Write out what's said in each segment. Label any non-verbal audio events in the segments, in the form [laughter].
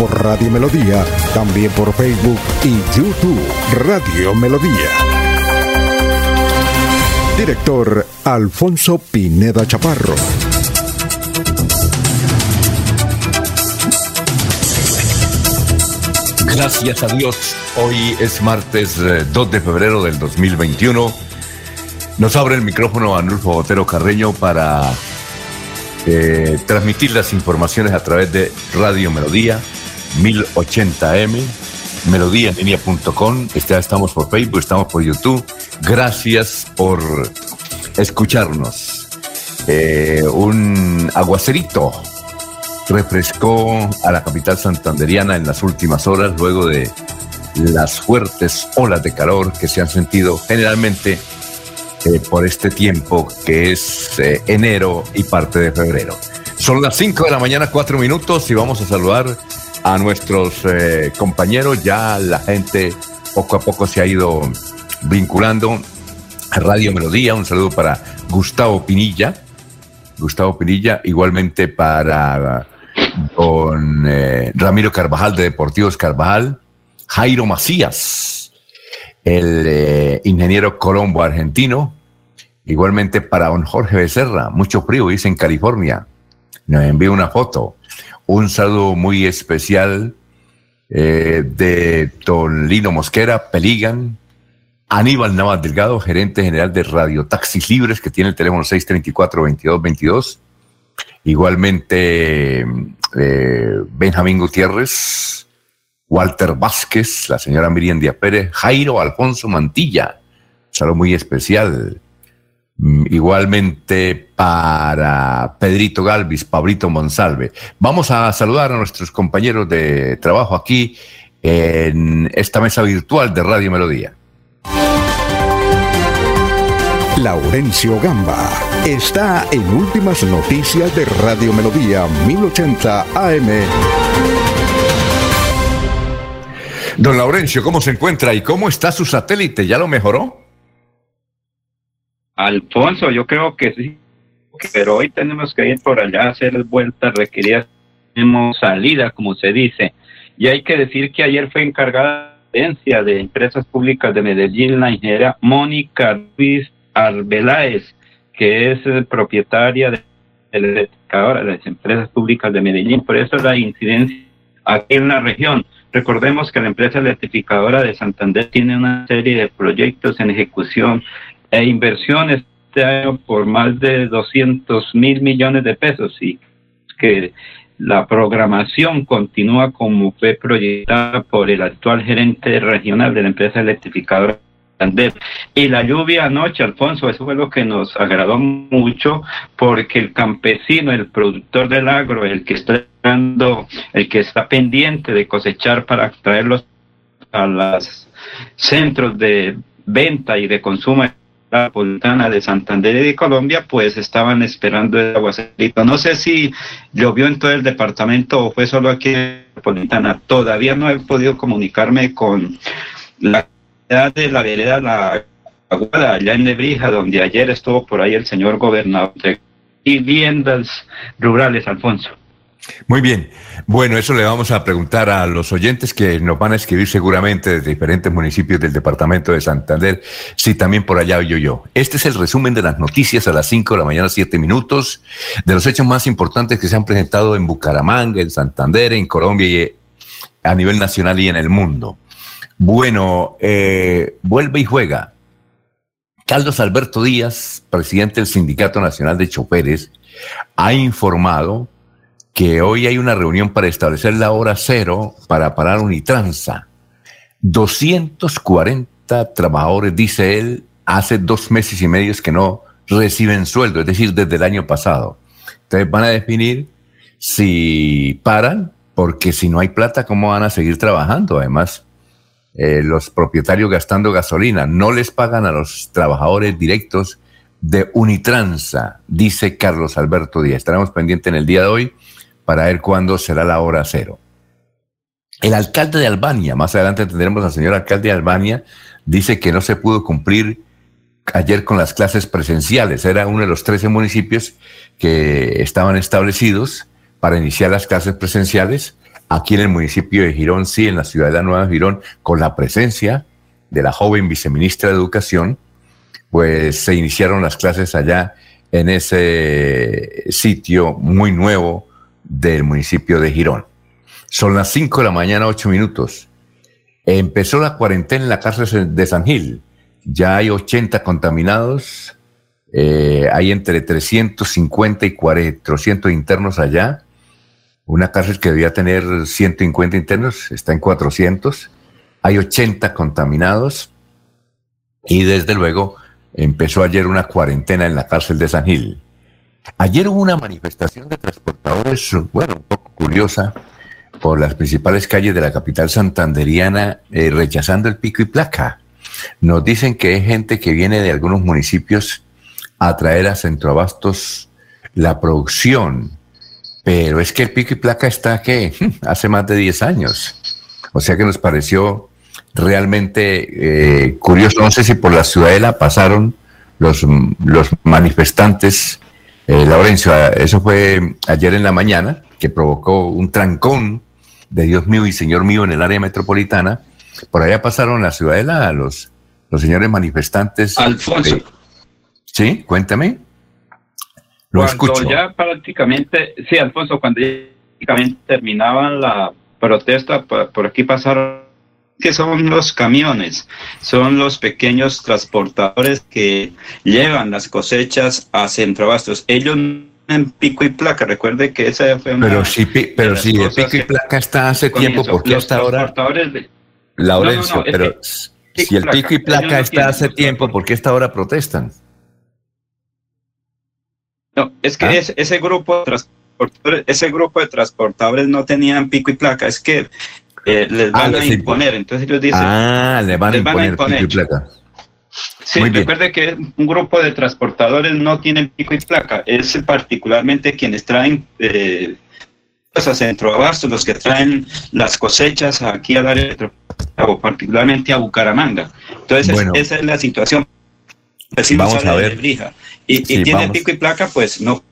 por Radio Melodía, también por Facebook y YouTube Radio Melodía. Director Alfonso Pineda Chaparro. Gracias a Dios. Hoy es martes 2 eh, de febrero del 2021. Nos abre el micrófono Anulfo Botero Carreño para eh, transmitir las informaciones a través de Radio Melodía 1080m, melodíaenlínea.com. Estamos por Facebook, estamos por YouTube. Gracias por escucharnos. Eh, un aguacerito refrescó a la capital santanderiana en las últimas horas luego de las fuertes olas de calor que se han sentido generalmente eh, por este tiempo que es eh, enero y parte de febrero. Son las 5 de la mañana, 4 minutos y vamos a saludar a nuestros eh, compañeros. Ya la gente poco a poco se ha ido vinculando a Radio Melodía. Un saludo para Gustavo Pinilla. Gustavo Pinilla, igualmente para don Ramiro Carvajal de Deportivos Carvajal, Jairo Macías, el eh, ingeniero Colombo argentino, igualmente para don Jorge Becerra, mucho frío, dice en California, nos envió una foto, un saludo muy especial eh, de don Lino Mosquera, Peligan, Aníbal Navas Delgado, gerente general de Radio Taxis Libres, que tiene el teléfono 634-2222. Igualmente, eh, Benjamín Gutiérrez, Walter Vázquez, la señora Miriam Díaz Pérez, Jairo Alfonso Mantilla, saludo muy especial. Mm, igualmente para Pedrito Galvis, Pablito Monsalve. Vamos a saludar a nuestros compañeros de trabajo aquí en esta mesa virtual de Radio Melodía. Laurencio Gamba está en Últimas Noticias de Radio Melodía 1080 AM. Don Laurencio, ¿cómo se encuentra y cómo está su satélite? ¿Ya lo mejoró? Alfonso, yo creo que sí, pero hoy tenemos que ir por allá hacer vueltas requeridas. Tenemos salida, como se dice. Y hay que decir que ayer fue encargada la de Empresas Públicas de Medellín la ingeniera Mónica Luis Arbeláez, que es eh, propietaria de, de las Empresas Públicas de Medellín. Por eso la incidencia aquí en la región. Recordemos que la empresa electrificadora de Santander tiene una serie de proyectos en ejecución e inversiones este año por más de 200 mil millones de pesos y que la programación continúa como fue proyectada por el actual gerente regional de la empresa electrificadora y la lluvia anoche, Alfonso, eso fue lo que nos agradó mucho, porque el campesino, el productor del agro, el que está dando, el que está pendiente de cosechar para traerlos a los centros de venta y de consumo la Politana de Santander y de Colombia, pues estaban esperando el aguacerito. No sé si llovió en todo el departamento o fue solo aquí en Politana. Todavía no he podido comunicarme con la de la vereda La Aguada, allá en Nebrija, donde ayer estuvo por ahí el señor gobernador de viviendas rurales, Alfonso. Muy bien. Bueno, eso le vamos a preguntar a los oyentes que nos van a escribir seguramente desde diferentes municipios del departamento de Santander, si también por allá oyo yo. Este es el resumen de las noticias a las 5 de la mañana, 7 minutos, de los hechos más importantes que se han presentado en Bucaramanga, en Santander, en Colombia y a nivel nacional y en el mundo. Bueno, eh, vuelve y juega. Carlos Alberto Díaz, presidente del Sindicato Nacional de Choferes, ha informado que hoy hay una reunión para establecer la hora cero para parar Unitranza. 240 trabajadores, dice él, hace dos meses y medio que no reciben sueldo, es decir, desde el año pasado. Entonces van a definir si paran, porque si no hay plata, ¿cómo van a seguir trabajando? Además, eh, los propietarios gastando gasolina, no les pagan a los trabajadores directos de Unitransa, dice Carlos Alberto Díaz. Estaremos pendientes en el día de hoy para ver cuándo será la hora cero. El alcalde de Albania, más adelante tendremos al señor alcalde de Albania, dice que no se pudo cumplir ayer con las clases presenciales. Era uno de los 13 municipios que estaban establecidos para iniciar las clases presenciales. Aquí en el municipio de Girón, sí, en la ciudad de la Nueva Girón, con la presencia de la joven viceministra de Educación, pues se iniciaron las clases allá en ese sitio muy nuevo del municipio de Girón. Son las 5 de la mañana, 8 minutos. Empezó la cuarentena en la cárcel de San Gil. Ya hay 80 contaminados. Eh, hay entre 350 y 400 internos allá. Una cárcel que debía tener 150 internos está en 400. Hay 80 contaminados. Y desde luego empezó ayer una cuarentena en la cárcel de San Gil. Ayer hubo una manifestación de transportadores, bueno, un poco curiosa, por las principales calles de la capital santanderiana, eh, rechazando el pico y placa. Nos dicen que hay gente que viene de algunos municipios a traer a Centroabastos la producción, pero es que el pico y placa está que [laughs] hace más de 10 años. O sea que nos pareció realmente eh, curioso. No sé si por la ciudadela pasaron los, los manifestantes. Eh, Laurencio, eso fue ayer en la mañana, que provocó un trancón de Dios mío y Señor mío en el área metropolitana. Por allá pasaron la ciudadela los, los señores manifestantes. Alfonso. sí, cuéntame. Lo cuando ya prácticamente, sí, Alfonso, cuando ya prácticamente terminaban la protesta, por aquí pasaron que son los camiones, son los pequeños transportadores que llevan las cosechas a Centroabastos. Ellos en pico y placa, recuerde que esa fue una Pero si, pero si el pico y placa está hace tiempo, ¿por qué hasta ahora? Laurencio, pero si el pico y placa está hace tiempo, ¿por qué hasta ahora protestan? No, es que ¿Ah? ese grupo de transportadores, ese grupo de transportadores no tenían pico y placa, es que eh, les van ah, a imponer. Entonces ellos dicen, ah, le van, a imponer, pico y placa. Sí, recuerde que un grupo de transportadores no tienen pico y placa, es particularmente quienes traen eh, pues, a Centro Abasto, los que traen las cosechas aquí a área o particularmente a Bucaramanga. Entonces, esa es la situación. vamos a ver. y, tiene pico y placa, pues no.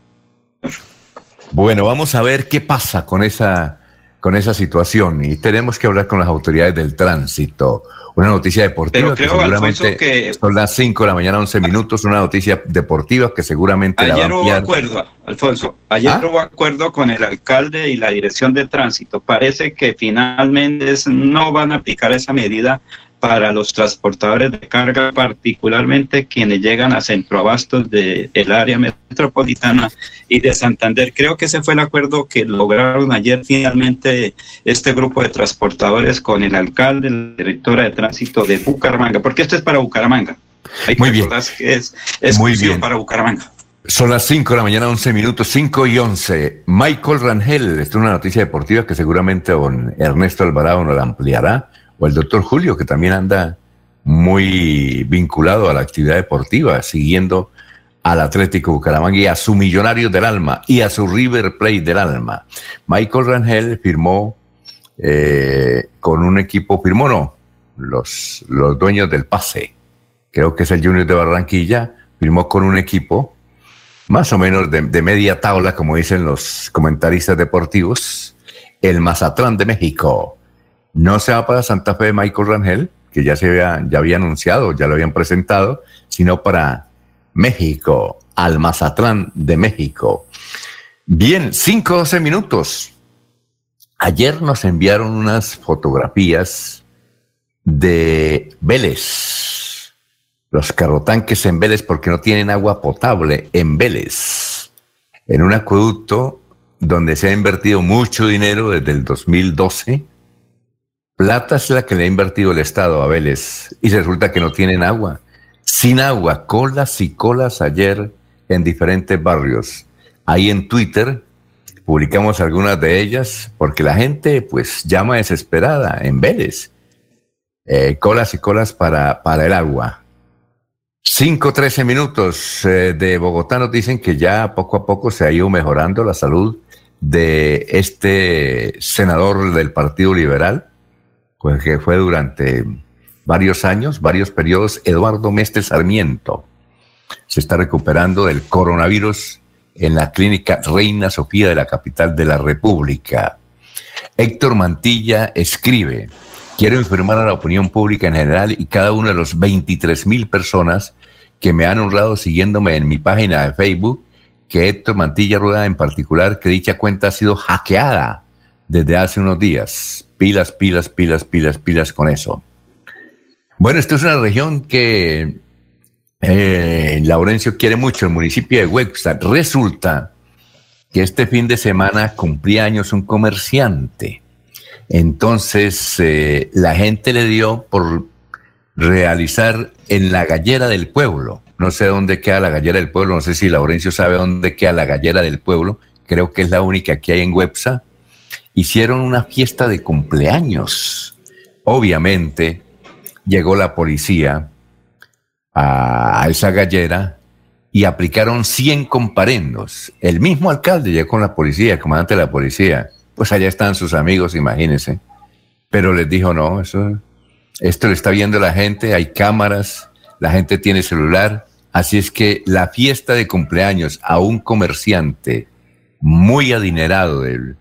Bueno, vamos a ver qué pasa con esa con esa situación y tenemos que hablar con las autoridades del tránsito. Una noticia deportiva que seguramente son las 5 de la mañana, 11 minutos, una noticia deportiva que seguramente ayer la va a hubo acuerdo, Alfonso, ayer ¿Ah? hubo acuerdo con el alcalde y la dirección de tránsito. Parece que finalmente no van a aplicar esa medida para los transportadores de carga, particularmente quienes llegan a centroabastos del el área metropolitana y de Santander. Creo que ese fue el acuerdo que lograron ayer finalmente este grupo de transportadores con el alcalde, la directora de tránsito de Bucaramanga, porque esto es para Bucaramanga. Muy bien. Que es, Muy bien. para Bucaramanga. Son las 5 de la mañana, 11 minutos, 5 y 11. Michael Rangel, esta es una noticia deportiva que seguramente don Ernesto Alvarado nos la ampliará o el doctor Julio, que también anda muy vinculado a la actividad deportiva, siguiendo al Atlético Bucaramanga y a su Millonarios del Alma y a su River Plate del Alma. Michael Rangel firmó eh, con un equipo, firmó no, los, los dueños del pase, creo que es el Junior de Barranquilla, firmó con un equipo más o menos de, de media tabla, como dicen los comentaristas deportivos, el Mazatlán de México no se va para Santa Fe de Michael Rangel, que ya se había, ya había anunciado, ya lo habían presentado, sino para México, al Mazatlán de México. Bien, 5 12 minutos. Ayer nos enviaron unas fotografías de Vélez. Los carrotanques en Vélez porque no tienen agua potable en Vélez. En un acueducto donde se ha invertido mucho dinero desde el 2012 Plata es la que le ha invertido el Estado a Vélez y resulta que no tienen agua. Sin agua, colas y colas ayer en diferentes barrios. Ahí en Twitter publicamos algunas de ellas porque la gente pues llama desesperada en Vélez. eh, colas y colas para, para el agua. 5, 13 minutos eh, de Bogotá nos dicen que ya poco a poco se ha ido mejorando la salud de este senador del Partido Liberal, pues que fue durante varios años, varios periodos, Eduardo Mestre Sarmiento. Se está recuperando del coronavirus en la clínica Reina Sofía de la capital de la República. Héctor Mantilla escribe, quiero informar a la opinión pública en general y cada una de los 23 mil personas que me han honrado siguiéndome en mi página de Facebook, que Héctor Mantilla Rueda en particular, que dicha cuenta ha sido hackeada desde hace unos días. Pilas, pilas, pilas, pilas, pilas con eso. Bueno, esto es una región que eh, Laurencio quiere mucho, el municipio de Webster. Resulta que este fin de semana cumplía años un comerciante. Entonces, eh, la gente le dio por realizar en la gallera del pueblo. No sé dónde queda la gallera del pueblo, no sé si Laurencio sabe dónde queda la gallera del pueblo, creo que es la única que hay en Websa. Hicieron una fiesta de cumpleaños. Obviamente llegó la policía a, esa gallera y aplicaron 100 comparendos. El mismo alcalde llegó con la policía, el comandante de la policía. Pues allá están sus amigos, imagínense. Pero les dijo, no, eso esto lo está viendo la gente, hay cámaras, la gente tiene celular, así es que la fiesta de cumpleaños a un comerciante muy adinerado del,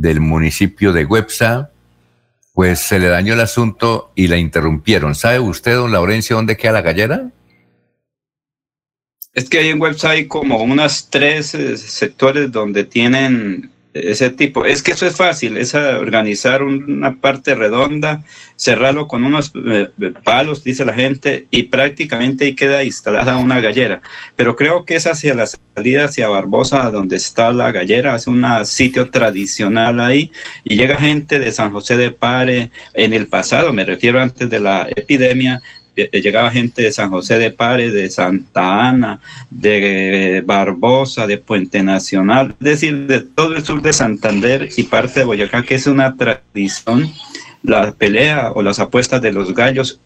del municipio de Websa, pues se le dañó el asunto y la interrumpieron. ¿Sabe usted, don Laurencio, dónde queda la gallera? Es que hay en website como unas tres eh, sectores donde tienen ese tipo. Es que eso es fácil, es organizar una parte redonda, cerrarlo con unos eh, palos, dice la gente, y prácticamente ahí queda instalada una gallera. Pero creo que es hacia la salida, hacia Barbosa, donde está la gallera, es un sitio tradicional ahí, y llega gente de San José de Pare en el pasado, me refiero antes de la epidemia, eh, eh, llegaba gente de San José de Pare, de Santa Ana, de Barbosa, de Puente Nacional, es decir, de todo el sur de Santander y parte de Boyacá, que es una tradición, la pelea o las apuestas de los gallos.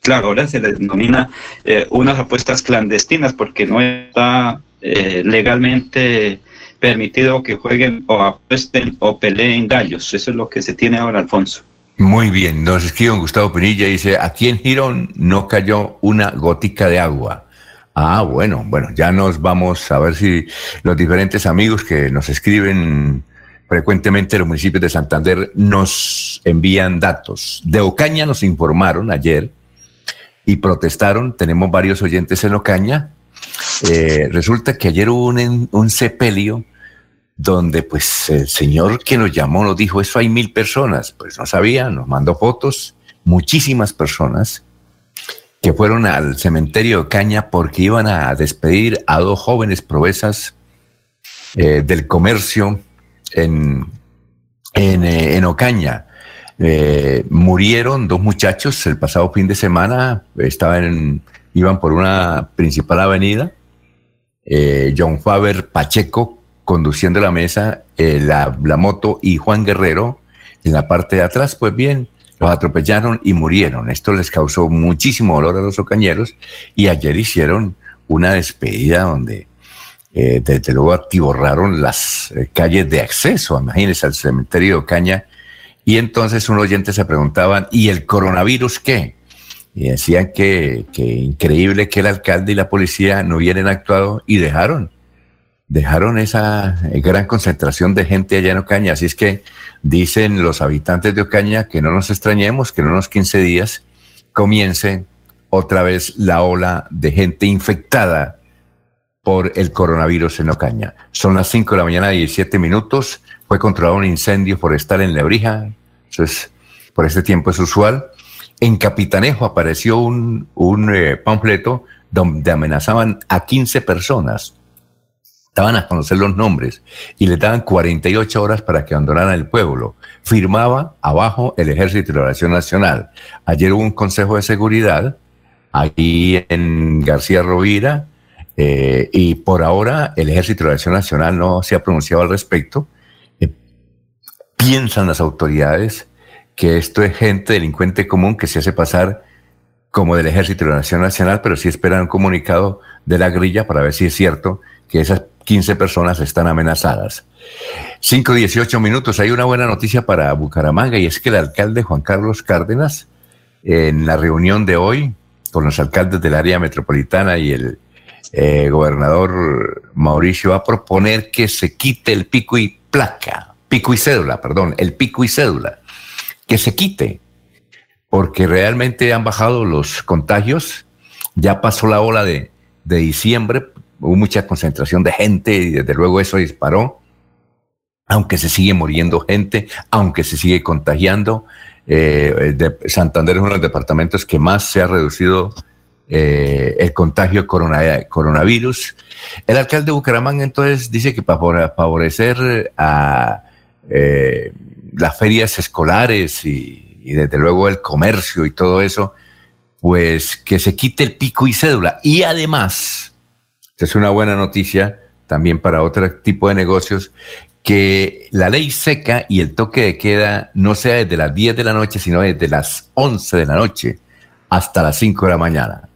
Claro, ahora se les denomina eh, unas apuestas clandestinas porque no está legalmente permitido que jueguen o apuesten o peleen gallos. Eso es lo que se tiene ahora, Alfonso. Muy bien, nos escribe Gustavo Pinilla y dice, aquí en Girón no cayó una gotica de agua. Ah, bueno, bueno, ya nos vamos a ver si los diferentes amigos que nos escriben frecuentemente los municipios de Santander nos envían datos. De Ocaña nos informaron ayer y protestaron, tenemos varios oyentes en Ocaña. Eh, resulta que ayer hubo un, un sepelio donde pues el señor que nos llamó nos dijo, eso hay mil personas. Pues no sabía, nos mandó fotos, muchísimas personas que fueron al cementerio de Caña porque iban a despedir a dos jóvenes proezas eh, del comercio en, en, eh, Ocaña. Eh, murieron dos muchachos el pasado fin de semana, estaban iban por una principal avenida. John Faber Pacheco, conduciendo la mesa, eh, la, la, moto y Juan Guerrero en la parte de atrás, pues bien, los atropellaron y murieron. Esto les causó muchísimo dolor a los ocañeros y ayer hicieron una despedida donde eh, desde luego atiborraron las eh, calles de acceso, imagínense, al cementerio de Ocaña. Y entonces un oyente se preguntaban, ¿y el coronavirus qué? Y decían que, que increíble que el alcalde y la policía no hubieran actuado y dejaron dejaron esa eh, gran concentración de gente allá en Ocaña. Así es que dicen los habitantes de Ocaña que no nos extrañemos que en unos 15 días comience otra vez la ola de gente infectada por el coronavirus en Ocaña. Son las 5 de la mañana, 17 minutos. Fue controlado un incendio forestal en Lebrija. Eso es, por este tiempo es usual. En Capitanejo apareció un, eh, panfleto donde amenazaban a 15 personas Estaban a conocer los nombres y le daban 48 horas para que abandonaran el pueblo. Firmaba abajo el Ejército de Liberación Nacional. Ayer hubo un consejo de seguridad ahí en García Rovira eh, y por ahora el Ejército de Liberación Nacional no se ha pronunciado al respecto. Eh, piensan las autoridades que esto es gente delincuente común que se hace pasar como del Ejército de la Nación Nacional, pero sí esperan un comunicado de la grilla para ver si es cierto que esas 15 personas están amenazadas. 5, 18 minutos. Hay una buena noticia para Bucaramanga y es que el alcalde Juan Carlos Cárdenas, en la reunión de hoy con los alcaldes del área metropolitana y el eh, gobernador Mauricio, va a proponer que se quite el pico y placa, pico y cédula, perdón, el pico y cédula, que se quite, porque realmente han bajado los contagios, ya pasó la ola de, de diciembre, hubo mucha concentración de gente y desde luego eso disparó aunque se sigue muriendo gente, aunque se sigue contagiando. Eh, Santander es uno de los departamentos que más se ha reducido eh, el contagio de coronavirus. El alcalde de Bucaramanga entonces dice que para favorecer a eh, las ferias escolares y, y, desde luego el comercio y todo eso, pues que se quite el pico y cédula. Y además, es una buena noticia también para otro tipo de negocios, que la ley seca y el toque de queda no sea desde las 10 de la noche, sino desde las 11 de la noche hasta las 5 de la mañana.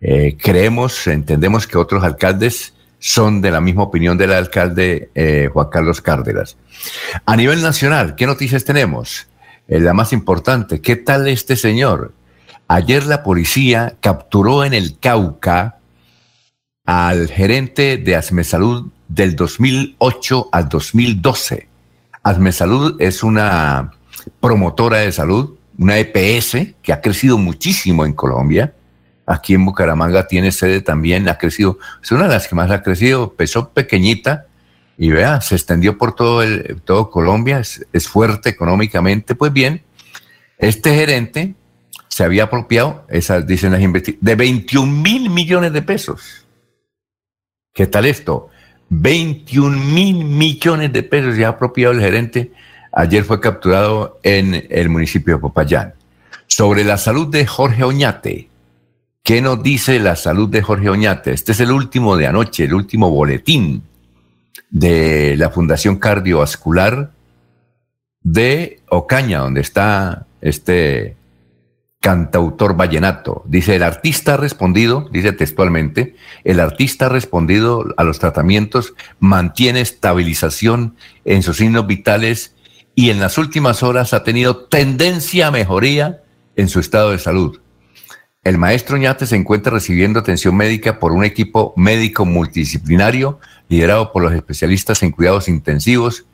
Eh, creemos, entendemos que otros alcaldes son de la misma opinión del alcalde eh, Juan Carlos Cárdenas. A nivel nacional, ¿qué noticias tenemos? Eh, la más importante, ¿qué tal este señor? Ayer la policía capturó en el Cauca al gerente de Asmesalud del 2008 al 2012. Salud es una promotora de salud, una EPS que ha crecido muchísimo en Colombia. Aquí en Bucaramanga tiene sede también, ha crecido, es una de las que más ha crecido, empezó pequeñita y vea, se extendió por todo, el, todo Colombia, es, es fuerte económicamente. Pues bien, este gerente se había apropiado, esas dicen las de 21 mil millones de pesos. ¿Qué tal esto? 21 mil millones de pesos ya ha apropiado el gerente. Ayer fue capturado en el municipio de Popayán. Sobre la salud de Jorge Oñate. ¿Qué nos dice la salud de Jorge Oñate? Este es el último de anoche, el último boletín de la Fundación Cardiovascular de Ocaña, donde está este cantautor vallenato. Dice, el artista ha respondido, dice textualmente, el artista ha respondido a los tratamientos, mantiene estabilización en sus signos vitales y en las últimas horas ha tenido tendencia a mejoría en su estado de salud. El maestro Ñate se encuentra recibiendo atención médica por un equipo médico multidisciplinario liderado por los especialistas en cuidados intensivos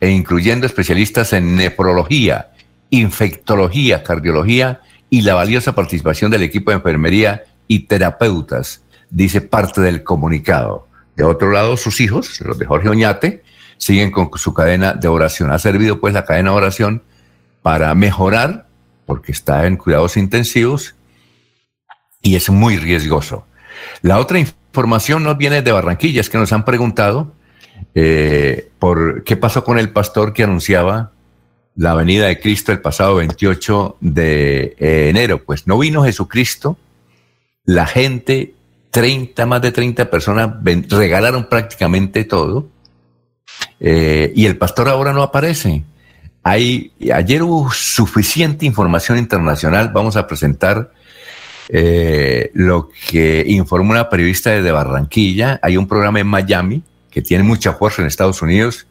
e incluyendo especialistas en nefrología, infectología, cardiología y la valiosa participación del equipo de enfermería y terapeutas, dice parte del comunicado. De otro lado, sus hijos, los de Jorge Oñate, siguen con su cadena de oración. Ha servido pues la cadena de oración para mejorar, porque está en cuidados intensivos y es muy riesgoso. La otra información nos viene de Barranquilla, es que nos han preguntado eh, por qué pasó con el pastor que anunciaba la venida de Cristo el pasado 28 de eh, enero. Pues no vino Jesucristo, la gente, 30, más de 30 personas regalaron prácticamente todo eh, y el pastor ahora no aparece. Ayer hubo suficiente información internacional, vamos a presentar eh, lo que informó una periodista desde Barranquilla. Hay un programa en Miami que tiene mucha fuerza en Estados Unidos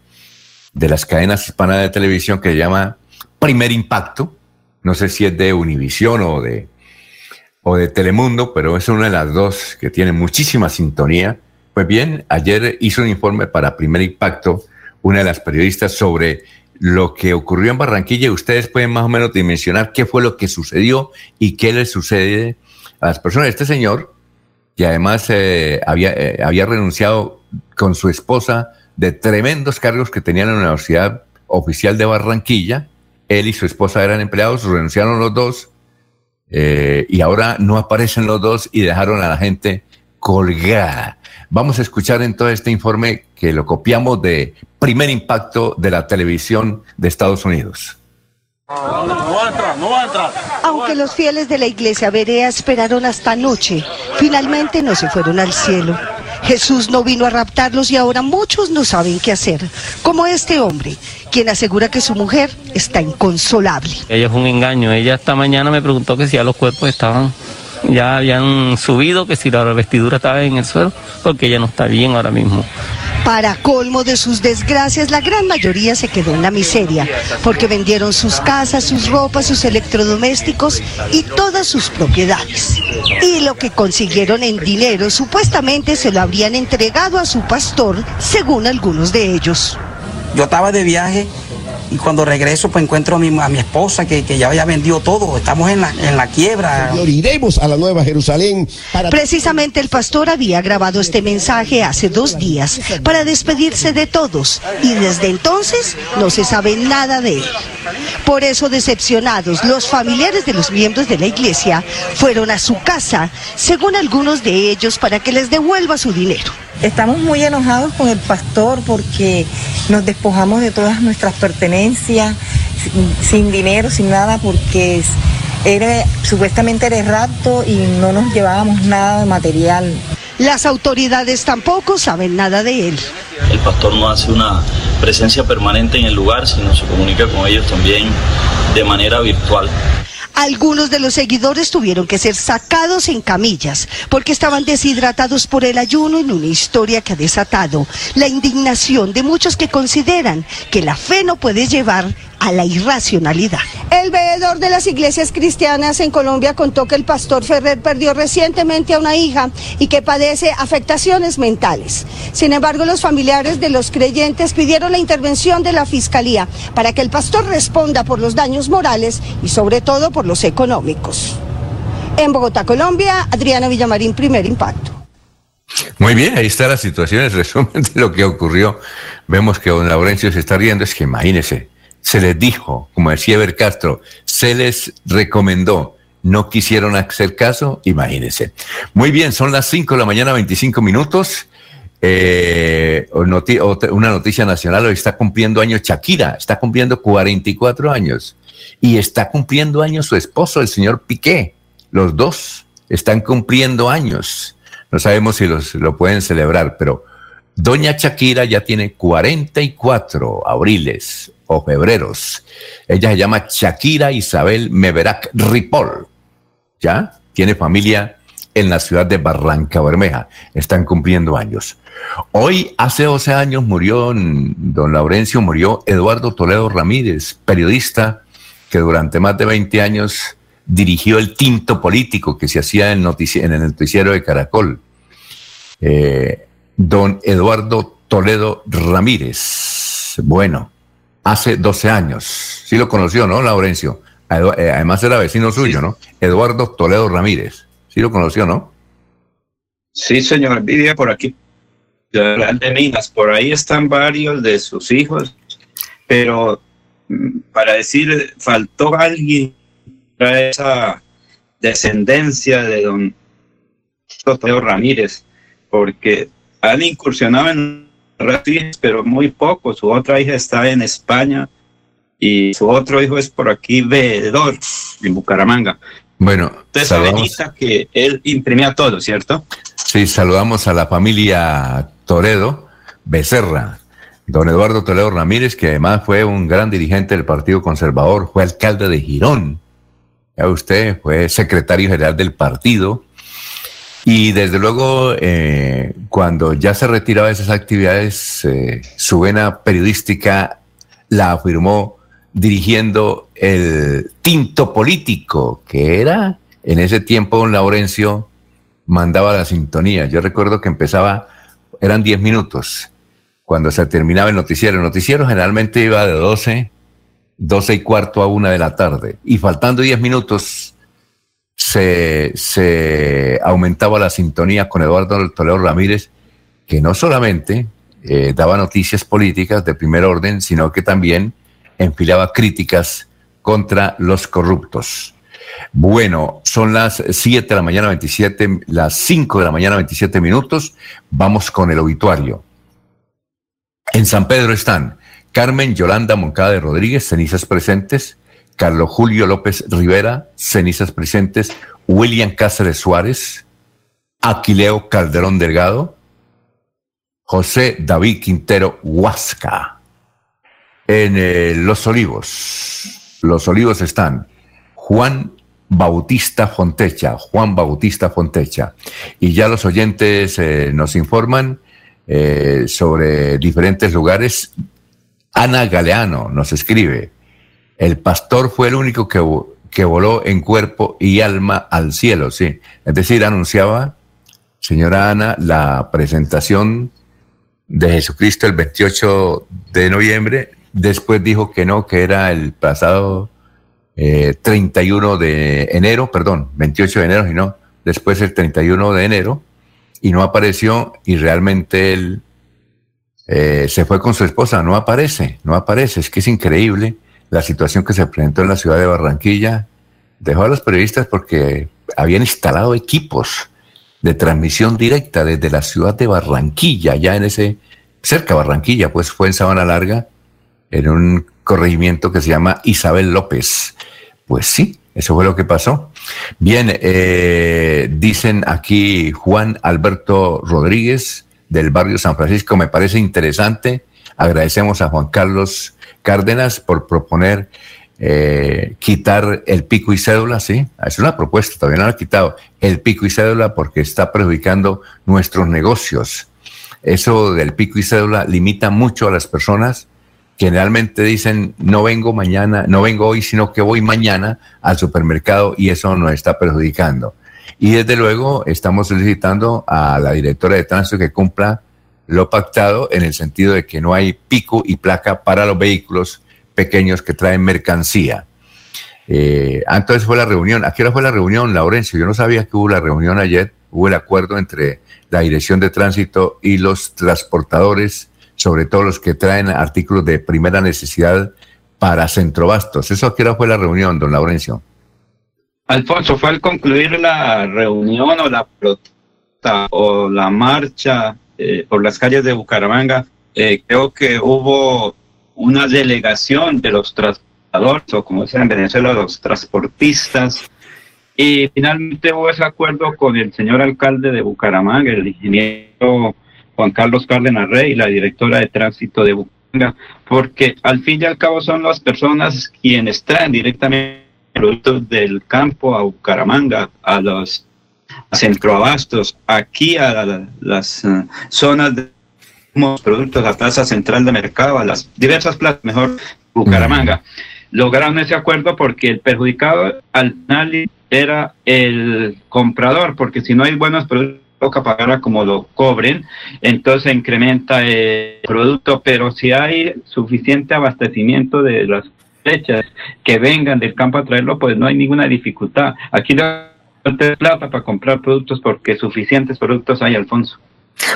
de las cadenas hispanas de televisión que se llama Primer Impacto. No sé si es de Univisión o de, o de Telemundo, pero es una de las dos que tiene muchísima sintonía. Pues bien, ayer hizo un informe para Primer Impacto una de las periodistas sobre lo que ocurrió en Barranquilla ustedes pueden más o menos dimensionar qué fue lo que sucedió y qué le sucede a las personas. Este señor, que además eh, había, eh, había renunciado con su esposa de tremendos cargos que tenía en la Universidad Oficial de Barranquilla. Él y su esposa eran empleados, renunciaron los dos eh, y ahora no aparecen los dos y dejaron a la gente colgada. Vamos a escuchar en todo este informe que lo copiamos de primer impacto de la televisión de Estados Unidos. Aunque los fieles de la iglesia Berea esperaron hasta noche, finalmente no se fueron al cielo. Jesús no vino a raptarlos y ahora muchos no saben qué hacer, como este hombre, quien asegura que su mujer está inconsolable. Ella es un engaño. Ella esta mañana me preguntó que si ya los cuerpos estaban, ya habían subido, que si la vestidura estaba en el suelo, porque ella no está bien ahora mismo. Para colmo de sus desgracias, la gran mayoría se quedó en la miseria, porque vendieron sus casas, sus ropas, sus electrodomésticos y todas sus propiedades. Y lo que consiguieron en dinero supuestamente se lo habrían entregado a su pastor, según algunos de ellos. Yo estaba de viaje y cuando regreso pues encuentro a mi, a mi esposa que, que, ya había vendido todo, estamos en la, en la quiebra. Iremos a la Nueva Jerusalén. Para... Precisamente el pastor había grabado este mensaje hace dos días para despedirse de todos y desde entonces no se sabe nada de él. Por eso decepcionados, los familiares de los miembros de la iglesia fueron a su casa, según algunos de ellos, para que les devuelva su dinero. Estamos muy enojados con el pastor porque nos despojamos de todas nuestras pertenencias, sin, sin dinero, sin nada, porque era, supuestamente era rapto y no nos llevábamos nada de material. Las autoridades tampoco saben nada de él. El pastor no hace una presencia permanente en el lugar, sino se comunica con ellos también de manera virtual. Algunos de los seguidores tuvieron que ser sacados en camillas porque estaban deshidratados por el ayuno en una historia que ha desatado la indignación de muchos que consideran que la fe no puede llevar a la irracionalidad. El veedor de las iglesias cristianas en Colombia contó que el pastor Ferrer perdió recientemente a una hija y que padece afectaciones mentales. Sin embargo, los familiares de los creyentes pidieron la intervención de la fiscalía para que el pastor responda por los daños morales y sobre todo por los económicos. En Bogotá, Colombia, Adriana Villamarín, primer impacto. Muy bien, ahí está la situación, el resumen de lo que ocurrió. Vemos que don Laurencio se está riendo, es que imagínese, se les dijo, como decía Eber Castro, se les recomendó, no quisieron hacer caso, imagínense. Muy bien, son las 5 de la mañana, 25 minutos. Eh, una noticia nacional, hoy está cumpliendo años Shakira, está cumpliendo 44 años y está cumpliendo años su esposo, el señor Piqué. Los dos están cumpliendo años. No sabemos si los, lo pueden celebrar, pero Doña Shakira ya tiene 44 abriles o febreros. Ella se llama Shakira Isabel Meverac Ripoll. ¿Ya? Tiene familia en la ciudad de Barranca Bermeja. Están cumpliendo años. Hoy, hace 12 años, murió, don Laurencio, murió Eduardo Toledo Ramírez, periodista que durante más de 20 años dirigió el tinto político que se hacía en, el noticiero de Caracol. Eh, don Eduardo Toledo Ramírez. Bueno, hace 12 años. Sí lo conoció, ¿no, Laurencio? Eh, además era vecino suyo, ¿no? Eduardo Toledo Ramírez. Sí lo conoció, ¿no? Sí, señor. Vivía por aquí, de Minas. Por ahí están varios de sus hijos. Pero mm, para decir, faltó alguien para esa descendencia de don Toledo Ramírez, porque han incursionado en pero muy poco. Su otra hija está en España y su otro hijo es por aquí, veedor, en Bucaramanga. Bueno, entonces saludamos. que él imprimía todo, ¿cierto? Sí, saludamos a la familia Toledo Becerra, don Eduardo Toledo Ramírez, que además fue un gran dirigente del Partido Conservador, fue alcalde de Girón. Ya usted fue secretario general del partido, y desde luego, eh, cuando ya se retiraba de esas actividades, eh, su vena periodística la afirmó dirigiendo el tinto político, que era en ese tiempo don Laurencio mandaba la sintonía. Yo recuerdo que empezaba, eran 10 minutos, cuando se terminaba el noticiero. El noticiero generalmente iba de 12, 12 y cuarto a una de la tarde. Y faltando 10 minutos, se, aumentaba la sintonía con Eduardo Toledo Ramírez, que no solamente eh, daba noticias políticas de primer orden, sino que también enfilaba críticas contra los corruptos. Bueno, son las 7 de la mañana 27, las 5 de la mañana 27 minutos. Vamos con el obituario. En San Pedro están Carmen Yolanda Moncada de Rodríguez, cenizas presentes, Carlos Julio López Rivera, cenizas presentes, William Cáceres Suárez, Aquileo Calderón Delgado, José David Quintero Huasca. En eh, Los Olivos, Los Olivos están Juan Bautista Fontecha, Juan Bautista Fontecha. Y ya los oyentes eh, nos informan eh, sobre diferentes lugares. Ana Galeano nos escribe, el pastor fue el único que, que voló en cuerpo y alma al cielo, sí. Es decir, anunciaba, señora Ana, la presentación de Jesucristo el 28 de noviembre. Después dijo que no, que era el pasado 31 eh, de enero, perdón, 28 de enero, sino después el 31 de enero, y no apareció, y realmente él eh, se fue con su esposa, no aparece, no aparece, es que es increíble la situación que se presentó en la ciudad de Barranquilla, dejó a los periodistas porque habían instalado equipos de transmisión directa desde la ciudad de Barranquilla, ya en ese, cerca de Barranquilla, pues fue en Sabana Larga, en un corregimiento que se llama Isabel López. Pues sí, eso fue lo que pasó. Bien, eh, dicen aquí Juan Alberto Rodríguez del barrio San Francisco, me parece interesante. Agradecemos a Juan Carlos Cárdenas por proponer eh, quitar el pico y cédula, sí, es una propuesta, todavía no lo ha quitado el pico y cédula porque está perjudicando nuestros negocios. Eso del pico y cédula limita mucho a las personas generalmente dicen no vengo mañana, no vengo hoy, sino que voy mañana al supermercado y eso nos está perjudicando. Y desde luego estamos solicitando a la directora de tránsito que cumpla lo pactado en el sentido de que no hay pico y placa para los vehículos pequeños que traen mercancía. Eh, entonces fue la reunión. ¿A qué hora fue la reunión, Laurencio? Yo no sabía que hubo la reunión ayer. Hubo el acuerdo entre la Dirección de Tránsito y los transportadores sobre todo los que traen artículos de primera necesidad para centrobastos. ¿Eso a qué hora fue la reunión, don Laurencio? Alfonso, fue al concluir la reunión o la protesta o la marcha eh, por las calles de Bucaramanga, eh, creo que hubo una delegación de los transportadores, o como dicen en Venezuela, los transportistas, y finalmente hubo ese acuerdo con el señor alcalde de Bucaramanga, el ingeniero Juan Carlos Cárdenas Rey, la directora de tránsito de Bucaramanga, porque al fin y al cabo son las personas quienes traen directamente productos del campo a Bucaramanga, a los centroabastos, aquí a las eh, zonas de productos, a la plaza central de mercado, a las diversas plazas, mejor Bucaramanga. Lograron ese acuerdo porque el perjudicado al final era el comprador, porque si no hay buenos productos, toca pagar como lo cobren, entonces incrementa el producto, pero si hay suficiente abastecimiento de las flechas que vengan del campo a traerlo, pues no hay ninguna dificultad. Aquí no hay plata para comprar productos porque suficientes productos hay, Alfonso.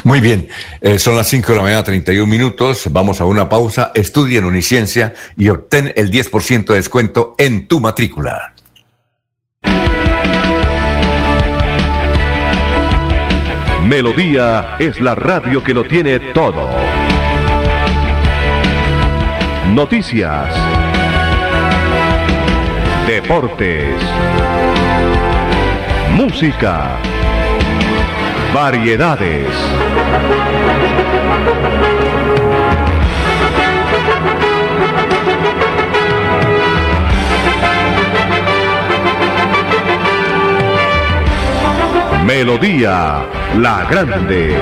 Muy bien, eh, son las 5 de la mañana, 31 minutos. Vamos a una pausa. Estudia en Uniciencia y obtén el 10% de descuento en tu matrícula. Melodía es la radio que lo tiene todo. Noticias. Deportes. Música. Variedades. Melodía La Grande.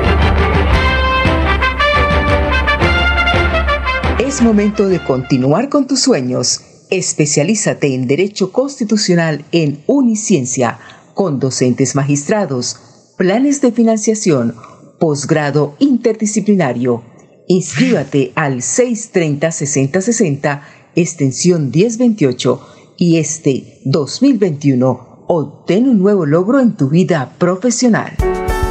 Es momento de continuar con tus sueños. Especialízate en Derecho Constitucional en Uniciencia, con docentes magistrados, planes de financiación, posgrado interdisciplinario. Inscríbate al 630-6060, extensión 1028 y este 2021 obtén un nuevo logro en tu vida profesional.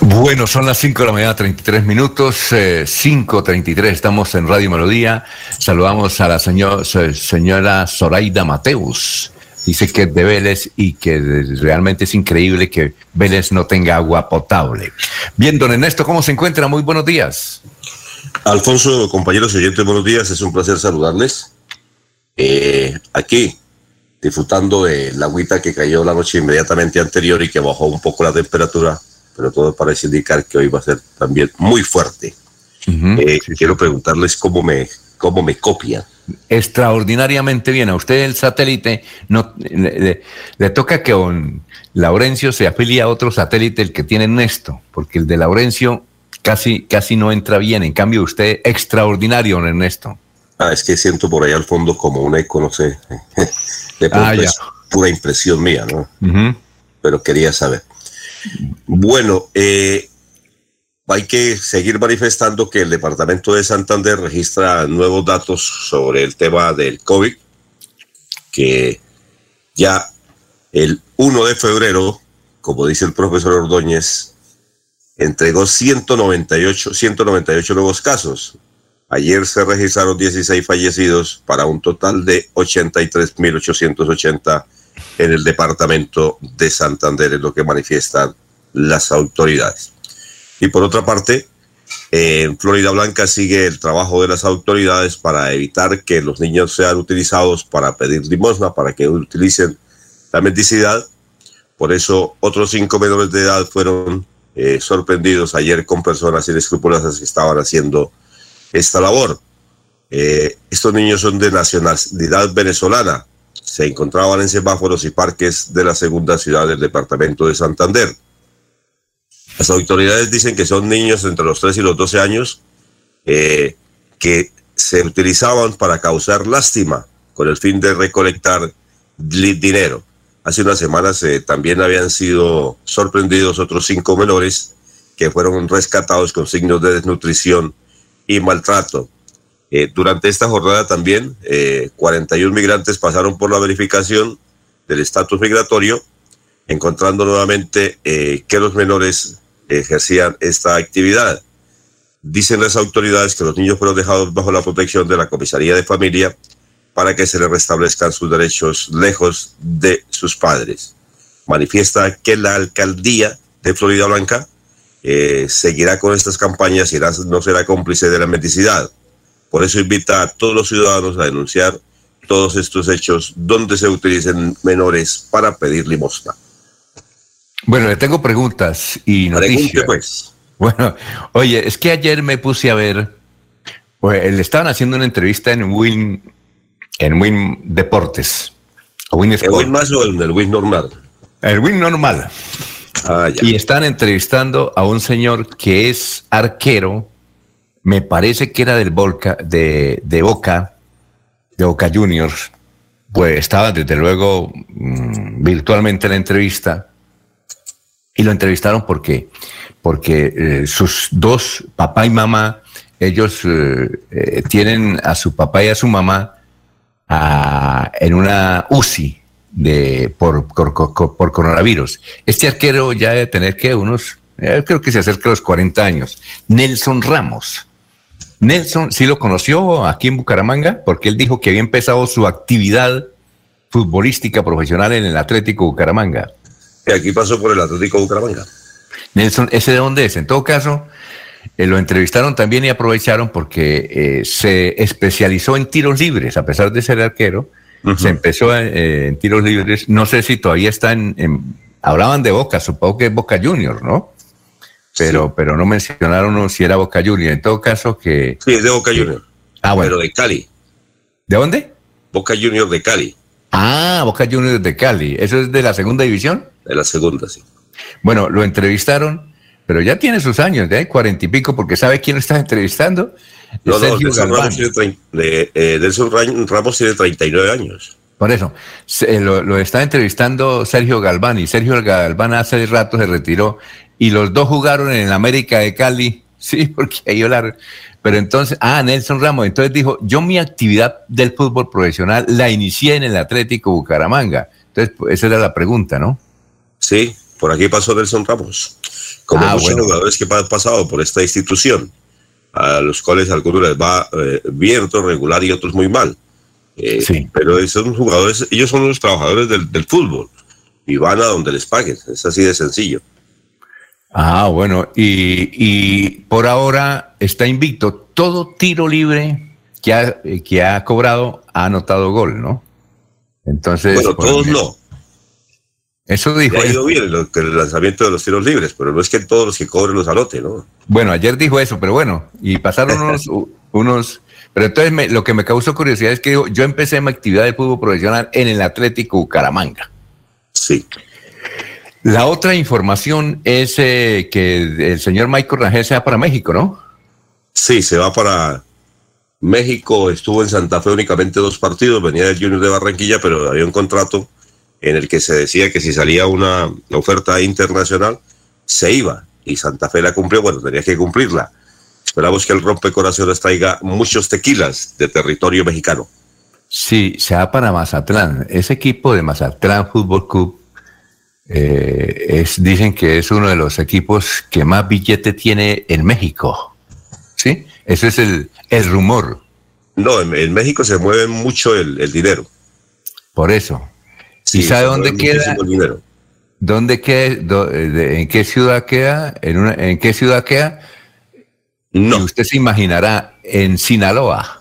Bueno, son las 5 de la mañana, 33 minutos, eh, 5.33, estamos en Radio Melodía. Saludamos a la señor, se- señora Zoraida Mateus. Dice que es de Vélez y que realmente es increíble que Vélez no tenga agua potable. Bien, don Ernesto, ¿cómo se encuentra? Muy buenos días. Alfonso, compañeros oyentes, buenos días. Es un placer saludarles. Eh, aquí, disfrutando de la agüita que cayó la noche inmediatamente anterior y que bajó un poco la temperatura, pero todo parece indicar que hoy va a ser también muy fuerte. Eh, Quiero preguntarles cómo me, cómo me copian. Extraordinariamente bien. A usted el satélite no le, le- le toca que don Laurencio se afilie a otro satélite, el que tiene Ernesto, porque el de Laurencio casi, casi no entra bien. En cambio, usted extraordinario, don Ernesto. Ah, es que siento por ahí al fondo como un eco, no sé. [laughs] De pronto Ah, ya. es pura impresión mía, ¿no? Pero quería saber. Bueno, eh, hay que seguir manifestando que el Departamento de Santander registra nuevos datos sobre el tema del COVID, que ya el 1 de febrero, como dice el profesor Ordóñez, entregó 198, 198 nuevos casos. Ayer se registraron 16 fallecidos para un total de 83.880 en el departamento de Santander, es lo que manifiestan las autoridades. Y por otra parte, en Florida Blanca sigue el trabajo de las autoridades para evitar que los niños sean utilizados para pedir limosna, para que utilicen la mendicidad. Por eso, otros cinco menores de edad fueron eh, sorprendidos ayer con personas inescrupulosas que estaban haciendo esta labor. Eh, estos niños son de nacionalidad venezolana. Se encontraban en semáforos y parques de la segunda ciudad del departamento de Santander. Las autoridades dicen que son niños entre los 3 y los 12 años eh, que se utilizaban para causar lástima con el fin de recolectar dinero. Hace unas semanas eh, también habían sido sorprendidos otros cinco menores que fueron rescatados con signos de desnutrición y maltrato. Eh, durante esta jornada también, eh, 41 migrantes pasaron por la verificación del estatus migratorio, encontrando nuevamente eh, que los menores ejercían esta actividad. Dicen las autoridades que los niños fueron dejados bajo la protección de la comisaría de familia para que se les restablezcan sus derechos lejos de sus padres. Manifiesta que la alcaldía de Florida Blanca eh, seguirá con estas campañas y no será cómplice de la mendicidad. Por eso invita a todos los ciudadanos a denunciar todos estos hechos donde se utilicen menores para pedir limosna. Bueno, le tengo preguntas y Pregunte, noticias. pues. Bueno, oye, es que ayer me puse a ver, pues, le estaban haciendo una entrevista en Win, en Win Deportes. Win ¿El win más o el, el win normal? El Win normal. Y están entrevistando a un señor que es arquero, me parece que era del Volca, de, de Boca, de Boca Juniors. Pues estaba desde luego mm, virtualmente en la entrevista y lo entrevistaron porque, porque eh, sus dos, papá y mamá, ellos eh, eh, tienen a su papá y a su mamá ah, en una UCI de, por, por, por- coronavirus. Este arquero ya debe tener que unos, creo que se acerca a los 40 años. Nelson Ramos. Nelson, sí lo conoció aquí en Bucaramanga, porque él dijo que había empezado su actividad futbolística profesional en el Atlético Bucaramanga. Que aquí pasó por el Atlético Bucaramanga. Nelson, ¿ese de dónde es? En todo caso, eh, lo entrevistaron también y aprovecharon porque eh, se especializó en tiros libres, a pesar de ser arquero, se empezó eh, en tiros libres. No sé si todavía está en, hablaban de Boca, supongo que es Boca Junior, ¿no? Pero, pero no mencionaron si era Boca Junior. En todo caso que... Sí, es de Boca Junior. Ah, bueno. Pero de Cali. ¿De dónde? Boca Junior de Cali. Ah, Boca Juniors de Cali. ¿Eso es de la segunda división? De la segunda, sí. Bueno, lo entrevistaron, pero ya tiene sus años, de cuarenta y pico, porque ¿sabe quién lo está entrevistando? No, no, Nelson Ramos, tiene, de, eh, Ramos tiene 39 años. Por eso, lo, lo, está entrevistando Sergio Galván y Sergio Galván hace rato se retiró y los dos jugaron en el América de Cali, [laughs] sí, porque ahí hablar. Pero entonces, ah, Nelson Ramos, entonces dijo, yo mi actividad del fútbol profesional la inicié en el Atlético Bucaramanga. Entonces, pues, esa era la pregunta, ¿no? Sí, por aquí pasó Nelson Ramos. Como ah, muchos jugadores que han pasado por esta institución, a los cuales algunos les va eh, bien, otros regular y otros muy mal. Eh, sí. Pero son jugadores, ellos son los trabajadores del, del fútbol y van a donde les paguen. Es así de sencillo. Ah, bueno, y, por ahora está invicto. Todo tiro libre que ha, que ha cobrado ha anotado gol, ¿no? Entonces. Bueno, todos no. Eso dijo. ha ido bien el, lanzamiento de los tiros libres, pero no es que todos los que cobren los anoten, ¿no? Bueno, ayer dijo eso, pero bueno, y pasaron [laughs] unos. unos pero entonces lo que me causó curiosidad es que yo empecé mi actividad de fútbol profesional en el Atlético Bucaramanga. Sí. La otra información es eh, que el señor Michael Rangel se va para México, ¿no? Sí, se va para México. Estuvo en Santa Fe únicamente dos partidos. Venía del Junior de Barranquilla, pero había un contrato en el que se decía que si salía una oferta internacional, se iba. Y Santa Fe la cumplió. Bueno, tenía que cumplirla. Esperamos que el rompecorazones traiga muchos tequilas de territorio mexicano. Sí, se va para Mazatlán. Ese equipo de Mazatlán Fútbol Club eh, es, dicen que es uno de los equipos que más billete tiene en México. ¿Sí? Ese es el, el rumor. No, en, México se mueve mucho el, dinero. Por eso. ¿Y sabe dónde queda? ¿Dónde queda? ¿En qué ciudad queda? ¿En, una, ¿En qué ciudad queda? No. usted se imaginará, en Sinaloa.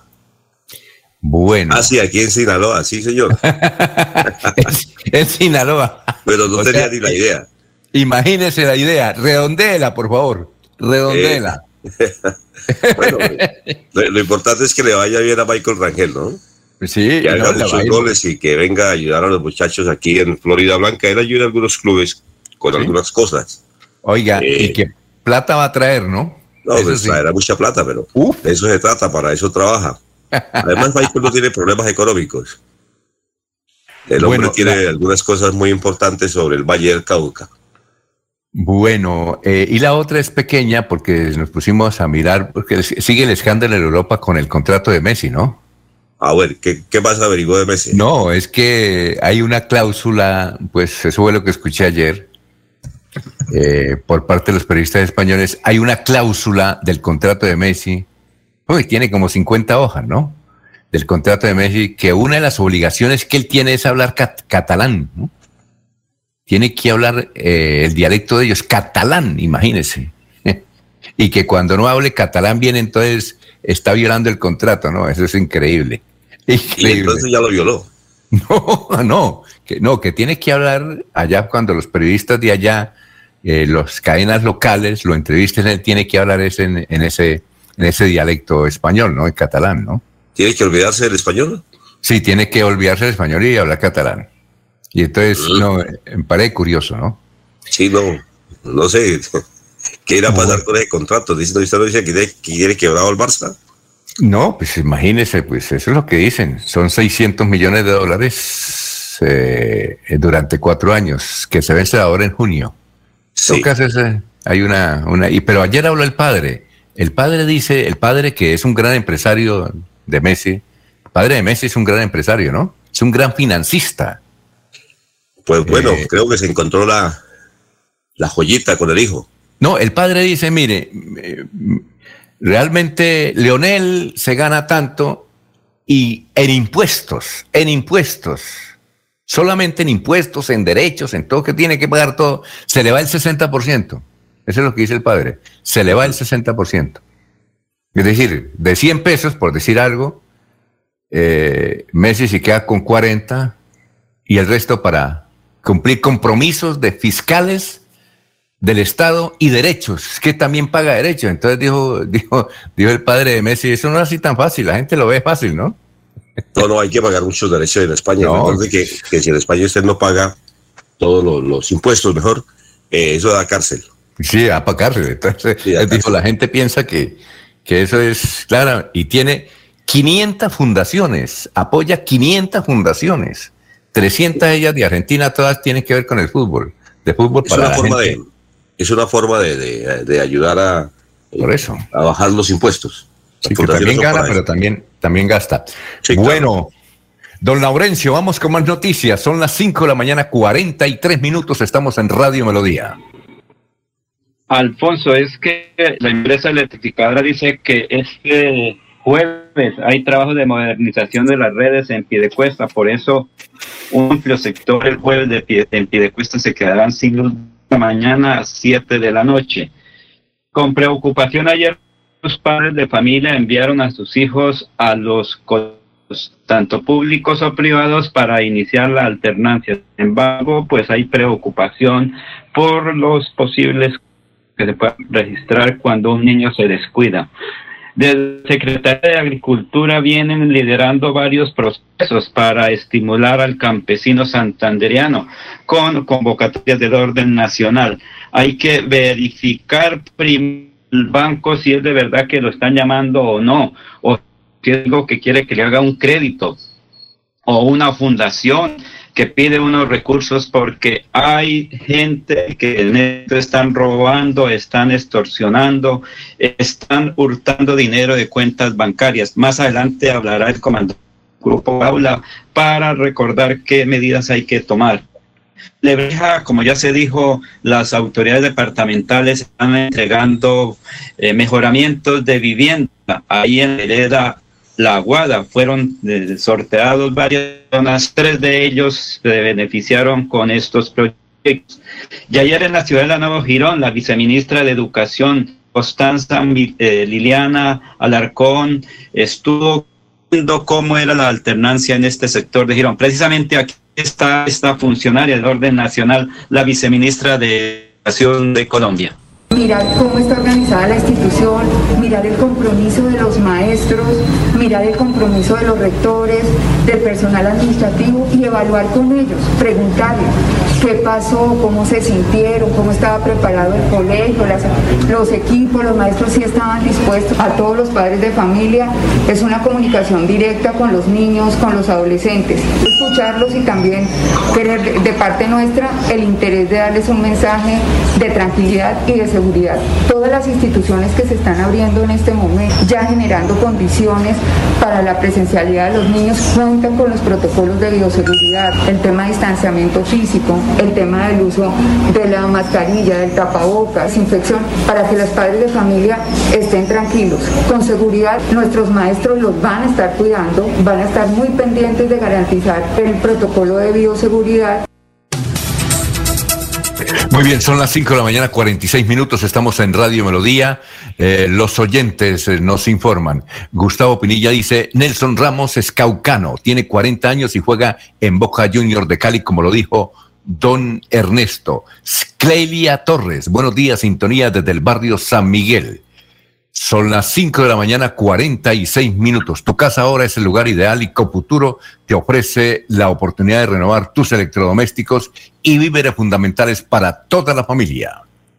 Bueno. Ah, sí, aquí en Sinaloa, sí, señor. [laughs] en Sinaloa. Pero no tenía ni la idea. Imagínese la idea. Redondela, por favor. Redondela. Eh, [laughs] bueno, lo, importante es que le vaya bien a Michael Rangel, ¿no? Sí, que haga muchos goles y que venga a ayudar a los muchachos aquí en Florida Blanca. Él ayuda a algunos clubes con algunas cosas. Oiga, y eh, que plata va a traer, ¿no? No, pues traerá mucha plata, pero de eso se trata, para eso trabaja. Además, Michael no tiene problemas económicos. El hombre tiene algunas cosas muy importantes sobre el Valle del Cauca. Bueno, eh, y la otra es pequeña porque nos pusimos a mirar, porque sigue el escándalo en Europa con el contrato de Messi, ¿no? A ver, ¿qué, qué más averiguó de Messi? No, es que hay una cláusula, pues eso fue lo que escuché ayer, eh, por parte de los periodistas españoles, hay una cláusula del contrato de Messi Uy, tiene como 50 hojas, ¿no? Del contrato de Messi, que una de las obligaciones que él tiene es hablar catalán, ¿no? Tiene que hablar eh, el dialecto de ellos, catalán, imagínese. [laughs] y que cuando no hable catalán bien, entonces está violando el contrato, ¿no? Eso es increíble. Y entonces ya lo violó. [laughs] No, no, que no, que tiene que hablar allá cuando los periodistas de allá, eh, las cadenas locales lo entrevisten, él tiene que hablar ese, en ese en ese dialecto español, ¿no? En catalán, ¿no? ¿Tiene que olvidarse del español? Sí, tiene que olvidarse del español y hablar catalán. Y entonces, mm. no, me parece curioso, ¿no? Sí, no, no sé. [laughs] ¿Qué irá a pasar con ese contrato? Dice, ¿usted no dice que quiere quebrado el Barça? No, pues imagínese, pues eso es lo que dicen. Son 600 millones de dólares eh, durante cuatro años, que se vence ahora en junio. Sí. hay una, una, y, pero ayer habló el padre el padre dice, el padre que es un gran empresario de Messi, el padre de Messi es un gran empresario, ¿no? Es un gran financista. Pues bueno, eh, creo que se encontró la, la joyita con el hijo. No, el padre dice, mire, realmente Leonel se gana tanto y en impuestos, en impuestos, solamente en impuestos, en derechos, en todo que tiene que pagar todo, se le va el 60%. Eso es lo que dice el padre. Se le va el 60%. Es decir, de 100 pesos, por decir algo, eh, Messi se queda con 40 y el resto para cumplir compromisos de fiscales del Estado y derechos, que también paga derechos. Entonces dijo, [laughs] dijo, dijo el padre de Messi, eso no es así tan fácil, la gente lo ve fácil, ¿no? No, no, hay que pagar muchos derechos en España. Recuerde que, que, si en España usted no paga todos los, los impuestos, mejor, eh, eso da cárcel. Sí, a para cárcel. Entonces, Sí, da él dijo, la gente piensa que, que eso es, claro, y tiene 500 fundaciones, apoya 500 fundaciones, 300 de ellas de Argentina, todas tienen que ver con el fútbol, de fútbol Es para una la forma gente. de, es una forma de, de- de ayudar a, Por eso. a bajar los impuestos. Sí, que también gana, pero también, también gasta. bueno, don Laurencio, vamos con más noticias. Son las 5 de la mañana, 43 minutos. Estamos en Radio Melodía. Alfonso, es que la empresa electrificadora dice que este jueves hay trabajo de modernización de las redes en Piedecuesta, por eso un amplio sector el jueves de pie, en Piedecuesta se quedarán sin luz de mañana a 7 de la noche. Con preocupación ayer los padres de familia enviaron a sus hijos a los colegios, tanto públicos o privados, para iniciar la alternancia. Sin embargo, pues hay preocupación por los posibles que se puedan registrar cuando un niño se descuida. Desde la Secretaría de Agricultura vienen liderando varios procesos para estimular al campesino santanderiano con convocatorias del orden nacional. Hay que verificar primero el banco si es de verdad que lo están llamando o no, o si es algo que quiere que le haga un crédito o una fundación que pide unos recursos porque hay gente que en esto están robando, están extorsionando, están hurtando dinero de cuentas bancarias. Más adelante hablará el comandante del Grupo Aula para recordar qué medidas hay que tomar. Lebreja, como ya se dijo, las autoridades departamentales están entregando eh, mejoramientos de vivienda. Ahí en hereda La Aguada fueron eh, sorteados varias zonas, tres de ellos se beneficiaron con estos proyectos. Y ayer en la ciudad de la Nueva Girón, la viceministra de Educación, Constanza eh, Liliana Alarcón, estuvo viendo cómo era la alternancia en este sector de Girón. Precisamente aquí está esta funcionaria del orden nacional, la viceministra de Educación de Colombia. mirar cómo está organizada la institución, mirar el compromiso de los maestros, mirar el compromiso de los rectores, del personal administrativo y evaluar con ellos, preguntarles qué pasó, cómo se sintieron, cómo estaba preparado el colegio, los equipos, los maestros si estaban dispuestos, a todos los padres de familia, es una comunicación directa con los niños, con los adolescentes, escucharlos y también querer de parte nuestra el interés de darles un mensaje de tranquilidad y de seguridad. Todas las instituciones que se están abriendo en este momento, ya generando condiciones para la presencialidad de los niños, cuentan con los protocolos de bioseguridad, el tema de distanciamiento físico, el tema del uso de la mascarilla, del tapabocas, desinfección, para que los padres de familia estén tranquilos. Con seguridad, nuestros maestros los van a estar cuidando, van a estar muy pendientes de garantizar el protocolo de bioseguridad. Muy bien, son las 5 de la mañana, 46 minutos, estamos en Radio Melodía. Eh, los oyentes eh, nos informan. Gustavo Pinilla dice, Nelson Ramos es caucano, tiene 40 años y juega en Boca Junior de Cali, como lo dijo don Ernesto. Clelia Torres, buenos días, sintonía desde el barrio San Miguel. Son las 5 de la mañana, 46 minutos. Tu casa ahora es el lugar ideal y Coputuro te ofrece la oportunidad de renovar tus electrodomésticos y víveres fundamentales para toda la familia.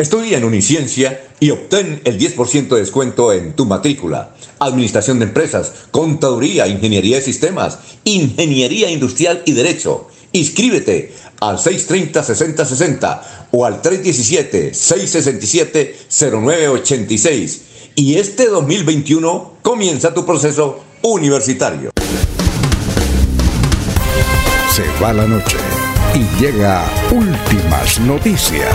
Estudia en Uniciencia y obtén el 10% de descuento en tu matrícula. Administración de empresas, contaduría, ingeniería de sistemas, ingeniería industrial y derecho. Inscríbete al 630-6060 o al 317-667-0986. Y este 2021 comienza tu proceso universitario. Se va la noche y llega últimas noticias.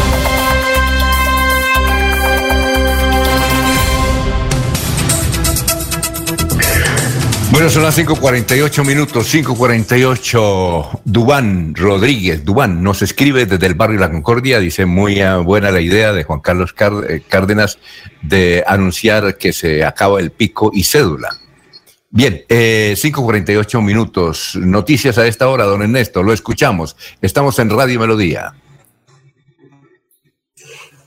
Bueno, son las 5.48 minutos, 5.48. Dubán Rodríguez, Dubán nos escribe desde el barrio La Concordia, dice muy ah, buena la idea de Juan Carlos eh, Cárdenas de anunciar que se acaba el pico y cédula. Bien, eh, 5.48 minutos, noticias a esta hora, don Ernesto, lo escuchamos. Estamos en Radio Melodía.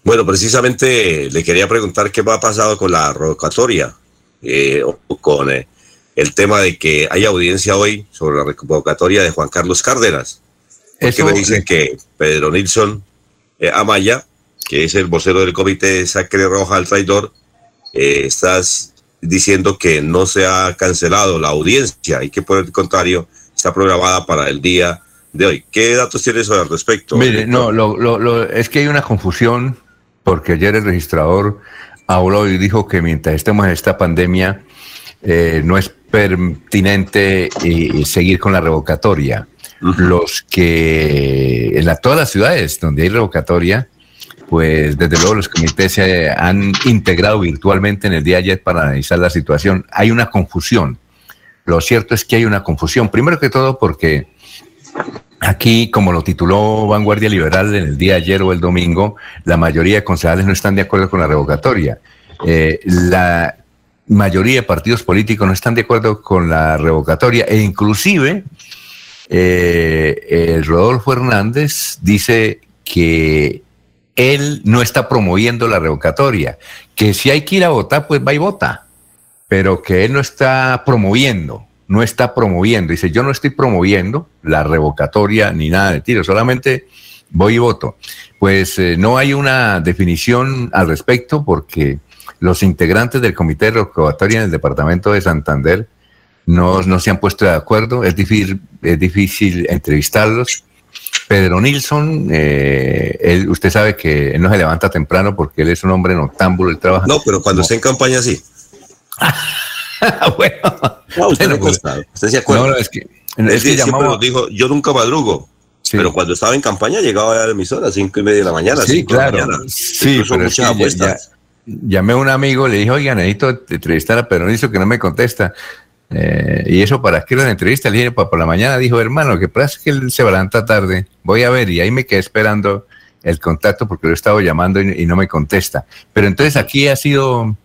Bueno, precisamente le quería preguntar qué va a pasado con la revocatoria, eh, o con... Eh, el tema de que hay audiencia hoy sobre la revocatoria de Juan Carlos Cárdenas. Porque me dicen que Pedro Nilsson eh, Amaya, que es el vocero del comité Sacre Roja al Traidor, eh, estás diciendo que no se ha cancelado la audiencia y que por el contrario está programada para el día de hoy. ¿Qué datos tienes al respecto? Mire, no, lo, es que hay una confusión porque ayer el registrador habló y dijo que mientras estemos en esta pandemia eh, no es pertinente eh, seguir con la revocatoria. Los que en la, todas las ciudades donde hay revocatoria, pues desde luego los comités se han integrado virtualmente en el día de ayer para analizar la situación. Hay una confusión. Lo cierto es que hay una confusión. Primero que todo porque aquí, como lo tituló Vanguardia Liberal en el día de ayer o el domingo, la mayoría de concejales no están de acuerdo con la revocatoria. Eh, la mayoría de partidos políticos no están de acuerdo con la revocatoria e inclusive eh, el Rodolfo Hernández dice que él no está promoviendo la revocatoria, que si hay que ir a votar, pues va y vota, pero que él no está promoviendo, no está promoviendo. Dice, yo no estoy promoviendo la revocatoria ni nada de tiro, solamente voy y voto. Pues eh, no hay una definición al respecto porque los integrantes del comité de revocatoria en el departamento de Santander no, no se han puesto de acuerdo, es difícil, es difícil entrevistarlos. Pedro Nilsson, eh, él, usted sabe que él no se levanta temprano porque él es un hombre noctámbulo, él trabaja. No, pero cuando está en campaña sí. [laughs] bueno, no, usted, no, pues, usted se acuerda. No, es que, es que llamaba... dijo, yo nunca madrugo. Pero cuando estaba en campaña llegaba a la emisora a cinco y media de la mañana. Sí, claro. Sí, pero es que ya, llamé a un amigo, le dije, oiga, necesito entrevistar a Pedro Nilsson que no me contesta. Eh, y eso para qué la entrevista, le dije, pues por la mañana dijo, hermano, que pasa que él se levanta tarde, voy a ver, y ahí me quedé esperando el contacto porque lo he estado llamando y, no me contesta. Pero entonces aquí ha sido,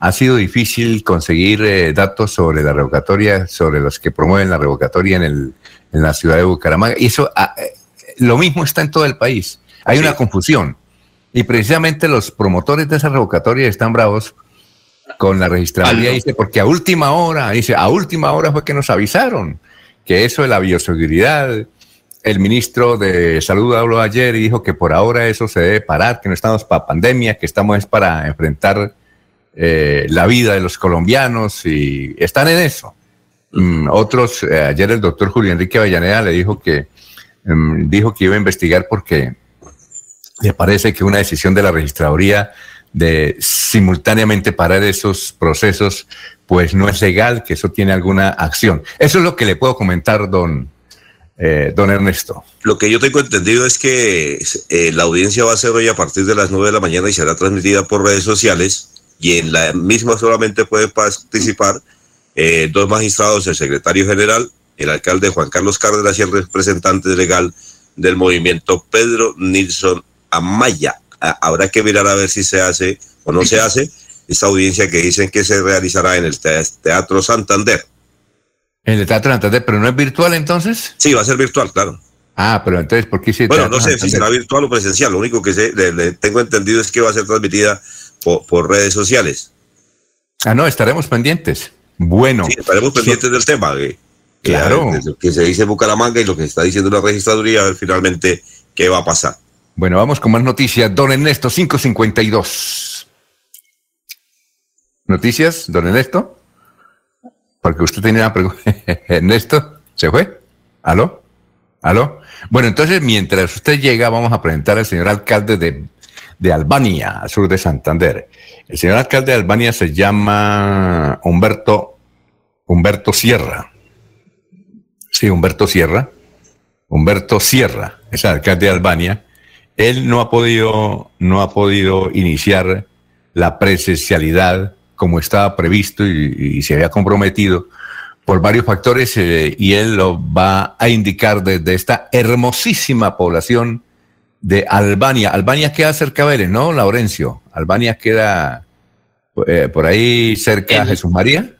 ha sido difícil conseguir eh, datos sobre la revocatoria, sobre los que promueven la revocatoria en, el, en la ciudad de Bucaramanga. Y eso, ah, eh, lo mismo está en todo el país. Hay una confusión. Y precisamente los promotores de esa revocatoria están bravos con la registraduría, dice, porque a última hora, dice, a última hora fue que nos avisaron que eso de la bioseguridad, el ministro de Salud habló ayer y dijo que por ahora eso se debe parar, que no estamos para pandemia, que estamos es para enfrentar eh, la vida de los colombianos y están en eso. Mm, otros, eh, ayer el doctor Julio Enrique Avellaneda le dijo que, mm, dijo que iba a investigar porque me parece que una decisión de la registraduría de simultáneamente parar esos procesos, pues no es legal, que eso tiene alguna acción. Eso es lo que le puedo comentar, don, eh, don Ernesto. Lo que yo tengo entendido es que eh, la audiencia va a ser hoy a partir de las 9 de la mañana y será transmitida por redes sociales y en la misma solamente pueden participar eh, dos magistrados, el secretario general, el alcalde Juan Carlos Cárdenas y el representante legal del movimiento Pedro Nilsson Amaya. Habrá que mirar a ver si se hace o no se hace esta audiencia que dicen que se realizará en el Teatro Santander. En el Teatro Santander, pero no es virtual entonces? Sí, va a ser virtual, claro. Ah, pero entonces, ¿por qué se Bueno, no sé si será virtual o presencial. Lo único que le, tengo entendido es que va a ser transmitida por, redes sociales. Ah, no, estaremos pendientes. Bueno. Sí, estaremos pendientes del tema. claro. Que, que se dice Bucaramanga y lo que está diciendo la registraduría, a ver finalmente qué va a pasar. Bueno, vamos con más noticias. Don Ernesto, 552. ¿Noticias, don Ernesto? Porque usted tenía una pregunta. [laughs] Ernesto, ¿se fue? ¿Aló? ¿Aló? Bueno, entonces mientras usted llega, vamos a presentar al señor alcalde de, de Albania, al sur de Santander. El señor alcalde de Albania se llama Humberto, Humberto Sierra. Sí, Humberto Sierra. Humberto Sierra, es el alcalde de Albania. Él no ha podido, no ha podido iniciar la presencialidad como estaba previsto y, y se había comprometido por varios factores eh, y él lo va a indicar desde esta hermosísima población de Albania. Albania queda cerca de Vélez, ¿no, Laurencio? Albania queda eh, por ahí cerca de Jesús María.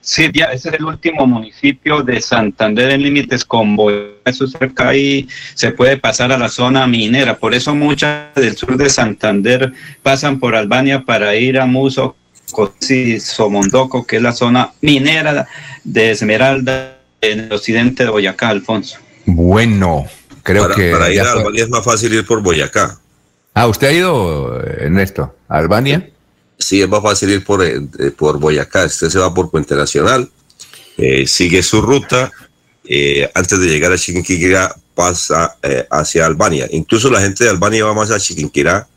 Sí, ya, ese es el último municipio de Santander en límites con Boyacá. Eso cerca ahí se puede pasar a la zona minera. Por eso muchas del sur de Santander pasan por Albania para ir a Muso, Cosi, Somondoco, que es la zona minera de Esmeralda en el occidente de Boyacá, Alfonso. Bueno, creo para, que. Para ir a fue. Albania es más fácil ir por Boyacá. Ah, ¿usted ha ido, Ernesto, a Albania? Sí, es más fácil ir por, eh, por Boyacá. Usted se va por Puente Nacional, eh, sigue su ruta. eh, antes de llegar a Chiquinquirá, pasa hacia Albania. Incluso la gente de Albania va más a Chiquinquirá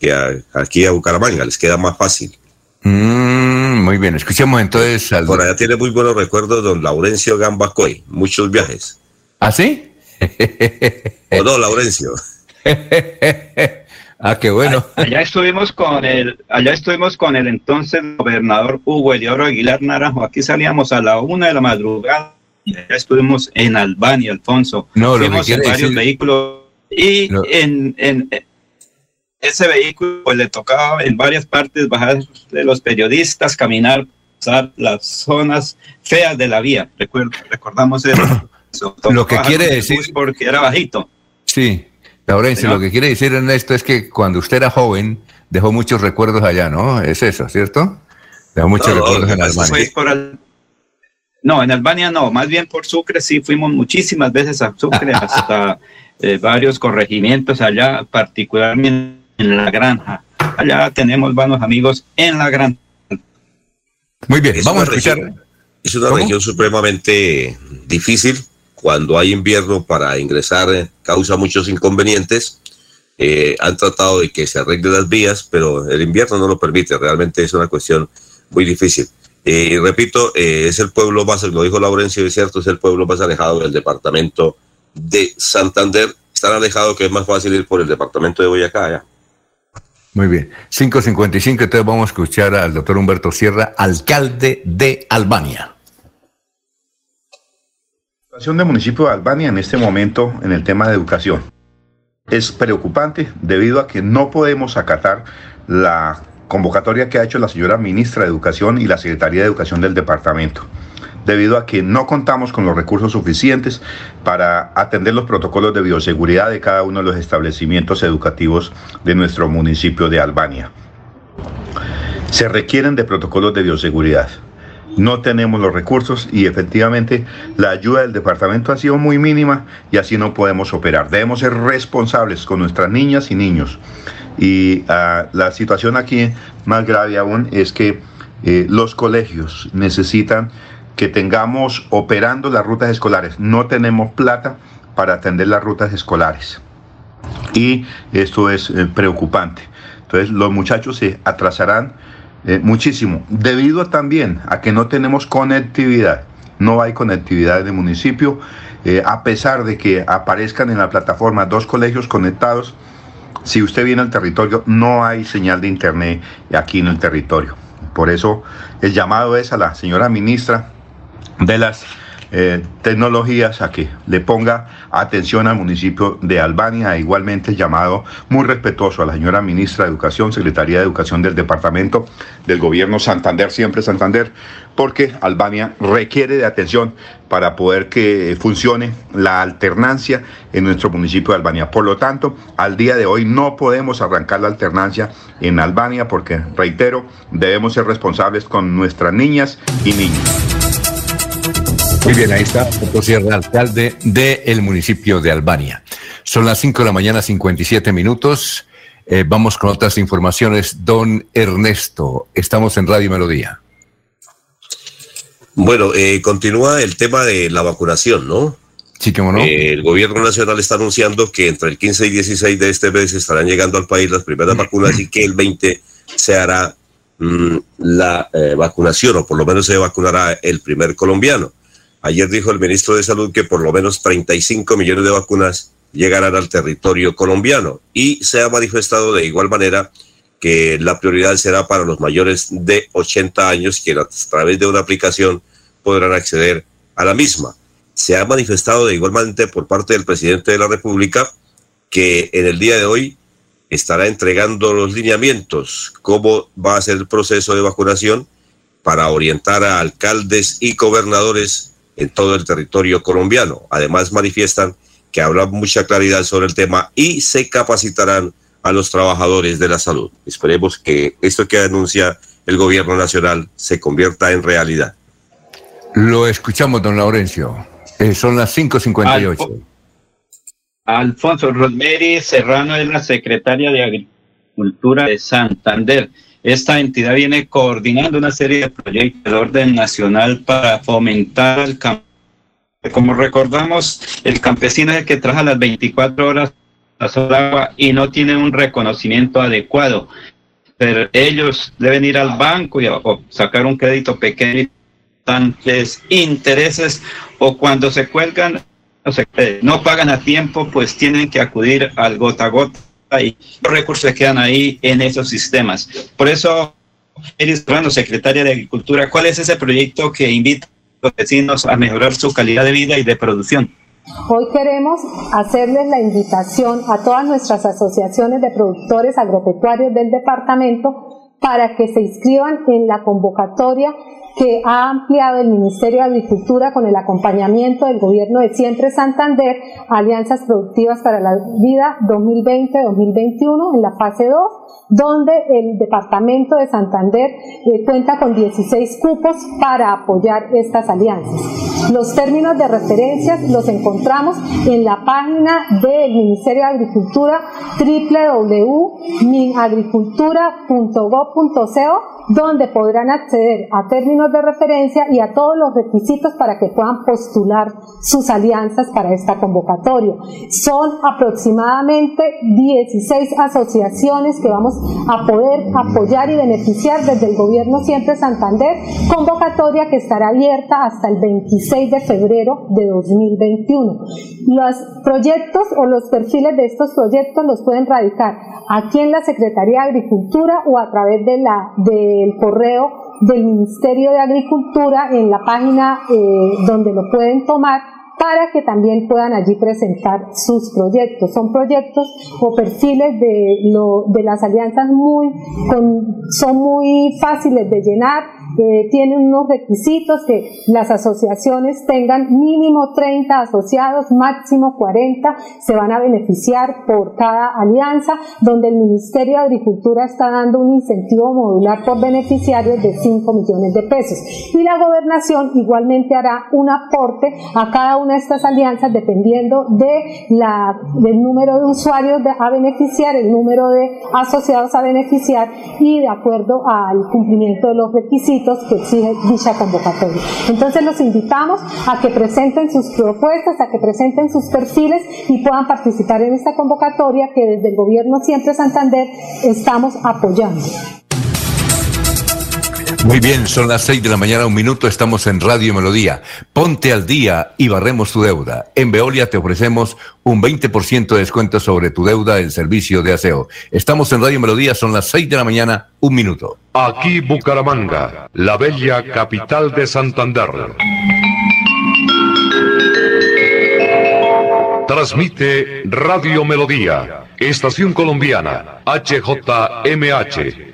que a- aquí a Bucaramanga. Les queda más fácil. Mm, muy bien, escuchemos entonces al. Por allá tiene muy buenos recuerdos don Laurencio Gambacoy. Muchos viajes. ¿Ah, sí? ¿O no, Laurencio? [laughs] ah, qué bueno. Allá estuvimos con el, allá estuvimos con el entonces gobernador Hugo Elioro Aguilar Naranjo. Aquí salíamos a la una de la madrugada y allá estuvimos en Albania, Alfonso. No, lo que Fuimos en quiere varios decir- vehículos y en, en ese vehículo pues, le tocaba en varias partes bajar de los periodistas, caminar, pasar las zonas feas de la vía. Recuerdo, recordamos eso. [coughs] Lo que quiere decir- Porque era bajito. Sí, Laurencio, Señor. lo que quiere decir Ernesto es que cuando usted era joven dejó muchos recuerdos allá, ¿no? Es eso, ¿cierto? Dejó muchos No, recuerdos en Albania. fue por Al- No, en Albania no, más bien por Sucre sí fuimos muchísimas veces a Sucre, hasta [laughs] eh, varios corregimientos allá, particularmente en la granja. Allá tenemos buenos amigos en la granja. Muy bien, Es vamos a escuchar. región- es una ¿Cómo? región supremamente difícil. Cuando hay invierno para ingresar eh, causa muchos inconvenientes. Eh, han tratado de que se arreglen las vías, pero el invierno no lo permite. Realmente es una cuestión muy difícil. Eh, y repito, es el pueblo más, lo dijo Laurencio, es cierto, es el pueblo más alejado del departamento de Santander. Tan alejado que es más fácil ir por el departamento de Boyacá. ya. Muy bien. 5.55, entonces vamos a escuchar al doctor Humberto Sierra, alcalde de Albania. Situación del municipio de Albania en este momento en el tema de educación es preocupante debido a que no podemos acatar la convocatoria que ha hecho la señora ministra de Educación y la Secretaría de Educación del departamento, debido a que no contamos con los recursos suficientes para atender los protocolos de bioseguridad de cada uno de los establecimientos educativos de nuestro municipio de Albania. Se requieren de protocolos de bioseguridad no tenemos los recursos y efectivamente la ayuda del departamento ha sido muy mínima y así no podemos operar. Debemos ser responsables con nuestras niñas y niños. Y ah, la situación aquí más grave aún es que eh, los colegios necesitan que tengamos operando las rutas escolares. No tenemos plata para atender las rutas escolares. Y esto es eh, preocupante. Entonces los muchachos se atrasarán eh, muchísimo, debido también a que no tenemos conectividad. No hay conectividad en el municipio, eh, a pesar de que aparezcan en la plataforma dos colegios conectados. Si usted viene al territorio, no hay señal de internet aquí en el territorio. Por eso el llamado es a la señora ministra de las eh, tecnologías a que le ponga atención al municipio de Albania, igualmente llamado muy respetuoso a la señora ministra de Educación, Secretaría de Educación del Departamento del Gobierno Santander, siempre Santander, porque Albania requiere de atención para poder que funcione la alternancia en nuestro municipio de Albania. Por lo tanto, al día de hoy no podemos arrancar la alternancia en Albania porque, reitero, debemos ser responsables con nuestras niñas y niños. Muy bien, ahí está Otto Sierra, alcalde del municipio de Albania. Son las 5 de la mañana, 57 minutos. Eh, vamos con otras informaciones. Don Ernesto, estamos en Radio Melodía. Bueno, eh, continúa el tema de la vacunación, ¿no? Sí, cómo no. Eh, el gobierno nacional está anunciando que entre el 15 y 16 de este mes estarán llegando al país las primeras vacunas y que el 20 se hará mm, la eh, vacunación, o por lo menos se vacunará el primer colombiano. Ayer dijo el ministro de Salud que por lo menos 35 millones de vacunas llegarán al territorio colombiano y se ha manifestado de igual manera que la prioridad será para los mayores de 80 años, que a través de una aplicación podrán acceder a la misma. Se ha manifestado de igual manera por parte del presidente de la República que en el día de hoy estará entregando los lineamientos, cómo va a ser el proceso de vacunación para orientar a alcaldes y gobernadores en todo el territorio colombiano. Además manifiestan que habrá mucha claridad sobre el tema y se capacitarán a los trabajadores de la salud. Esperemos que esto que anuncia el gobierno nacional se convierta en realidad. Lo escuchamos, don Laurencio. Eh, son las 5.58. Alfonso Rosemary Serrano es la secretaria de Agricultura de Santander. Esta entidad viene coordinando una serie de proyectos de orden nacional para fomentar el campo. Como recordamos, el campesino es el que trabaja las 24 horas agua y no tienen un reconocimiento adecuado. Pero ellos deben ir al banco y o sacar un crédito pequeño, tantos intereses, o cuando se cuelgan, o se, eh, no pagan a tiempo, pues tienen que acudir al gota a gota y los recursos quedan ahí en esos sistemas. Por eso, Eris Rano, secretaria de Agricultura, ¿cuál es ese proyecto que invita a los vecinos a mejorar su calidad de vida y de producción? Hoy queremos hacerles la invitación a todas nuestras asociaciones de productores agropecuarios del departamento para que se inscriban en la convocatoria que ha ampliado el Ministerio de Agricultura con el acompañamiento del gobierno de Siempre Santander, Alianzas Productivas para la Vida 2020-2021 en la fase 2, donde el Departamento de Santander eh, cuenta con 16 cupos para apoyar estas alianzas. Los términos de referencia los encontramos en la página del Ministerio de Agricultura www.minagricultura.gov.co donde podrán acceder a términos de referencia y a todos los requisitos para que puedan postular sus alianzas para esta convocatoria. Son aproximadamente 16 asociaciones que vamos a poder apoyar y beneficiar desde el gobierno siempre Santander, convocatoria que estará abierta hasta el 26 de febrero de 2021. Los proyectos o los perfiles de estos proyectos los pueden radicar aquí en la Secretaría de Agricultura o a través de la del correo del Ministerio de Agricultura en la página eh, donde lo pueden tomar para que también puedan allí presentar sus proyectos. Son proyectos o perfiles de, lo, de las alianzas muy, son muy fáciles de llenar, tienen unos requisitos que las asociaciones tengan mínimo 30 asociados, máximo 40, se van a beneficiar por cada alianza, donde el Ministerio de Agricultura está dando un incentivo modular por beneficiarios de 5 millones de pesos. Y la gobernación igualmente hará un aporte a cada una de estas alianzas dependiendo de la, del número de usuarios a beneficiar, el número de asociados a beneficiar y de acuerdo al cumplimiento de los requisitos que exige dicha convocatoria. Entonces los invitamos a que presenten sus propuestas, a que presenten sus perfiles y puedan participar en esta convocatoria que desde el gobierno siempre Santander estamos apoyando. Muy bien, son las seis de la mañana, un minuto, estamos en Radio Melodía. Ponte al día y barremos tu deuda. En Veolia te ofrecemos un 20% de descuento sobre tu deuda en servicio de aseo. Estamos en Radio Melodía, son las seis de la mañana, un minuto. Aquí Bucaramanga, la bella capital de Santander. Transmite Radio Melodía, Estación Colombiana, HJMH.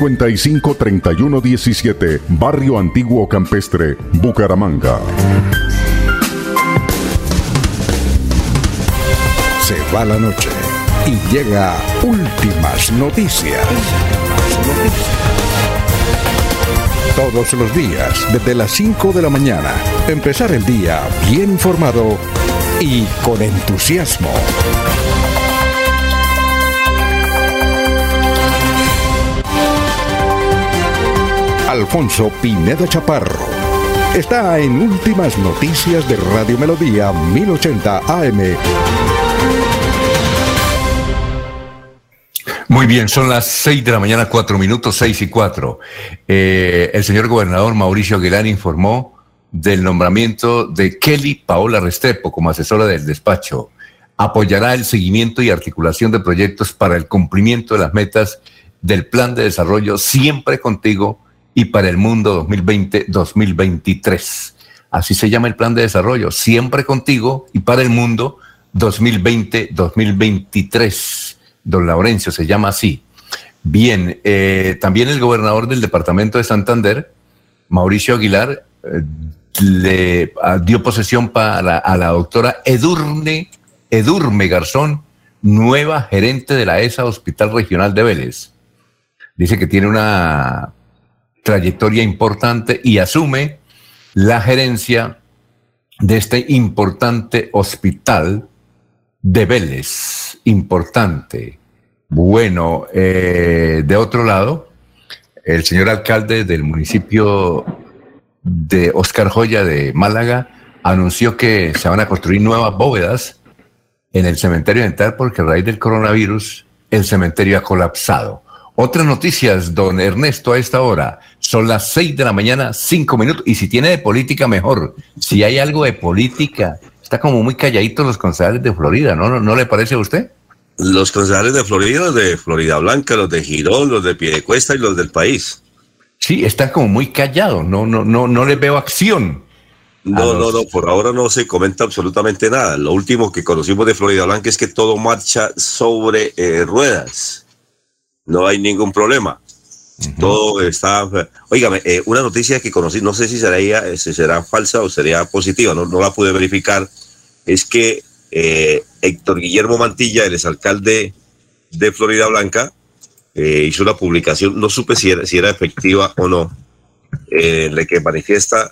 55 31 17, Barrio Antiguo Campestre, Bucaramanga. Se va la noche y llega últimas noticias. Todos los días, desde las 5 de la mañana, empezar el día bien informado y con entusiasmo. Alfonso Pineda Chaparro. Está en Últimas Noticias de Radio Melodía 1080 AM. Muy bien, son las 6 de la mañana, 4 minutos, 6 y 4. Eh, el señor gobernador Mauricio Aguilar informó del nombramiento de Kelly Paola Restrepo como asesora del despacho. Apoyará el seguimiento y articulación de proyectos para el cumplimiento de las metas del plan de desarrollo Siempre Contigo y para el mundo 2020-2023. Así se llama el plan de desarrollo, siempre contigo y para el mundo 2020-2023. Don Laurencio se llama así. Bien, eh, también el gobernador del departamento de Santander, Mauricio Aguilar, eh, le ah, dio posesión para a la doctora Edurne, Edurme Garzón, nueva gerente de la ESA Hospital Regional de Vélez. Dice que tiene una trayectoria importante y asume la gerencia de este importante hospital de Vélez. Importante. Bueno, eh, de otro lado, el señor alcalde del municipio de Oscar Joya de Málaga anunció que se van a construir nuevas bóvedas en el cementerio dental porque a raíz del coronavirus el cementerio ha colapsado. Otras noticias, don Ernesto, a esta hora. Son las seis de la mañana, cinco minutos. Y si tiene de política, mejor. Si hay algo de política, está como muy calladitos los concejales de Florida, ¿no? ¿No, le parece a usted? Los concejales de Florida, los de Florida Blanca, los de Girón, los de Piedecuesta y los del país. Sí, está como muy callado. No, no, no, no le veo acción. No, no, no, por ahora no se comenta absolutamente nada. Lo último que conocimos de Florida Blanca es que todo marcha sobre eh, ruedas no hay ningún problema. Todo está. Óigame, eh, una noticia que conocí, no sé si será, eh, si será falsa o sería positiva, no, no la pude verificar, es que eh, Héctor Guillermo Mantilla, el exalcalde de Florida Blanca, hizo una publicación, no supe si era, si era efectiva o no, en la que manifiesta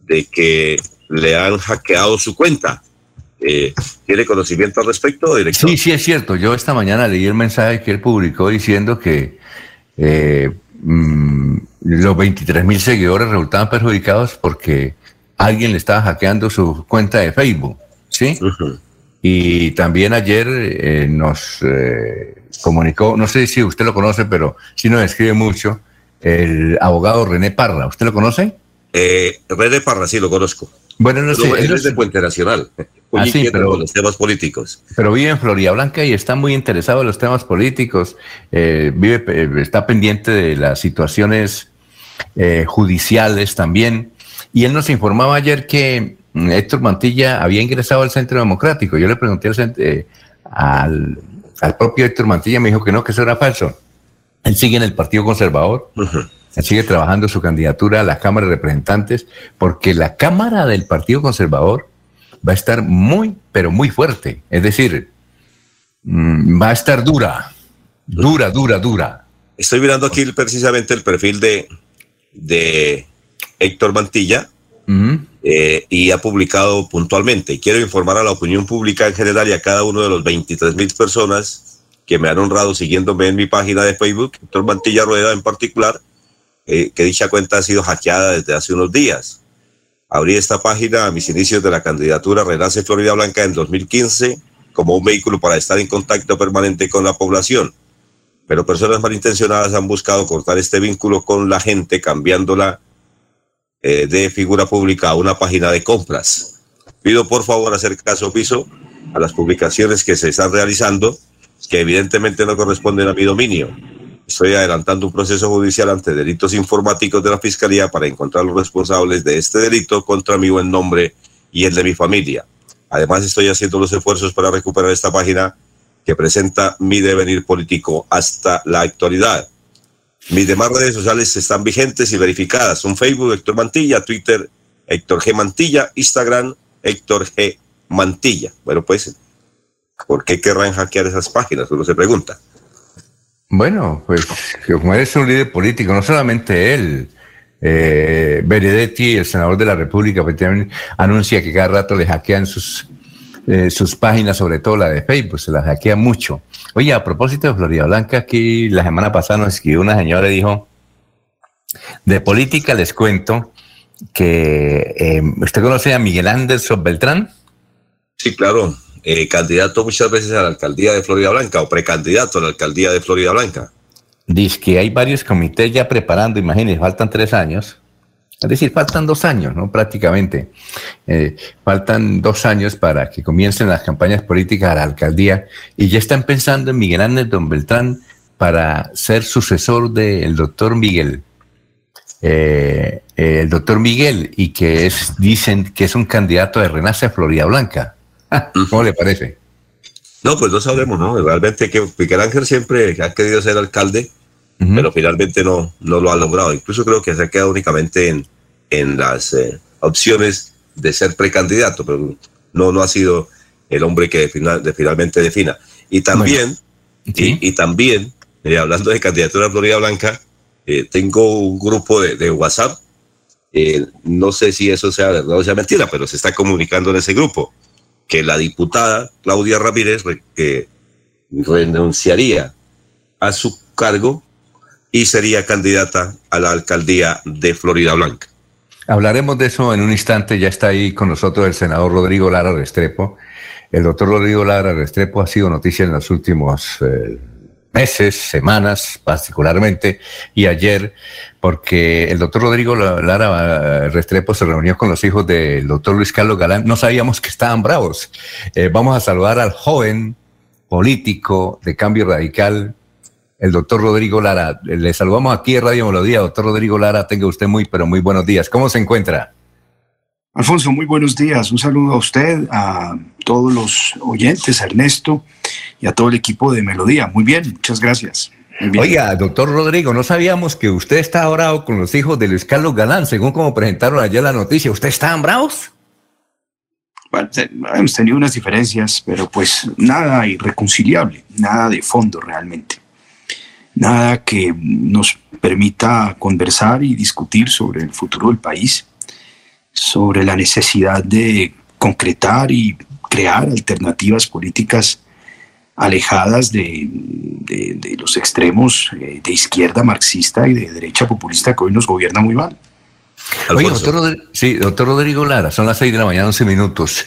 de que le han hackeado su cuenta. Eh, ¿Tiene conocimiento al respecto, director? Sí, sí, es cierto. Yo esta mañana leí el mensaje que él publicó diciendo que eh, mm, los 23 mil seguidores resultaban perjudicados porque alguien le estaba hackeando su cuenta de Facebook, ¿sí? Y también ayer eh, nos comunicó, no sé si usted lo conoce, pero sí nos escribe mucho, el abogado René Parra. ¿Usted lo conoce? René Parra, sí, lo conozco. Bueno, no sé. Él es de Puente Nacional. Ah, sí, pero, los temas políticos. Pero vive en Florida Blanca y está muy interesado en los temas políticos. Eh, vive, eh, está pendiente de las situaciones eh, judiciales también. Y él nos informaba ayer que mm, Héctor Mantilla había ingresado al Centro Democrático. Yo le pregunté al, al, propio Héctor Mantilla, me dijo que no, que eso era falso. Él sigue en el Partido Conservador, él sigue trabajando su candidatura a la Cámara de Representantes, porque la Cámara del Partido Conservador va a estar muy, pero muy fuerte. Es decir, mm, va a estar dura, dura, dura, dura. Estoy mirando aquí precisamente el perfil de, de Héctor Mantilla eh, y ha publicado puntualmente. Quiero informar a la opinión pública en general y a cada uno de los 23 mil personas que me han honrado siguiéndome en mi página de Facebook, Héctor Mantilla Rueda en particular, eh, que dicha cuenta ha sido hackeada desde hace unos días. Abrí esta página a mis inicios de la candidatura Renace Florida Blanca en 2015 como un vehículo para estar en contacto permanente con la población. Pero personas malintencionadas han buscado cortar este vínculo con la gente cambiándola eh, de figura pública a una página de compras. Pido por favor hacer caso omiso a las publicaciones que se están realizando, que evidentemente no corresponden a mi dominio. Estoy adelantando un proceso judicial ante delitos informáticos de la Fiscalía para encontrar los responsables de este delito contra mi buen nombre y el de mi familia. Además, estoy haciendo los esfuerzos para recuperar esta página que presenta mi devenir político hasta la actualidad. Mis demás redes sociales están vigentes y verificadas. Son Facebook, Héctor Mantilla, Twitter, Héctor G. Mantilla, Instagram, Héctor G. Mantilla. Bueno, pues, ¿por qué querrán hackear esas páginas? Uno se pregunta. Bueno, pues como es un líder político, no solamente él, eh, Benedetti, el senador de la República, pues, anuncia que cada rato le hackean sus, eh, sus páginas, sobre todo la de Facebook, se las hackean mucho. Oye, a propósito de Florida Blanca, aquí la semana pasada nos escribió una señora y dijo, de política les cuento que eh, usted conoce a Miguel Anderson Beltrán. Sí, claro, eh, candidato muchas veces a la alcaldía de Florida Blanca o precandidato a la alcaldía de Florida Blanca. Dice que hay varios comités ya preparando, imagínense, faltan tres años es decir, faltan dos años, ¿no? Prácticamente. Eh, faltan dos años para que comiencen las campañas políticas a la alcaldía y ya están pensando en Miguel Ángel Don Beltrán para ser sucesor del doctor Miguel. Eh, el doctor Miguel y que es, dicen que es un candidato de Renace a Florida Blanca. [laughs] ¿Cómo le parece? No, pues no sabemos, ¿no? Realmente que Miguel Ángel siempre ha querido ser alcalde, pero finalmente no, no lo ha logrado. Incluso creo que se ha quedado únicamente en, en las eh, opciones de ser precandidato, pero no, no ha sido el hombre que final, de, finalmente defina. Y también, y, también, eh, hablando de candidatura a Florida Blanca, eh, tengo un grupo de, de WhatsApp. no sé si eso sea verdad o sea mentira, pero se está comunicando en ese grupo que la diputada Claudia Ramírez que renunciaría a su cargo y sería candidata a la alcaldía de Florida Blanca. Hablaremos de eso en un instante. Ya está ahí con nosotros el senador Rodrigo Lara Restrepo. El doctor Rodrigo Lara Restrepo ha sido noticia en los últimos eh, meses, semanas particularmente, y ayer, porque el doctor Rodrigo Lara Restrepo se reunió con los hijos del doctor Luis Carlos Galán. No sabíamos que estaban bravos. Eh, vamos a saludar al joven político de cambio radical, el doctor Rodrigo Lara. Le saludamos aquí en Radio Melodía. Doctor Rodrigo Lara, tenga usted muy, pero muy buenos días. ¿Cómo se encuentra? Alfonso, muy buenos días. Un saludo a usted, a todos los oyentes, a Ernesto y a todo el equipo de Melodía. Muy bien, muchas gracias. Oiga, doctor Rodrigo, no sabíamos que usted está orado con los hijos de Luis Carlos Galán, según como presentaron ayer la noticia. ¿Usted está bravos? Bueno, hemos tenido unas diferencias, pero pues nada irreconciliable, nada de fondo realmente nada que nos permita conversar y discutir sobre el futuro del país, sobre la necesidad de concretar y crear alternativas políticas alejadas de, los extremos eh, de izquierda marxista y de derecha populista que hoy nos gobierna muy mal. Oye, doctor, sí, doctor Rodrigo Lara, son las seis de la mañana, 11 minutos.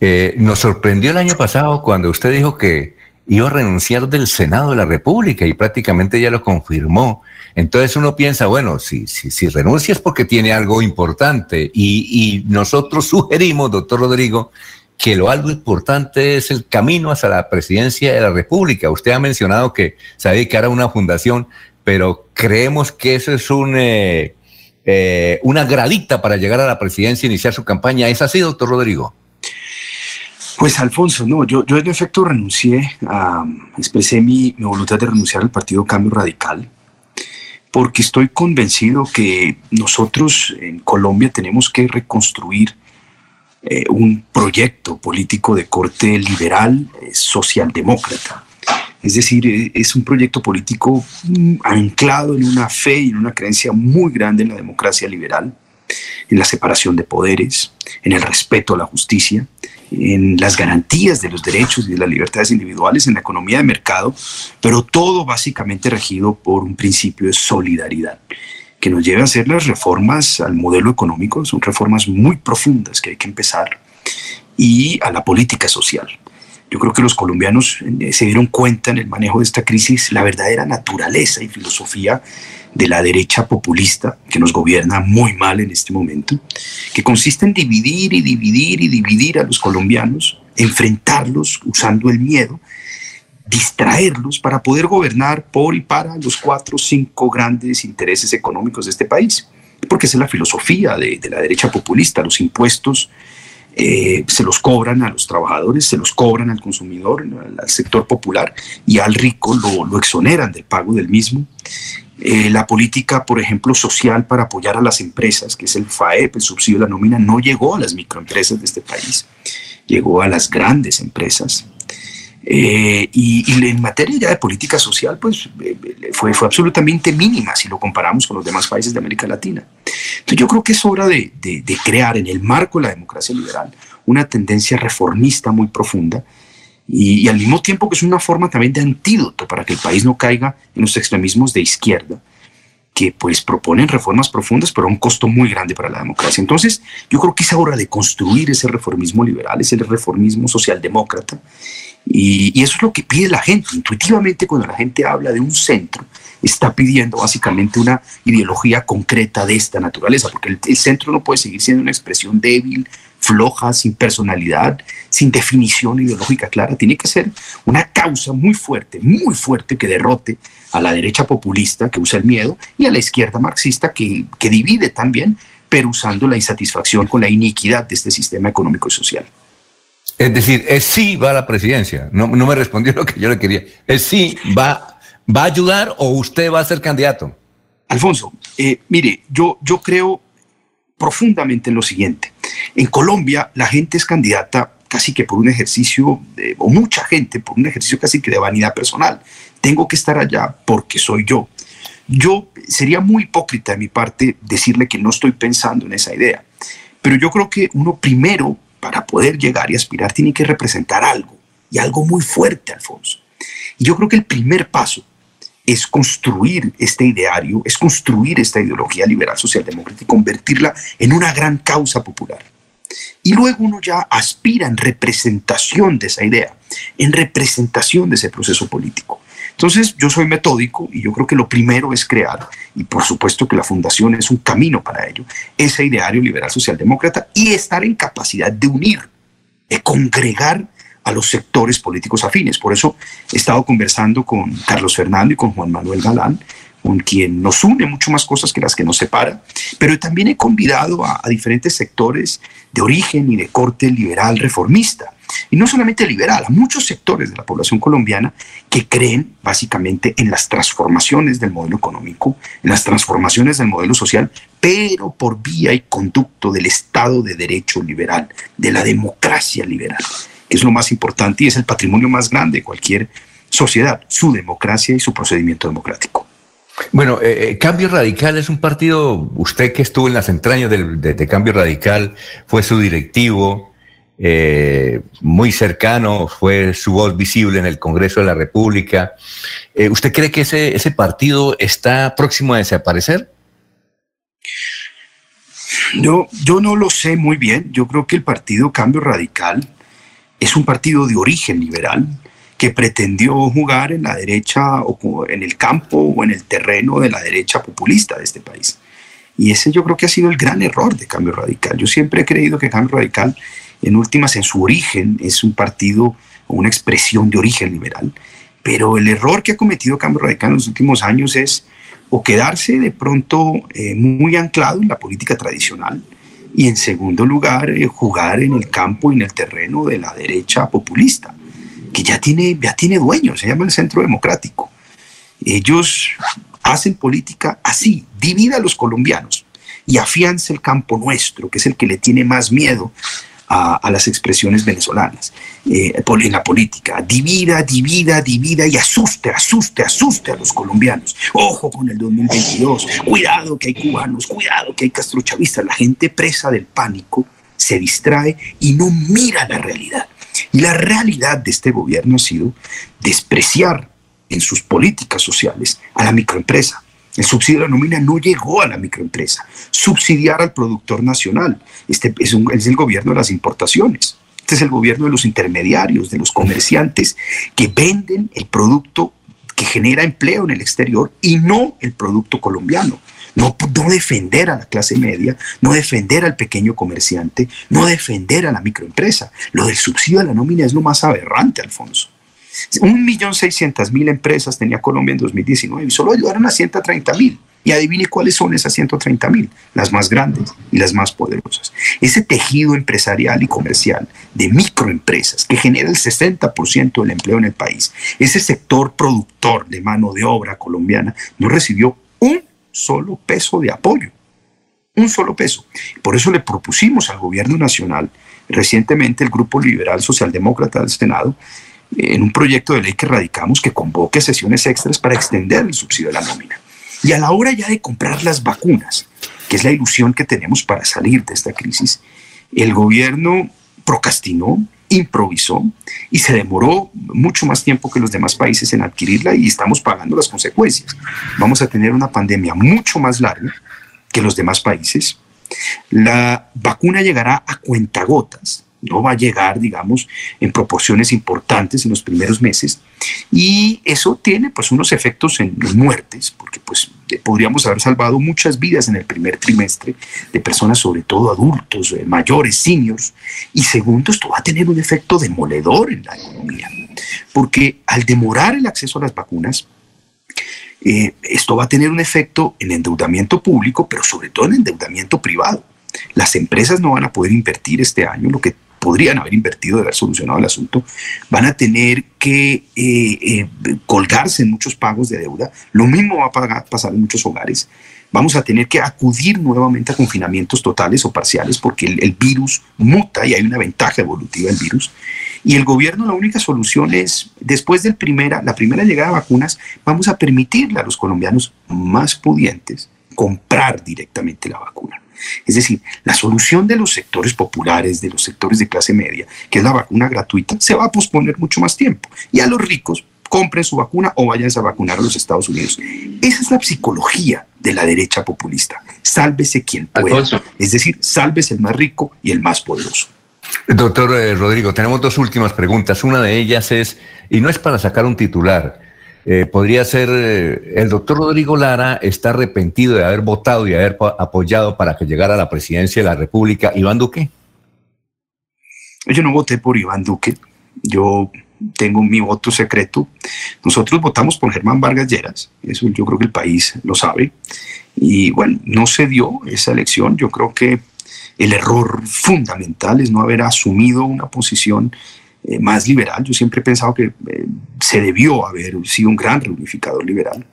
Eh, nos sorprendió el año pasado cuando usted dijo que iba a renunciar del Senado de la República y prácticamente ya lo confirmó. Entonces uno piensa, bueno, si, si, si renuncia es porque tiene algo importante y, nosotros [laughs] sugerimos, doctor Rodrigo, que lo algo importante es el camino hacia la presidencia de la República. Usted ha mencionado que se va a dedicar a una fundación, pero creemos que eso es un, eh, eh, una gradita para llegar a la presidencia e iniciar su campaña. ¿Es así, doctor Rodrigo? Pues Alfonso, no, yo, yo en efecto renuncié, a, expresé mi, voluntad de renunciar al Partido Cambio Radical, porque estoy convencido que nosotros en Colombia tenemos que reconstruir eh, un proyecto político de corte liberal, eh, socialdemócrata. Es decir, eh, es un proyecto político mm, anclado en una fe y en una creencia muy grande en la democracia liberal, en la separación de poderes, en el respeto a la justicia, en las garantías de los derechos y de las libertades individuales, en la economía de mercado, pero todo básicamente regido por un principio de solidaridad que nos lleve a hacer las reformas al modelo económico, son reformas muy profundas que hay que empezar, y a la política social. Yo creo que los colombianos eh, se dieron cuenta en el manejo de esta crisis la verdadera naturaleza y filosofía de la derecha populista que nos gobierna muy mal en este momento, que consiste en dividir y dividir y dividir a los colombianos, enfrentarlos usando el miedo, distraerlos para poder gobernar por y para los cuatro o cinco grandes intereses económicos de este país. Porque esa es la filosofía de, de la derecha populista, los impuestos eh, se los cobran a los trabajadores, se los cobran al consumidor, al, sector popular y al rico lo, exoneran del pago del mismo. Eh, la política, por ejemplo, social para apoyar a las empresas, que es el FAEP, el subsidio de la nómina, no llegó a las microempresas de este país, llegó a las grandes empresas. Eh, y, en materia ya de política social, pues fue, fue absolutamente mínima si lo comparamos con los demás países de América Latina. Entonces yo creo que es hora de, de, crear en el marco de la democracia liberal una tendencia reformista muy profunda y, y, al mismo tiempo que es una forma también de antídoto para que el país no caiga en los extremismos de izquierda que pues proponen reformas profundas pero a un costo muy grande para la democracia. Entonces yo creo que es hora de construir ese reformismo liberal, ese reformismo socialdemócrata y, y eso es lo que pide la gente. Intuitivamente cuando la gente habla de un centro, está pidiendo básicamente una ideología concreta de esta naturaleza, porque el, centro no puede seguir siendo una expresión débil, floja, sin personalidad, sin definición ideológica clara. Tiene que ser una causa muy fuerte, muy fuerte que derrote a la derecha populista que usa el miedo y a la izquierda marxista que, que divide también, pero usando la insatisfacción con la iniquidad de este sistema económico y social. Es decir, es sí va a la presidencia. No, no me respondió [laughs] lo que yo le quería. Es sí va ¿Va a ayudar o usted va a ser candidato? Alfonso, eh, mire, yo, yo creo profundamente en lo siguiente. En Colombia la gente es candidata casi que por un ejercicio, o mucha gente por un ejercicio casi que de vanidad personal. Tengo que estar allá porque soy yo. Yo sería muy hipócrita de mi parte decirle que no estoy pensando en esa idea, pero yo creo que uno primero, para poder llegar y aspirar, tiene que representar algo, y algo muy fuerte, Alfonso. Y yo creo que el primer paso es construir este ideario, es construir esta ideología liberal socialdemócrata y convertirla en una gran causa popular. Y luego uno ya aspira en representación de esa idea, en representación de ese proceso político. Entonces yo soy metódico y yo creo que lo primero es crear, y por supuesto que la fundación es un camino para ello, ese ideario liberal socialdemócrata y estar en capacidad de unir, de congregar a los sectores políticos afines. Por eso he estado conversando con Carlos Fernando y con Juan Manuel Galán, con quien nos une mucho más cosas que las que nos separa, pero también he convidado a, diferentes sectores de origen y de corte liberal reformista. Y no solamente liberal, a muchos sectores de la población colombiana que creen básicamente en las transformaciones del modelo económico, en las transformaciones del modelo social, pero por vía y conducto del Estado de Derecho liberal, de la democracia liberal que es lo más importante y es el patrimonio más grande de cualquier sociedad, su democracia y su procedimiento democrático. Bueno, eh, eh, Cambio Radical es un partido, usted que estuvo en las entrañas de, Cambio Radical, fue su directivo, eh, muy cercano, fue su voz visible en el Congreso de la República. ¿Usted cree que ese, ese partido está próximo a desaparecer? Yo, yo no lo sé muy bien. Yo creo que el partido Cambio Radical es un partido de origen liberal que pretendió jugar en la derecha o en el campo o en el terreno de la derecha populista de este país. Y ese yo creo que ha sido el gran error de Cambio Radical. Yo siempre he creído que Cambio Radical, en últimas, en su origen, es un partido o una expresión de origen liberal. Pero el error que ha cometido Cambio Radical en los últimos años es o quedarse de pronto eh, muy anclado en la política tradicional y en segundo lugar eh, jugar en el campo y en el terreno de la derecha populista, que ya tiene, ya tiene dueño, se llama el Centro Democrático. Ellos hacen política así, divida a los colombianos y afianza el campo nuestro, que es el que le tiene más miedo a, las expresiones venezolanas eh, en la política. Divida, divida, divida y asuste, asuste, asuste a los colombianos. Ojo con el 2022. Cuidado que hay cubanos, cuidado que hay castrochavistas. La gente presa del pánico se distrae y no mira la realidad. Y la realidad de este gobierno ha sido despreciar en sus políticas sociales a la microempresa, el subsidio de la nómina no llegó a la microempresa. Subsidiar al productor nacional. Este es, es, el gobierno de las importaciones. Este es el gobierno de los intermediarios, de los comerciantes que venden el producto que genera empleo en el exterior y no el producto colombiano. No, defender a la clase media, no defender al pequeño comerciante, no defender a la microempresa. Lo del subsidio de la nómina es lo más aberrante, Alfonso. Un millón seiscientas mil empresas tenía Colombia en 2019 y solo ayudaron a 130 mil. Y adivine cuáles son esas 130 mil, las más grandes y las más poderosas. Ese tejido empresarial y comercial de microempresas que genera el 60% del empleo en el país, ese sector productor de mano de obra colombiana, no recibió solo peso de apoyo. Un solo peso. Por eso le propusimos al gobierno nacional, recientemente el Grupo Liberal Socialdemócrata del Senado, en un proyecto de ley que radicamos que convoque sesiones extras para extender el subsidio de la nómina. Y a la hora ya de comprar las vacunas, que es la ilusión que tenemos para salir de esta crisis, el gobierno procrastinó, improvisó y se demoró mucho más tiempo que los demás países en adquirirla y estamos pagando las consecuencias. Vamos a tener una pandemia mucho más larga que los demás países. La vacuna llegará a cuentagotas no va a llegar, digamos, en proporciones importantes en los primeros meses. Y eso tiene pues unos efectos en muertes, porque pues podríamos haber salvado muchas vidas en el primer trimestre de personas, sobre todo adultos, eh, mayores, seniors. Y segundo, esto va a tener un efecto demoledor en la economía, porque al demorar el acceso a las vacunas, eh, esto va a tener un efecto en endeudamiento público, pero sobre todo en endeudamiento privado. Las empresas no van a poder invertir este año lo que podrían haber invertido de haber solucionado el asunto, van a tener que eh, eh, colgarse en muchos pagos de deuda. Lo mismo va a pasar en muchos hogares. Vamos a tener que acudir nuevamente a confinamientos totales o parciales porque el, virus muta y hay una ventaja evolutiva del virus. Y el gobierno la única solución es, después de primera, la primera llegada de vacunas, vamos a permitirle a los colombianos más pudientes comprar directamente la vacuna. Es decir, la solución de los sectores populares, de los sectores de clase media, que es la vacuna gratuita, se va a posponer mucho más tiempo. Y a los ricos, compren su vacuna o vayan a vacunar a los Estados Unidos. Esa es la psicología de la derecha populista. Sálvese quien pueda. Es decir, sálvese el más rico y el más poderoso. Doctor eh, Rodrigo, tenemos dos últimas preguntas. Una de ellas es, y no es para sacar un titular, eh, podría ser, eh, el doctor Rodrigo Lara está arrepentido de haber votado y haber apoyado para que llegara a la presidencia de la República Iván Duque. Yo no voté por Iván Duque, yo tengo mi voto secreto. Nosotros votamos por Germán Vargas Lleras, eso yo creo que el país lo sabe. Y bueno, no se dio esa elección, yo creo que el error fundamental es no haber asumido una posición eh, más liberal. Yo siempre he pensado que eh, se debió haber sido un gran reunificador liberal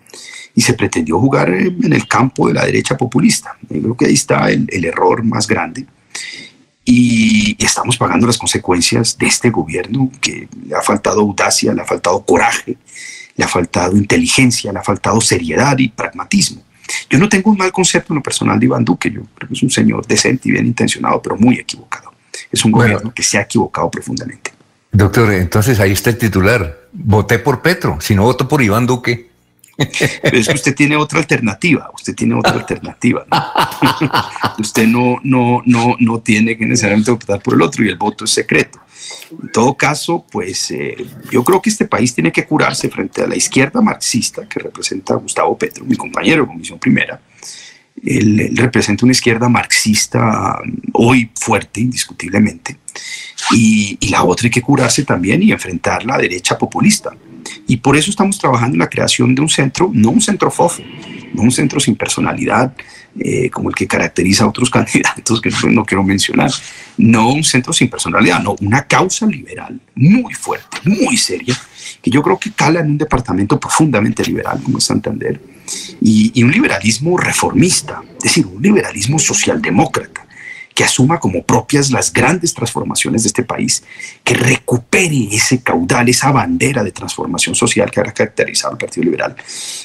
y se pretendió jugar eh, en el campo de la derecha populista. Yo creo que ahí está el, error más grande. Y, estamos pagando las consecuencias de este gobierno que le ha faltado audacia, le ha faltado coraje, le ha faltado inteligencia, le ha faltado seriedad y pragmatismo. Yo no tengo un mal concepto en lo personal de Iván Duque, yo creo que es un señor decente y bien intencionado, pero muy equivocado. Es un gobierno que se ha equivocado profundamente. Doctor, entonces ahí está el titular. Voté por Petro, si no voto por Iván Duque. Pero es que usted tiene otra alternativa, usted tiene otra alternativa. [laughs] usted no, no, no, no tiene que necesariamente votar por el otro y el voto es secreto. En todo caso, pues eh, yo creo que este país tiene que curarse frente a la izquierda marxista que representa a Gustavo Petro, mi compañero de Comisión Primera. Él representa una izquierda marxista hoy fuerte, indiscutiblemente y, la otra hay que curarse también y enfrentar la derecha populista. Y por eso estamos trabajando en la creación de un centro, no un centro FOFO, no un centro sin personalidad, eh, como el que caracteriza a otros [laughs] candidatos que no quiero mencionar, no un centro sin personalidad, no, una causa liberal muy fuerte, muy seria, que yo creo que cala en un departamento profundamente liberal como Santander, y, un liberalismo reformista, es decir, un liberalismo socialdemócrata que asuma como propias las grandes transformaciones de este país, que recupere ese caudal, esa bandera de transformación social que ha caracterizado al Partido Liberal,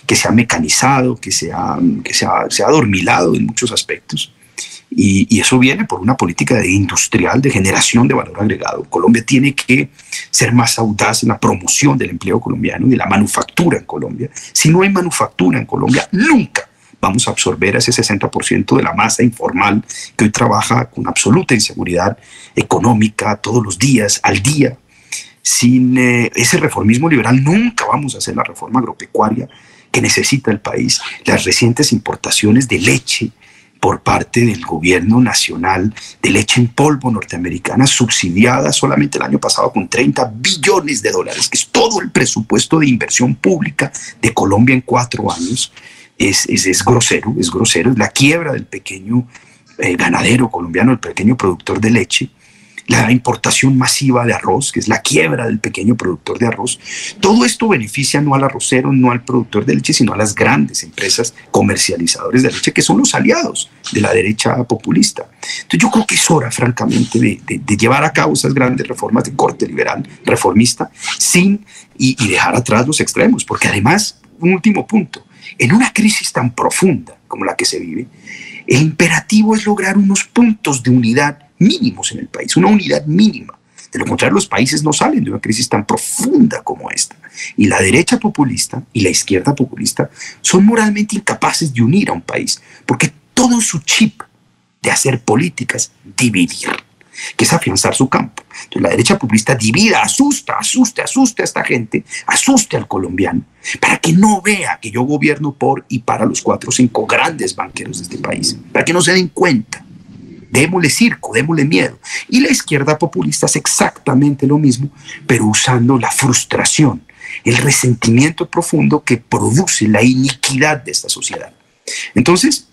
que se ha mecanizado, que se ha, que se ha, se ha adormilado en muchos aspectos. Y, eso viene por una política de industrial de generación de valor agregado. Colombia tiene que ser más audaz en la promoción del empleo colombiano y de la manufactura en Colombia. Si no hay manufactura en Colombia, nunca vamos a absorber a ese 60% de la masa informal que hoy trabaja con absoluta inseguridad económica todos los días, al día. Sin eh, ese reformismo liberal nunca vamos a hacer la reforma agropecuaria que necesita el país. Las recientes importaciones de leche por parte del gobierno nacional de leche en polvo norteamericana subsidiada solamente el año pasado con 30 billones de dólares, que es todo el presupuesto de inversión pública de Colombia en cuatro años. Es, es, grosero, es grosero, es la quiebra del pequeño eh, ganadero colombiano, el pequeño productor de leche, la importación masiva de arroz, que es la quiebra del pequeño productor de arroz. Todo esto beneficia no al arrocero, no al productor de leche, sino a las grandes empresas comercializadores de leche, que son los aliados de la derecha populista. Entonces yo creo que es hora, francamente, de, de, llevar a cabo esas grandes reformas de corte liberal, reformista, sin y, y dejar atrás los extremos, porque además, un último punto, en una crisis tan profunda como la que se vive, el imperativo es lograr unos puntos de unidad mínimos en el país, una unidad mínima. De lo contrario, los países no salen de una crisis tan profunda como esta. Y la derecha populista y la izquierda populista son moralmente incapaces de unir a un país, porque todo su chip de hacer políticas dividir que es afianzar su campo. Entonces la derecha populista divida, asusta, asuste, asuste a esta gente, asuste al colombiano, para que no vea que yo gobierno por y para los cuatro o cinco grandes banqueros de este país, para que no se den cuenta. Démosle circo, démosle miedo. Y la izquierda populista hace exactamente lo mismo, pero usando la frustración, el resentimiento profundo que produce la iniquidad de esta sociedad. Entonces,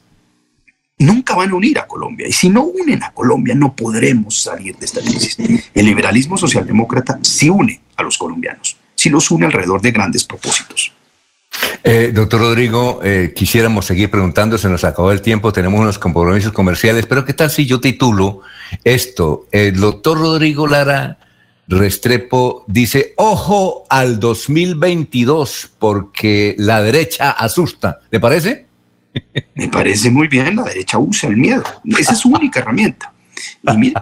nunca van a unir a Colombia. Y si no unen a Colombia, no podremos salir de esta crisis. El liberalismo socialdemócrata sí une a los colombianos, sí los une alrededor de grandes propósitos. Eh, doctor Rodrigo, eh, quisiéramos seguir preguntando, se nos acabó el tiempo, tenemos unos compromisos comerciales, pero ¿qué tal si yo titulo esto? El doctor Rodrigo Lara Restrepo dice, ojo al 2022 porque la derecha asusta. ¿Le parece? Me parece muy bien, la derecha usa el miedo. Esa es su única herramienta. Y,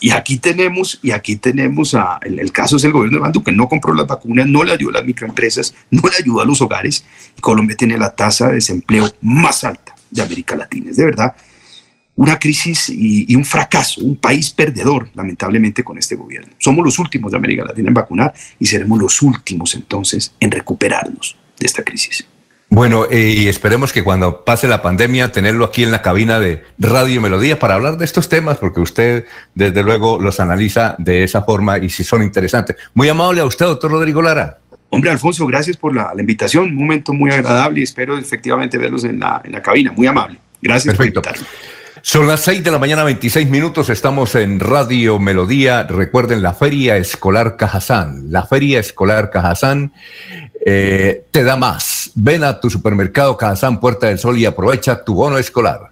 y aquí tenemos, y aquí tenemos a, el, el, caso es el gobierno de Bandu que no compró las vacunas, no le ayudó a las microempresas, no le ayudó a los hogares. Colombia tiene la tasa de desempleo más alta de América Latina. Es de verdad una crisis y, y un fracaso, un país perdedor, lamentablemente, con este gobierno. Somos los últimos de América Latina en vacunar y seremos los últimos entonces en recuperarnos de esta crisis. Bueno, eh, y esperemos que cuando pase la pandemia, tenerlo aquí en la cabina de Radio Melodía para hablar de estos temas, porque usted, desde luego, los analiza de esa forma y si son interesantes. Muy amable a usted, doctor Rodrigo Lara. Hombre, Alfonso, gracias por la, la invitación. Un momento muy agradable y espero efectivamente verlos en la, en la cabina. Muy amable. Gracias Perfecto. por invitarme. Son las 6 de la mañana, 26 minutos. Estamos en Radio Melodía. Recuerden la Feria Escolar Cajazán. La Feria Escolar Cajazán eh, te da más. Ven a tu supermercado Cajazán Puerta del Sol y aprovecha tu bono escolar.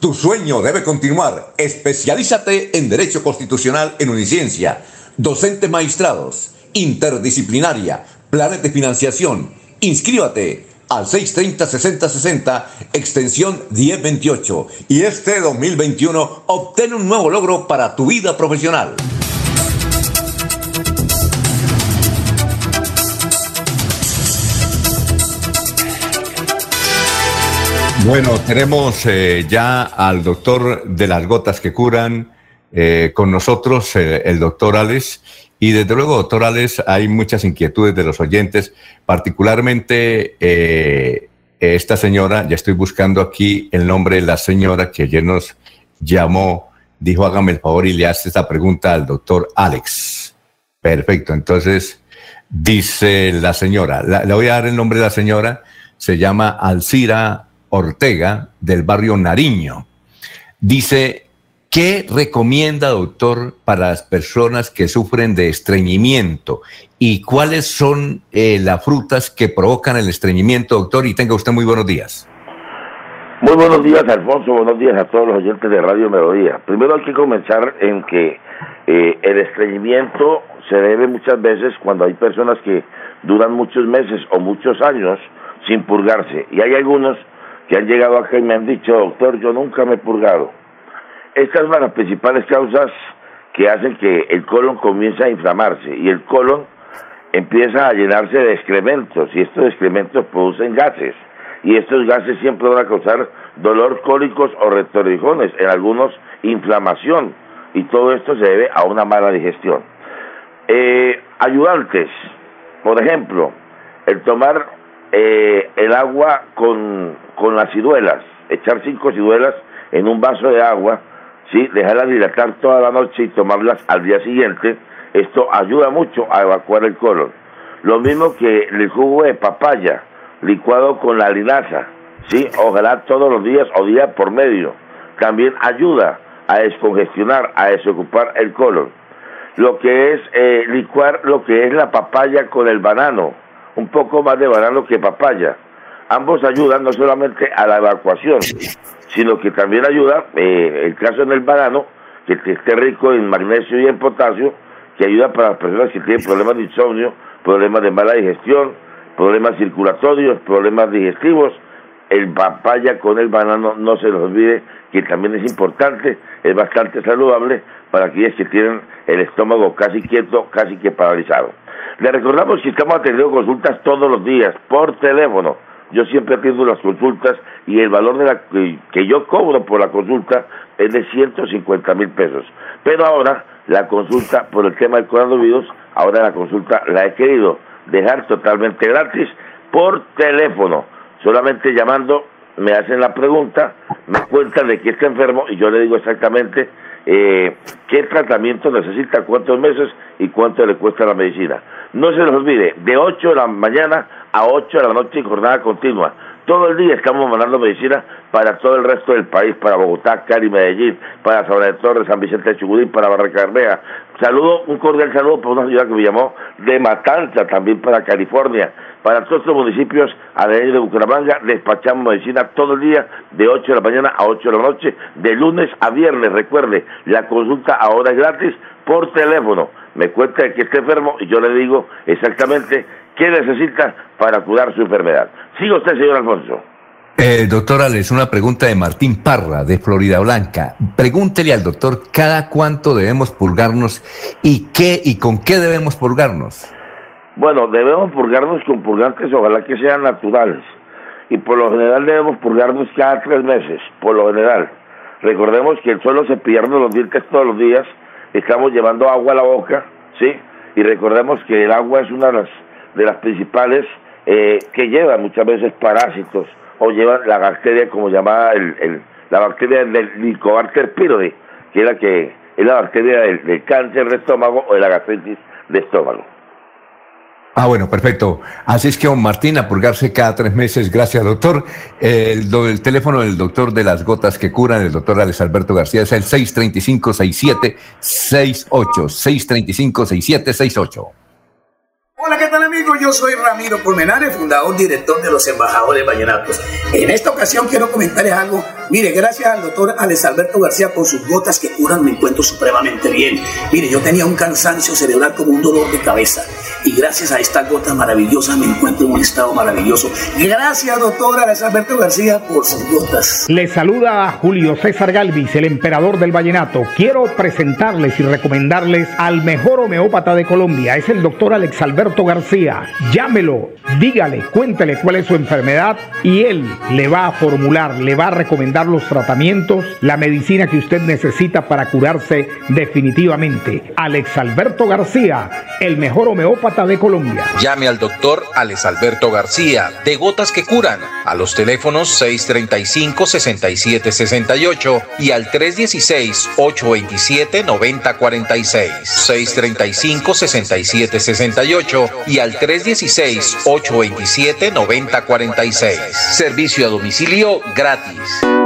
Tu sueño debe continuar. Especialízate en Derecho Constitucional en Uniciencia. Docentes maestrados, interdisciplinaria, planes de financiación. Inscríbate al 630-6060, extensión 1028. Y este 2021 obtén un nuevo logro para tu vida profesional. Bueno, tenemos eh, ya al doctor de las gotas que curan eh, con nosotros, eh, el doctor Alex. Y desde luego, doctor Alex, hay muchas inquietudes de los oyentes, particularmente esta señora, ya estoy buscando aquí el nombre de la señora que ayer nos llamó, dijo hágame el favor y le hace esta pregunta al doctor Alex. Perfecto, entonces dice la señora, le voy a dar el nombre de la señora, se llama Alcira Ortega del barrio Nariño. Dice, ¿qué recomienda, doctor, para las personas que sufren de estreñimiento? ¿Y cuáles son eh, las frutas que provocan el estreñimiento, doctor? Y tenga usted muy buenos días. Muy buenos días, Alfonso. Buenos días a todos los oyentes de Radio Melodía. Primero hay que comenzar en que eh, el estreñimiento se debe muchas veces cuando hay personas que duran muchos meses o muchos años sin purgarse. Y hay algunos que han llegado acá y me han dicho, doctor, yo nunca me he purgado. Esta es una de las principales causas que hacen que el colon comience a inflamarse y el colon empieza a llenarse de excrementos y estos excrementos producen gases y estos gases siempre van a causar dolor cólicos o retorrijones, en algunos inflamación y todo esto se debe a una mala digestión. Eh, ayudantes, por ejemplo, el tomar eh, el agua con, con las ciruelas, echar cinco ciruelas en un vaso de agua, ¿sí? dejarlas dilatar toda la noche y tomarlas al día siguiente, esto ayuda mucho a evacuar el colon. Lo mismo que el jugo de papaya, licuado con la linaza, ¿sí? ojalá todos los días o día por medio, también ayuda a descongestionar, a desocupar el colon. Lo que es eh, licuar lo que es la papaya con el banano, un poco más de banano que papaya. Ambos ayudan no solamente a la evacuación, sino que también ayuda, eh, el caso en el banano, que esté rico en magnesio y en potasio, que ayuda para las personas que tienen problemas de insomnio, problemas de mala digestión, problemas circulatorios, problemas digestivos. El papaya con el banano, no se los olvide, que también es importante, es bastante saludable para aquellos que tienen el estómago casi quieto, casi que paralizado. Le recordamos que estamos atendiendo consultas todos los días por teléfono. Yo siempre atiendo las consultas y el valor de la que yo cobro por la consulta es de 150 mil pesos. Pero ahora la consulta por el tema del coronavirus, ahora la consulta la he querido dejar totalmente gratis por teléfono. Solamente llamando me hacen la pregunta, me cuentan de que está enfermo y yo le digo exactamente eh, qué tratamiento necesita, cuántos meses y cuánto le cuesta la medicina. No se les olvide, de 8 de la mañana a 8 de la noche jornada continua. Todo el día estamos mandando medicina para todo el resto del país, para Bogotá, Cali, Medellín, para San de Torres, San Vicente de Chugudín, para Barranca Bermeja. Saludo, un cordial saludo para una ciudad que me llamó de Matanza, también para California. Para todos los municipios alrededor de Bucaramanga despachamos medicina todo el día de 8 de la mañana a 8 de la noche, de lunes a viernes. Recuerde, la consulta ahora es gratis por teléfono. Me cuenta que esté enfermo y yo le digo exactamente qué necesita para curar su enfermedad. Siga usted, señor Alfonso. Eh, doctor Alex, una pregunta de Martín Parra, de Florida Blanca. Pregúntele al doctor cada cuánto debemos purgarnos y qué y con qué debemos purgarnos. Bueno, debemos purgarnos con purgantes, ojalá que sean naturales. Y por lo general debemos purgarnos cada tres meses, por lo general. Recordemos que el suelo se pierde los dientes todos los días, estamos llevando agua a la boca, ¿sí? Y recordemos que el agua es una de las, de las principales eh, que lleva muchas veces parásitos o lleva la bacteria como llamada el, la bacteria del Helicobacter pylori, que es la que es la bacteria del, del cáncer de estómago o de la gastritis de estómago. Ah, bueno, perfecto. Así es que, don Martín, a purgarse cada tres meses. Gracias, doctor. El, el, teléfono del doctor de las gotas que curan, el doctor Alex Alberto García, es el 635-6768. 635-6768. Hola, ¿qué tal, amigos? Yo soy Ramiro Colmenares, fundador, director de los Embajadores Vallenatos. En esta ocasión quiero comentarles algo Mire, gracias al doctor Alex Alberto García por sus gotas que curan me encuentro supremamente bien. Mire, yo tenía un cansancio cerebral como un dolor de cabeza y gracias a estas gotas maravillosas me encuentro en un estado maravilloso. Gracias, doctor Alex Alberto García, por sus gotas. Le saluda a Julio César Galvis, el emperador del vallenato. Quiero presentarles y recomendarles al mejor homeópata de Colombia. Es el doctor Alex Alberto García. Llámelo, dígale, cuéntele cuál es su enfermedad y él le va a formular, le va a recomendar los tratamientos, la medicina que usted necesita para curarse definitivamente. Alex Alberto García, el mejor homeópata de Colombia. Llame al doctor Alex Alberto García, de Gotas que Curan, a los teléfonos 635-6768 y al 316-827-9046. 635-6768 y al 316-827-9046. Servicio a domicilio gratis.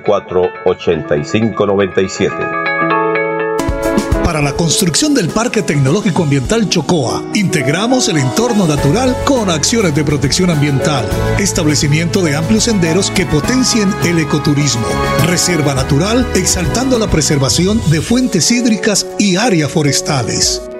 8597 Para la construcción del Parque Tecnológico Ambiental Chocoa, integramos el entorno natural con acciones de protección ambiental, establecimiento de amplios senderos que potencien el ecoturismo, reserva natural exaltando la preservación de fuentes hídricas y áreas forestales.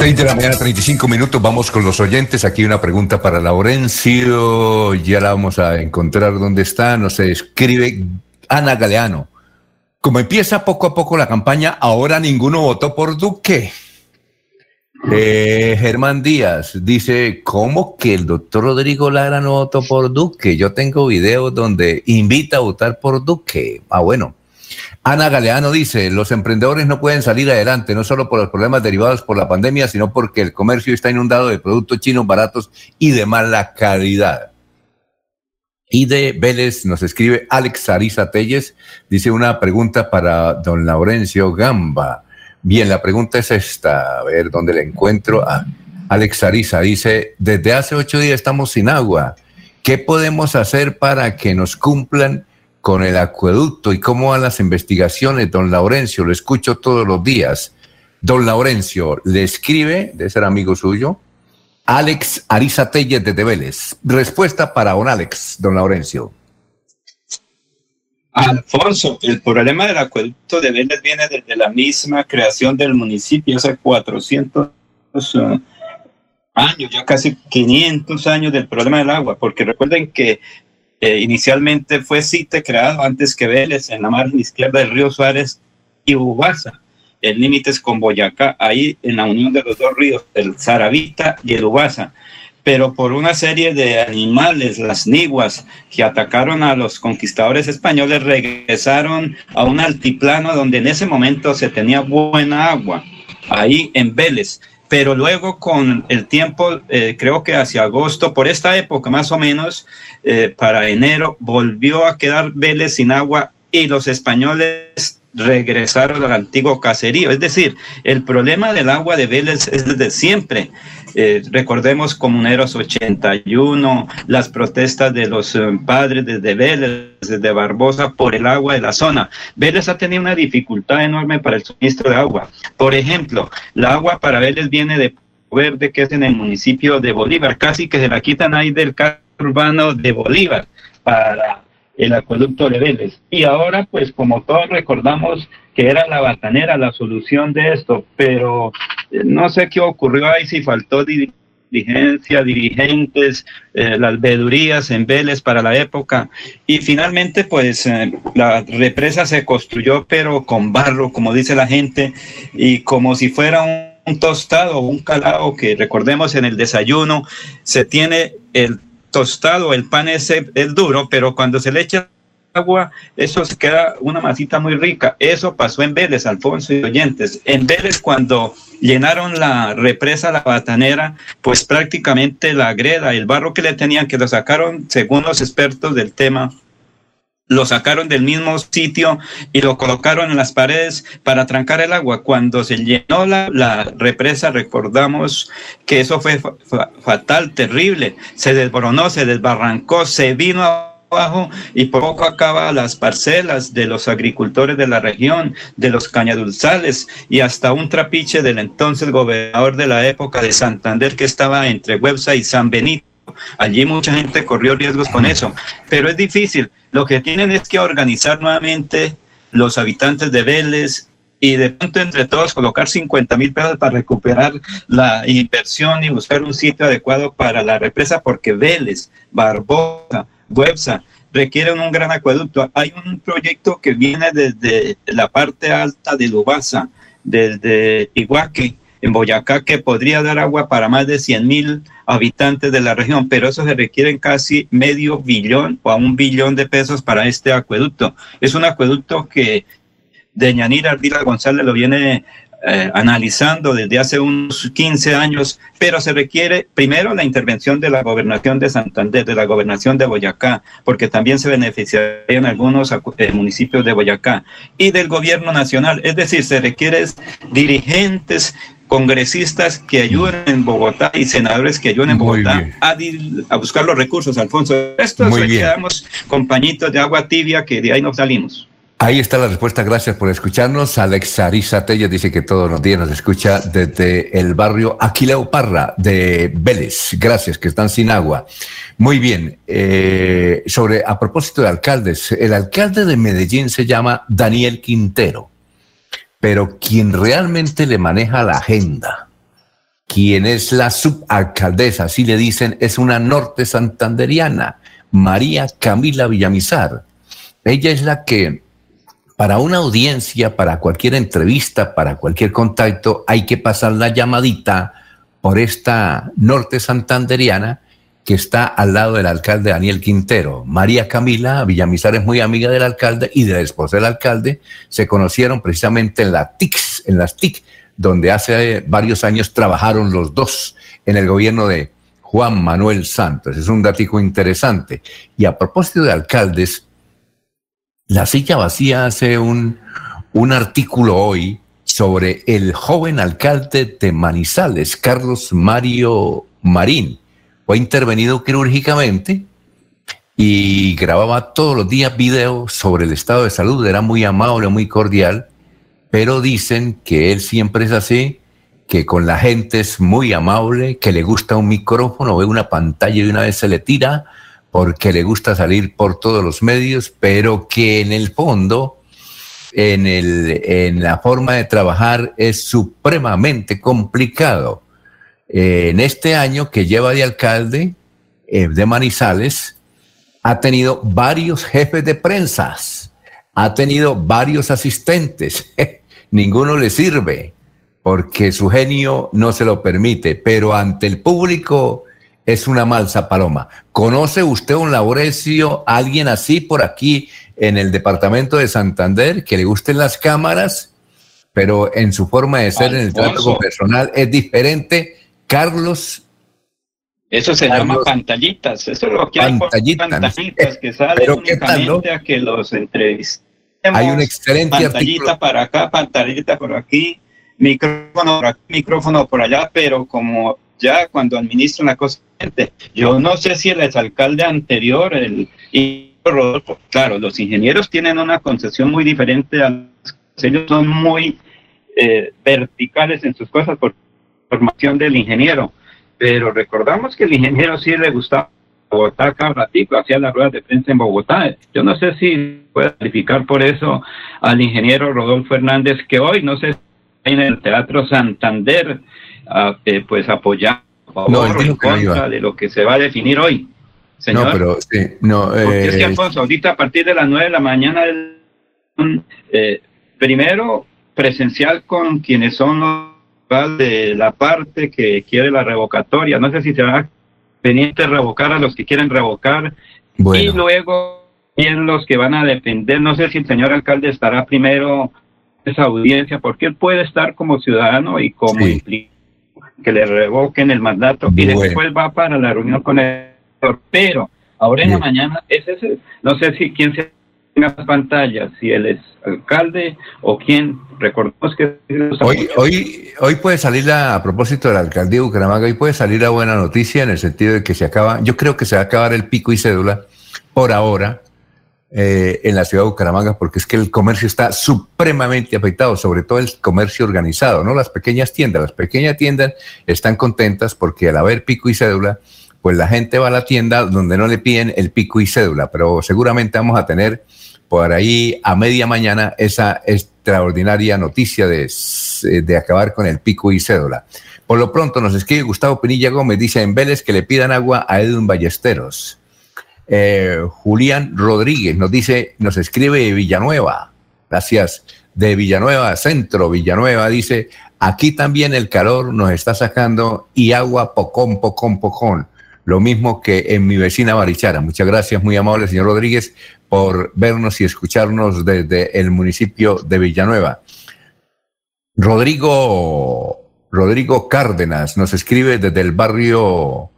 Seis de la mañana, 35 minutos. Vamos con los oyentes. Aquí una pregunta para Laurencio. Ya la vamos a encontrar dónde está. Nos escribe Ana Galeano. Como empieza poco a poco la campaña, ahora ninguno votó por Duque. Eh, Germán Díaz dice, ¿cómo que el doctor Rodrigo Lara no votó por Duque? Yo tengo videos donde invita a votar por Duque. Ah, bueno. Ana Galeano dice, los emprendedores no pueden salir adelante, no solo por los problemas derivados por la pandemia, sino porque el comercio está inundado de productos chinos baratos y de mala calidad. Y de Vélez nos escribe Alex Ariza Telles, dice una pregunta para don Laurencio Gamba. Bien, la pregunta es esta, a ver dónde la encuentro. Ah, Alex Ariza dice, desde hace ocho días estamos sin agua. ¿Qué podemos hacer para que nos cumplan con el acueducto y cómo van las investigaciones, don Laurencio, lo escucho todos los días. Don Laurencio le escribe, de ser amigo suyo, Alex Ariza Telles desde Vélez. Respuesta para don Alex, don Laurencio. Alfonso, el problema del acueducto de Vélez viene desde la misma creación del municipio hace 400 uh, años, ya casi 500 años del problema del agua, porque recuerden que eh, inicialmente fue CITE creado antes que Vélez, en la margen izquierda del río Suárez y Ubasa. El límite es con Boyacá, ahí en la unión de los dos ríos, el Zaravita y el Ubasa pero por una serie de animales, las niguas, que atacaron a los conquistadores españoles, regresaron a un altiplano donde en ese momento se tenía buena agua, ahí en Vélez. Pero luego con el tiempo, eh, creo que hacia agosto, por esta época más o menos, eh, para enero, volvió a quedar Vélez sin agua y los españoles regresaron al antiguo caserío. Es decir, el problema del agua de Vélez es desde siempre. Eh, recordemos Comuneros 81, las protestas de los eh, padres desde Vélez, desde Barbosa, por el agua de la zona. Vélez ha tenido una dificultad enorme para el suministro de agua. Por ejemplo, la agua para Vélez viene de Verde, que es en el municipio de Bolívar, casi que se la quitan ahí del carro urbano de Bolívar para el acueducto de Vélez. Y ahora, pues como todos recordamos que era la batanera la solución de esto, pero no sé qué ocurrió ahí, si faltó diligencia, dirigentes, eh, las vedurías en Vélez para la época. Y finalmente, pues eh, la represa se construyó, pero con barro, como dice la gente, y como si fuera un, un tostado un calado que recordemos en el desayuno, se tiene el tostado, el pan es, es duro, pero cuando se le echa agua, eso se queda una masita muy rica. Eso pasó en Vélez, Alfonso y oyentes. En Vélez, cuando llenaron la represa, la batanera, pues prácticamente la greda, el barro que le tenían, que lo sacaron, según los expertos del tema, lo sacaron del mismo sitio y lo colocaron en las paredes para trancar el agua. Cuando se llenó la, represa, recordamos que eso fue fatal, terrible. Se desboronó, se desbarrancó, se vino abajo y poco acaba las parcelas de los agricultores de la región, de los cañadulzales y hasta un trapiche del entonces gobernador de la época de Santander que estaba entre Websa y San Benito. Allí mucha gente corrió riesgos con eso, pero es difícil. Lo que tienen es que organizar nuevamente los habitantes de Vélez y de pronto entre todos colocar 50 mil pesos para recuperar la inversión y buscar un sitio adecuado para la represa, porque Vélez, Barbosa, Websa requieren un gran acueducto. Hay un proyecto que viene desde la parte alta de Lubasa, desde Iguaque, en Boyacá, que podría dar agua para más de 100 mil habitantes de la región, pero eso se requieren casi medio billón o a un billón de pesos para este acueducto. Es un acueducto que Deñanira Ardila González lo viene eh, analizando desde hace unos 15 años, pero se requiere primero la intervención de la gobernación de Santander, de la gobernación de Boyacá, porque también se beneficiarían algunos eh, municipios de Boyacá, y del gobierno nacional. Es decir, se requiere dirigentes congresistas que ayuden en Bogotá y senadores que ayuden en Bogotá a, buscar los recursos, Alfonso. Esto es quedamos compañitos de agua tibia que de ahí nos salimos. Ahí está la respuesta, gracias por escucharnos. Alex Arisa Tella dice que todos los días nos escucha desde el barrio Aquileo Parra de Vélez. Gracias, que están sin agua. Muy bien, eh, sobre, a propósito de alcaldes, el alcalde de Medellín se llama Daniel Quintero, pero quien realmente le maneja la agenda, quien es la subalcaldesa, así le dicen, es una norte santanderiana, María Camila Villamizar. Ella es la que para una audiencia, para cualquier entrevista, para cualquier contacto, hay que pasar la llamadita por esta norte santanderiana que está al lado del alcalde Daniel Quintero. María Camila Villamizar es muy amiga del alcalde y de la esposa del alcalde. Se conocieron precisamente en la TICS, en las TIC, donde hace varios años trabajaron los dos en el gobierno de Juan Manuel Santos. Es un datico interesante. Y a propósito de alcaldes, la silla vacía hace un, un artículo hoy sobre el joven alcalde de Manizales, Carlos Mario Marín. Fue intervenido quirúrgicamente y grababa todos los días videos sobre el estado de salud. Era muy amable, muy cordial, pero dicen que él siempre es así, que con la gente es muy amable, que le gusta un micrófono, ve una pantalla y una vez se le tira porque le gusta salir por todos los medios, pero que en el fondo, en, el, en la forma de trabajar es supremamente complicado. Eh, en este año que lleva de alcalde eh, de Manizales, ha tenido varios jefes de prensas, ha tenido varios asistentes, [laughs] ninguno le sirve porque su genio no se lo permite, pero ante el público es una malsa paloma. ¿Conoce usted un Laurecio, alguien así por aquí en el departamento de Santander que le gusten las cámaras, pero en su forma de ser, en el trato personal, es diferente? Carlos. Eso se llama pantallitas, eso es lo que hay pantallitas que salen únicamente a que los entrevistemos. Hay un excelente pantallita para acá, pantallita por aquí, micrófono por aquí, micrófono por allá, pero como ya cuando administran la cosa, yo no sé si el exalcalde anterior, el Rodolfo, claro, los ingenieros tienen una concesión muy diferente a ellos son muy eh, verticales en sus cosas por formación del ingeniero, pero recordamos que el ingeniero sí le gustaba Bogotá cada ratico, hacía las ruedas de prensa en Bogotá. Yo no sé si puede calificar por eso al ingeniero Rodolfo Hernández, que hoy, no sé, en el Teatro Santander, uh, eh, pues apoyar no, en contra de lo que se va a definir hoy. Señor. No, pero sí, no. Porque es que, eh, Alfonso, ahorita a partir de las 9 de la mañana, eh, primero presencial con quienes son los de la parte que quiere la revocatoria. No sé si se va a a revocar a los que quieren revocar. Y luego bien los que van a depender. No sé si el señor alcalde estará primero en esa audiencia, porque él puede estar como ciudadano y como implicado que le revoquen el mandato y Bueno. después va para la reunión con el. Pero ahora en la mañana, es ese, no sé si quién se tenga las pantallas, si él es alcalde o quién. Recordemos que Hoy, hoy, hoy puede salir la, a propósito de la alcaldía de Bucaramanga, hoy puede salir la buena noticia en el sentido de que se acaba, yo creo que se va a acabar el pico y cédula por ahora eh, en la ciudad de Bucaramanga, porque es que el comercio está supremamente afectado, sobre todo el comercio organizado, ¿no? Las pequeñas tiendas, las pequeñas tiendas están contentas porque al haber pico y cédula, pues la gente va a la tienda donde no le piden el pico y cédula, pero seguramente vamos a tener por ahí a media mañana esa extraordinaria noticia de, de acabar con el pico y cédula. Por lo pronto nos escribe Gustavo Pinilla Gómez, dice en Vélez que le pidan agua a Edwin Ballesteros. Eh, Julián Rodríguez nos dice, nos escribe de Villanueva, gracias, de Villanueva, centro Villanueva, dice, aquí también el calor nos está sacando y agua pocón, pocón, pocón. Lo mismo que en mi vecina Barichara. Muchas gracias, muy amable señor Rodríguez, por vernos y escucharnos desde el municipio de Villanueva. Rodrigo, Rodrigo Cárdenas nos escribe desde el barrio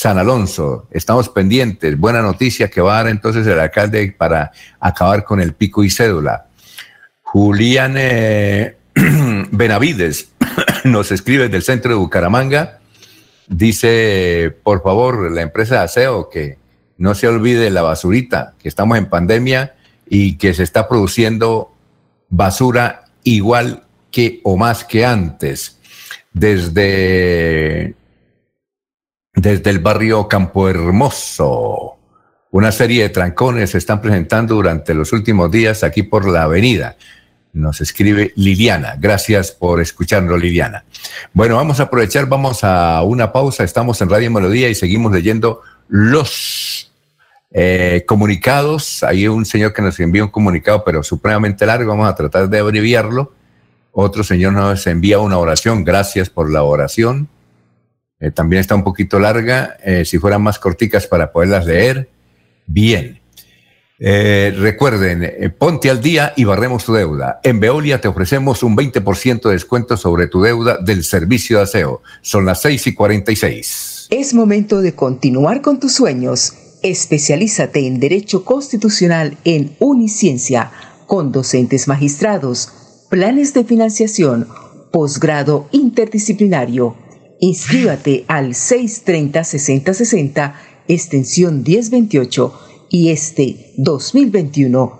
San Alonso. Estamos pendientes. Buena noticia que va a dar entonces el alcalde para acabar con el pico y cédula. Julián eh, [clears throat] Benavides [clears throat] nos escribe del centro de Bucaramanga. Dice, por favor, la empresa de aseo que no se olvide la basurita, que estamos en pandemia y que se está produciendo basura igual que o más que antes. Desde desde el barrio Campo Hermoso. Una serie de trancones se están presentando durante los últimos días aquí por la avenida. Nos escribe Liliana. Gracias por escucharnos, Liliana. Bueno, vamos a aprovechar, vamos a una pausa. Estamos en Radio Melodía y seguimos leyendo los eh, comunicados. Hay un señor que nos envía un comunicado, pero supremamente largo. Vamos a tratar de abreviarlo. Otro señor nos envía una oración. Gracias por la oración. Eh, también está un poquito larga. Eh, si fueran más corticas para poderlas leer, bien. Eh, recuerden, ponte al día y barremos tu deuda. En Veolia te ofrecemos un 20% de descuento sobre tu deuda del servicio de aseo. Son las 6 y 46. Es momento de continuar con tus sueños. Especialízate en Derecho Constitucional en Uniciencia, con docentes magistrados, planes de financiación, posgrado interdisciplinario. Inscríbate al 630-6060, extensión 1028 y este 2021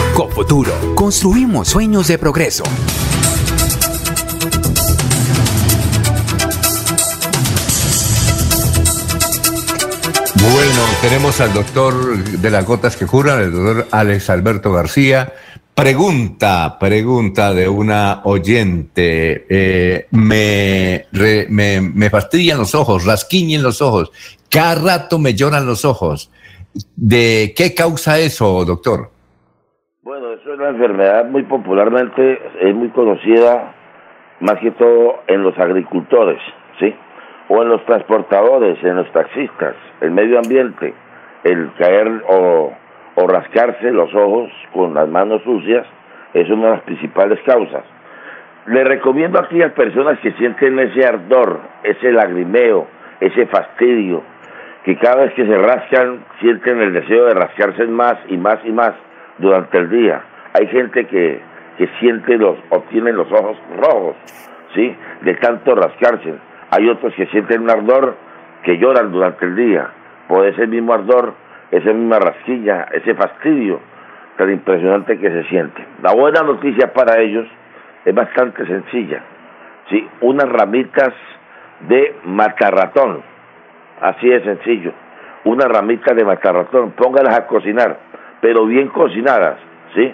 Cofuturo, construimos sueños de progreso. Bueno, tenemos al doctor de las gotas que curan, el doctor Alex Alberto García. Pregunta, pregunta de una oyente. Eh, me, me, me fastidian los ojos, rasquiñen los ojos. Cada rato me lloran los ojos. ¿De qué causa eso, doctor? Bueno, eso es una enfermedad muy popularmente, es muy conocida más que todo en los agricultores, ¿sí? O en los transportadores, en los taxistas, el medio ambiente, el caer o, o rascarse los ojos con las manos sucias es una de las principales causas. Le recomiendo a aquellas personas que sienten ese ardor, ese lagrimeo, ese fastidio, que cada vez que se rascan sienten el deseo de rascarse más y más y más durante el día. Hay gente que, que siente los, obtiene los ojos rojos, ¿sí? De tanto rascarse. Hay otros que sienten un ardor que lloran durante el día. Por ese mismo ardor, esa misma rasquilla, ese fastidio tan impresionante que se siente. La buena noticia para ellos es bastante sencilla. ¿sí? Unas ramitas de matarratón. Así de sencillo. Unas ramitas de matarratón. Póngalas a cocinar pero bien cocinadas, ¿sí?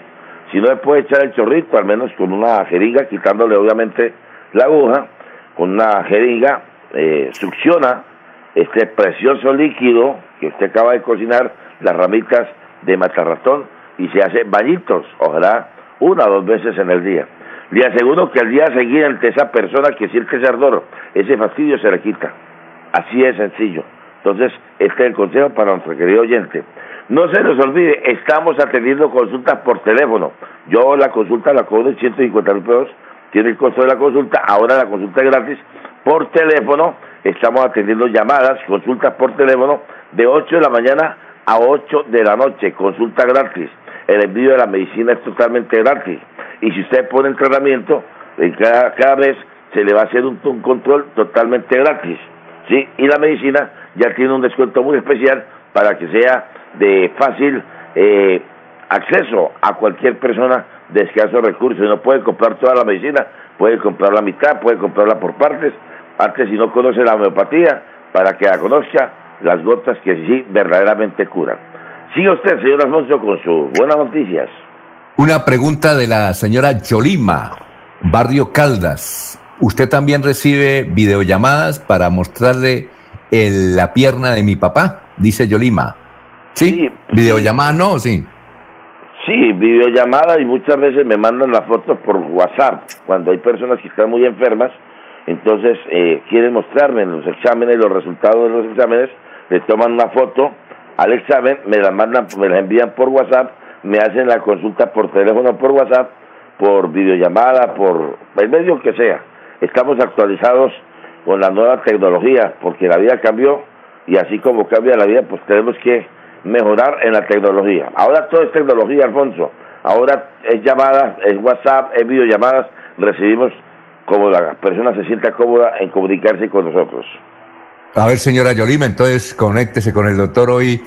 Si no le puede echar el chorrito, al menos con una jeringa, quitándole obviamente la aguja, con una jeringa, eh, succiona este precioso líquido que usted acaba de cocinar, las ramitas de matarratón, y se hace bañitos, ojalá una o dos veces en el día. Le aseguro que al día siguiente esa persona que siente ese ardor, ese fastidio se le quita. Así es sencillo. Entonces, este es el consejo para nuestro querido oyente. No se nos olvide, estamos atendiendo consultas por teléfono. Yo la consulta la cobro de 150 mil pesos, tiene el costo de la consulta, ahora la consulta es gratis por teléfono. Estamos atendiendo llamadas, consultas por teléfono de 8 de la mañana a 8 de la noche, consulta gratis. El envío de la medicina es totalmente gratis. Y si usted pone entrenamiento, cada, cada vez se le va a hacer un, un control totalmente gratis. ¿sí? Y la medicina ya tiene un descuento muy especial para que sea de fácil eh, acceso a cualquier persona de escasos recursos. No puede comprar toda la medicina, puede comprar la mitad, puede comprarla por partes. Antes, si no conoce la homeopatía, para que la conozca, las gotas que sí verdaderamente curan. Sigue usted, señor Alfonso, con sus buenas noticias. Una pregunta de la señora Yolima, Barrio Caldas. ¿Usted también recibe videollamadas para mostrarle la pierna de mi papá? Dice Yolima. ¿Sí? ¿Videollamada no? Sí. Sí, videollamada y muchas veces me mandan las fotos por WhatsApp cuando hay personas que están muy enfermas, entonces eh, quieren mostrarme los exámenes, los resultados de los exámenes, le toman una foto al examen, me la mandan, me la envían por WhatsApp, me hacen la consulta por teléfono, por WhatsApp, por videollamada, por el medio que sea. Estamos actualizados con la nueva tecnología porque la vida cambió y así como cambia la vida, pues tenemos que mejorar en la tecnología. Ahora todo es tecnología, Alfonso. Ahora es llamadas, es WhatsApp, es videollamadas. Recibimos como la persona se sienta cómoda en comunicarse con nosotros. A ver, señora Yolima, entonces conéctese con el doctor hoy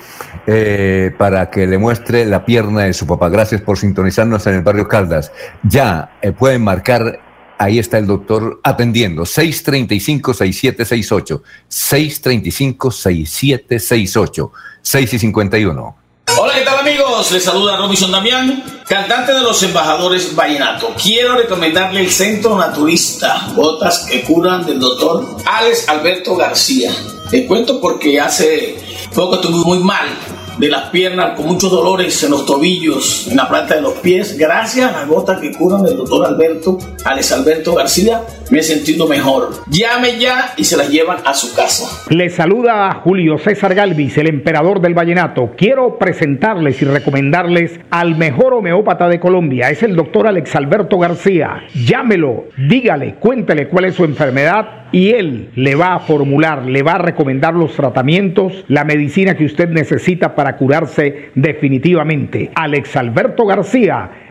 eh, para que le muestre la pierna de su papá. Gracias por sintonizarnos en el barrio Caldas. Ya eh, pueden marcar, ahí está el doctor atendiendo, 635-6768, 635-6768. 6 y 51. Hola, ¿qué tal amigos? Les saluda Robinson Damián, cantante de los embajadores Vallenato. Quiero recomendarle el Centro Naturista, botas que curan del doctor Alex Alberto García. Les cuento porque hace poco estuve muy mal de las piernas, con muchos dolores en los tobillos, en la planta de los pies, gracias a las gotas que curan del doctor Alberto Alex Alberto García, me he sentido mejor. Llame ya y se las llevan a su casa. Le saluda a Julio César Galvis, el emperador del vallenato. Quiero presentarles y recomendarles al mejor homeópata de Colombia. Es el doctor Alex Alberto García. Llámelo, dígale, cuéntele cuál es su enfermedad y él le va a formular, le va a recomendar los tratamientos, la medicina que usted necesita para curarse definitivamente. Alex Alberto García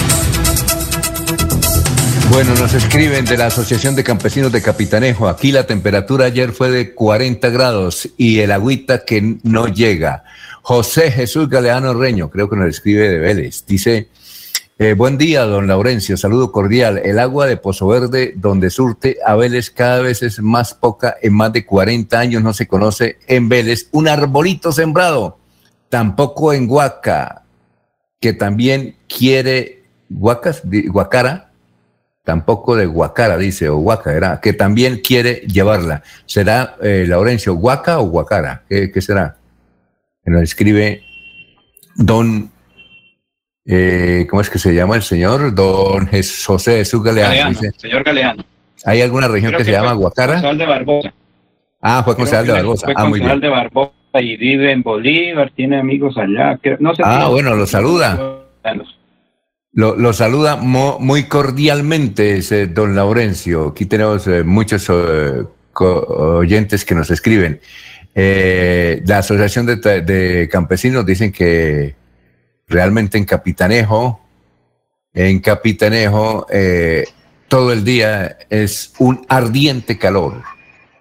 Bueno, nos escriben de la Asociación de Campesinos de Capitanejo. Aquí la temperatura ayer fue de 40 grados y el agüita que no llega. José Jesús Galeano Reño, creo que nos escribe de Vélez. Dice, eh, buen día, don Laurencio, saludo cordial. El agua de Pozo Verde, donde surte a Vélez, cada vez es más poca. En más de 40 años no se conoce en Vélez un arbolito sembrado. Tampoco en Huaca, que también quiere, Huacas, Guacara, tampoco de Guacara, dice, o Huaca, que también quiere llevarla. ¿Será eh, Laurencio Huaca o Guacara? ¿Qué, será? Nos escribe don, eh, ¿cómo es que se llama el señor? Don José Jesús Galeano. señor Galeano. ¿Hay alguna región que, se llama Guacara? de Barbosa. Ah, fue concejal de Barbosa. Fue ah, muy bien. de Barbosa y vive en Bolívar, tiene amigos allá. No sé ah, bueno, lo saluda. Lo, saluda muy cordialmente don Laurencio. Aquí tenemos eh, muchos eh, oyentes que nos escriben. Eh, la Asociación de, Campesinos dicen que realmente en Capitanejo, en Capitanejo, todo el día es un ardiente calor.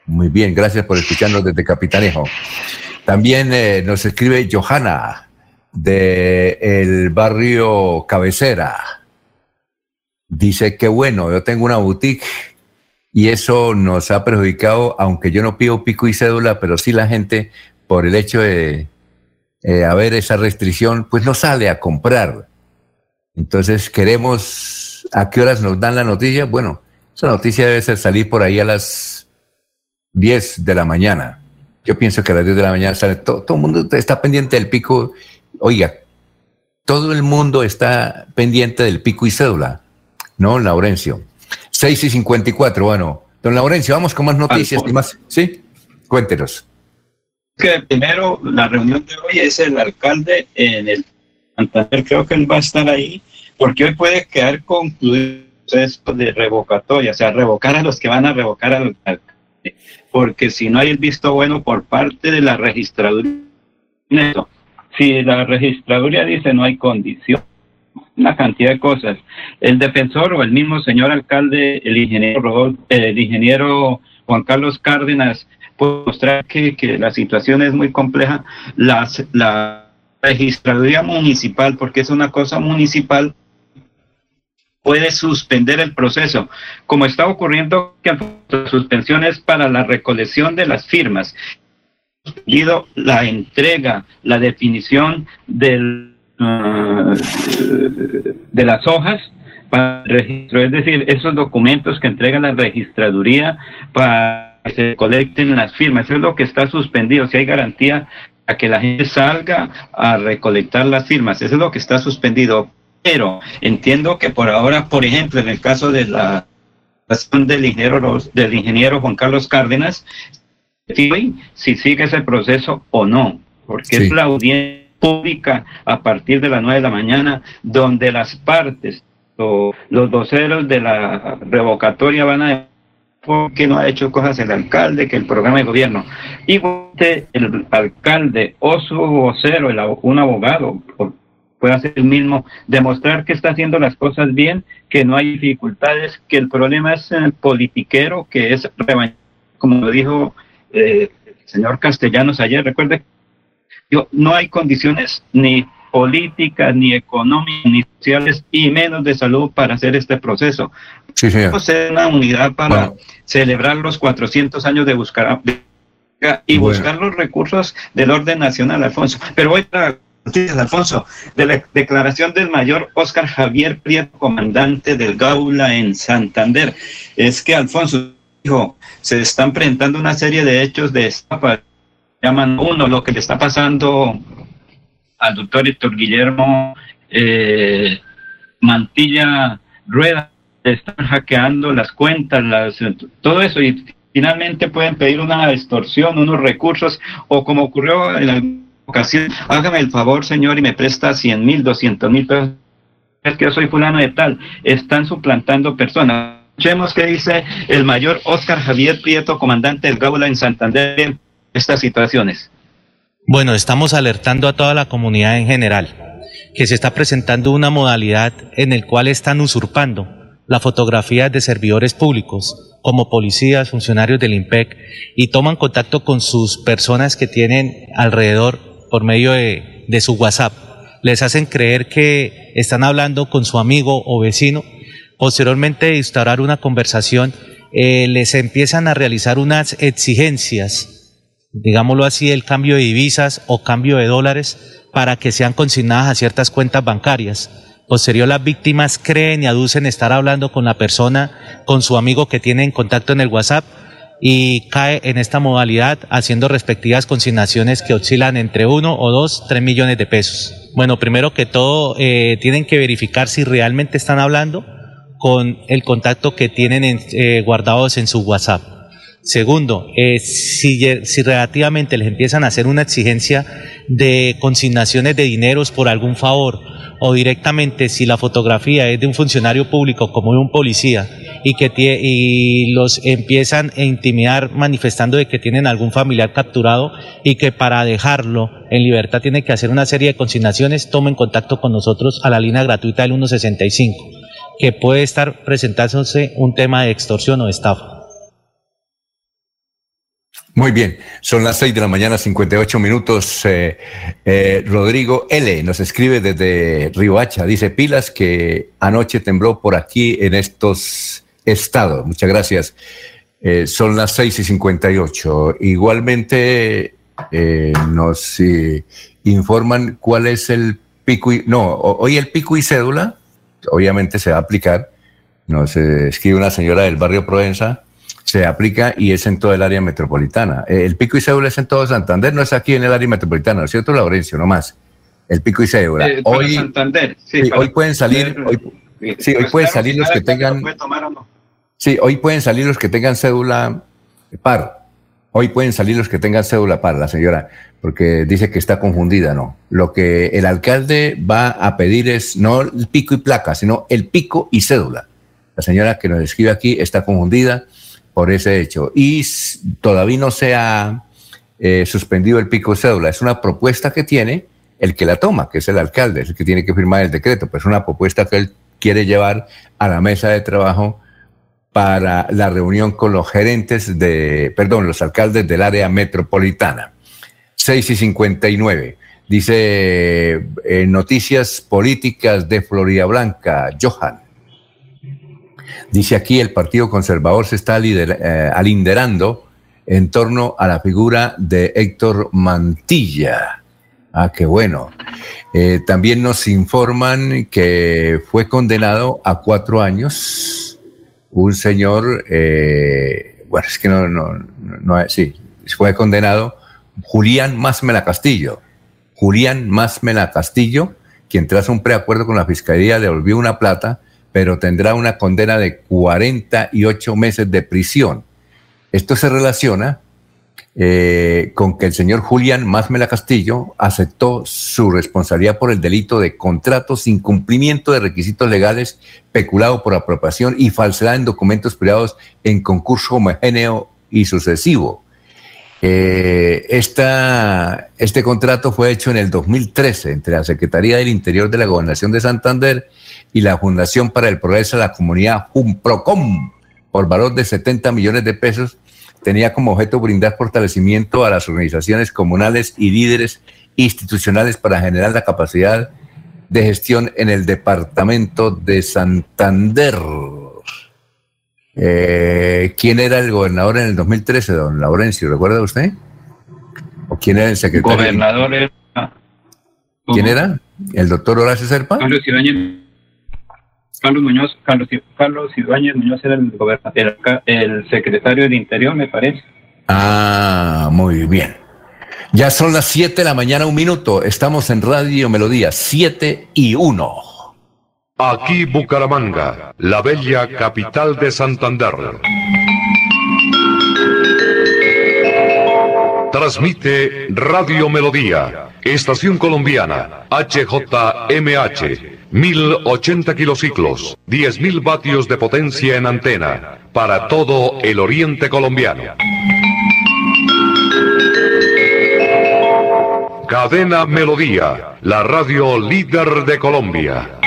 Muy bien, gracias por escucharnos desde Capitanejo. También nos escribe Johanna del el barrio Cabecera. Dice que bueno, yo tengo una boutique y eso nos ha perjudicado, aunque yo no pido pico y cédula, pero sí la gente, por el hecho de eh, haber esa restricción, pues no sale a comprar. Entonces queremos, ¿a qué horas nos dan la noticia? Bueno, esa noticia debe ser salir por ahí a las 10 de la mañana. Yo pienso que a las 10 de la mañana sale, todo, todo el mundo está pendiente del pico Oiga, todo el mundo está pendiente del pico y cédula, ¿no, Laurencio? 6 y 54, bueno. Don Laurencio, vamos con más noticias y más. ¿Sí? Cuéntenos. Que primero, la reunión de hoy es el alcalde en el Santander, creo que él va a estar ahí, porque hoy puede quedar concluido proceso de revocatoria, o sea, revocar a los que van a revocar al alcalde, porque si no hay el visto bueno por parte de la registraduría, si la registraduría dice no hay condición, una cantidad de cosas. El defensor o el mismo señor alcalde, el ingeniero, el ingeniero Juan Carlos Cárdenas, puede mostrar que, que la situación es muy compleja. Las, la registraduría municipal, porque es una cosa municipal, puede suspender el proceso, como está ocurriendo que la suspensión es para la recolección de las firmas la entrega, la definición del, uh, de las hojas para el registro, es decir, esos documentos que entrega la registraduría para que se colecten las firmas, eso es lo que está suspendido, si hay garantía a que la gente salga a recolectar las firmas, eso es lo que está suspendido, pero entiendo que por ahora, por ejemplo, en el caso de la del ingeniero, del ingeniero Juan Carlos Cárdenas, si sigue ese proceso o no, porque es la audiencia pública a partir de las 9 de la mañana, donde las partes, o los voceros de la revocatoria van a porque no ha hecho cosas el alcalde, que el programa de gobierno. Igual el alcalde o su vocero, el, un abogado, puede hacer el mismo, demostrar que está haciendo las cosas bien, que no hay dificultades, que el problema es el politiquero, que es, como lo dijo eh, señor Castellanos ayer, recuerde, yo, no hay condiciones ni políticas, ni económicas, ni sociales, y menos de salud para hacer este proceso. Sí, una unidad para celebrar los 400 años de buscar y buscar los recursos del orden nacional, Alfonso. Pero voy a noticias, Alfonso, de la declaración del mayor Oscar Javier Prieto, comandante del Gaula en Santander. Es que, Alfonso, dijo, se están presentando una serie de hechos de estafa. Llaman uno lo que le está pasando al doctor Héctor Guillermo eh, Mantilla Rueda. Están hackeando las cuentas, las, todo eso. Y finalmente pueden pedir una extorsión, unos recursos, o como ocurrió en la ocasión, hágame el favor, señor, y me presta 100 mil, 200 mil pesos, es que yo soy fulano de tal, están suplantando personas. Escuchemos qué dice el mayor Oscar Javier Prieto, comandante del Gaula en Santander, en estas situaciones. Bueno, estamos alertando a toda la comunidad en general que se está presentando una modalidad en el cual están usurpando la fotografía de servidores públicos, como policías, funcionarios del IMPEC, y toman contacto con sus personas que tienen alrededor por medio de, de su WhatsApp. Les hacen creer que están hablando con su amigo o vecino. Posteriormente instaurar una conversación, eh, les empiezan a realizar unas exigencias, digámoslo así, el cambio de divisas o cambio de dólares para que sean consignadas a ciertas cuentas bancarias Posterior, las víctimas creen y aducen estar hablando con la persona, con su amigo que tiene en contacto en el WhatsApp y cae en esta modalidad haciendo respectivas consignaciones que oscilan entre uno o dos, tres millones de pesos. Bueno, primero que todo, eh, tienen que verificar si realmente están hablando con el contacto que tienen eh, guardados en su WhatsApp. Segundo, eh, si, si relativamente les empiezan a hacer una exigencia de consignaciones de dineros por algún favor o directamente si la fotografía es de un funcionario público como de un policía y que y los empiezan a intimidar manifestando de que tienen algún familiar capturado y que para dejarlo en libertad tiene que hacer una serie de consignaciones, tomen contacto con nosotros a la línea gratuita del 165, que puede estar presentándose un tema de extorsión o estafa. Muy bien, son las seis de la mañana, 58 minutos. Eh, eh, Rodrigo L. nos escribe desde Hacha, dice pilas que anoche tembló por aquí en estos estados. Muchas gracias. Eh, son las seis y 58. Igualmente nos informan cuál es el pico y, no, hoy el pico y cédula, obviamente se va a aplicar. Nos escribe una señora del barrio Provenza se aplica y es en todo el área metropolitana. Eh, el pico y cédula es en todo Santander, no es aquí en el área metropolitana, ¿no es cierto, Laurencio? No más. El pico y cédula. Eh, hoy, Santander, sí, hoy pueden salir, hoy, sí, hoy pueden salir los que tengan. Sí, hoy pueden salir los que tengan cédula par. Hoy pueden salir los que tengan cédula par, la señora, porque dice que está confundida, ¿no? Lo que el alcalde va a pedir es no el pico y placa, sino el pico y cédula. La señora que nos escribe aquí está confundida por ese hecho. Y todavía no se ha eh, suspendido el pico cédula. Es una propuesta que tiene el que la toma, que es el alcalde, es el que tiene que firmar el decreto. Pues es una propuesta que él quiere llevar a la mesa de trabajo para la reunión con los gerentes de, perdón, los alcaldes del área metropolitana. 6 y 59. Dice eh, Noticias Políticas de Florida Blanca, Johan. Dice aquí, el Partido Conservador se está eh, alinderando en torno a la figura de Héctor Mantilla. Ah, qué bueno. Eh, también nos informan que fue condenado a cuatro años un señor, eh, bueno, es que no, no, no, sí, fue condenado Julián Másmela Castillo. Julián Másmela Castillo, quien tras un preacuerdo con la Fiscalía devolvió una plata pero tendrá una condena de 48 meses de prisión. Esto se relaciona eh, con que el señor Julián Másmela Castillo aceptó su responsabilidad por el delito de contrato sin cumplimiento de requisitos legales, peculado por apropiación y falsedad en documentos privados en concurso homogéneo y sucesivo. Eh, este contrato fue hecho en el 2013 entre la Secretaría del Interior de la Gobernación de Santander y la Fundación para el Progreso de la Comunidad Jumprocom por valor de 70 millones de pesos. Tenía como objeto brindar fortalecimiento a las organizaciones comunales y líderes institucionales para generar la capacidad de gestión en el departamento de Santander. Eh, ¿Quién era el gobernador en el 2013, don Laurencio? ¿Recuerda usted? ¿Quién era el secretario? Gobernador era- ¿Quién era? ¿El doctor Horacio Serpa? Carlos Ibáñez. Carlos Muñoz, Carlos, Carlos Ibáñez Muñoz era el gobernador, el, el secretario del Interior, me parece. Ah, muy bien. Ya son las 7 de la mañana, un minuto. Estamos en Radio Melodía, 7 y 1. Aquí Bucaramanga, la bella capital de Santander. Transmite Radio Melodía, Estación Colombiana, HJMH, 1080 kilociclos, 10.000 vatios de potencia en antena, para todo el oriente colombiano. Cadena Melodía, la radio líder de Colombia.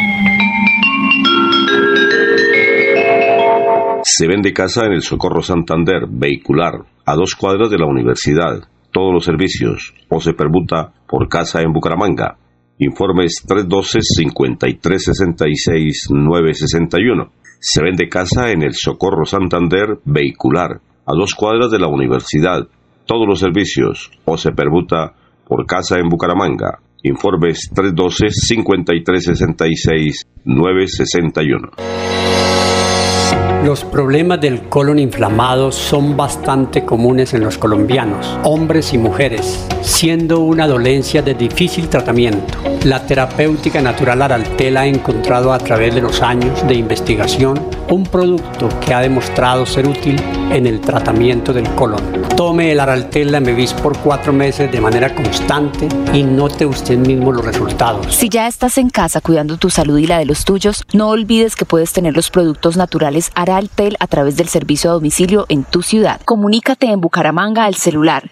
Se vende casa en el Socorro Santander, vehicular, a dos cuadras de la universidad. Todos los servicios, o se permuta por casa en Bucaramanga. Informes 312-5366-961. Se vende casa en el Socorro Santander, vehicular, a dos cuadras de la universidad. Todos los servicios, o se permuta por casa en Bucaramanga. Informes 312-5366-961. Los problemas del colon inflamado son bastante comunes en los colombianos, hombres y mujeres, siendo una dolencia de difícil tratamiento. La terapéutica natural Araltel ha encontrado a través de los años de investigación un producto que ha demostrado ser útil en el tratamiento del colon. Tome el Araltel Mevis por cuatro meses de manera constante y note usted mismo los resultados. Si ya estás en casa cuidando tu salud y la de los tuyos, no olvides que puedes tener los productos naturales Araltel a través del servicio a domicilio en tu ciudad. Comunícate en Bucaramanga al celular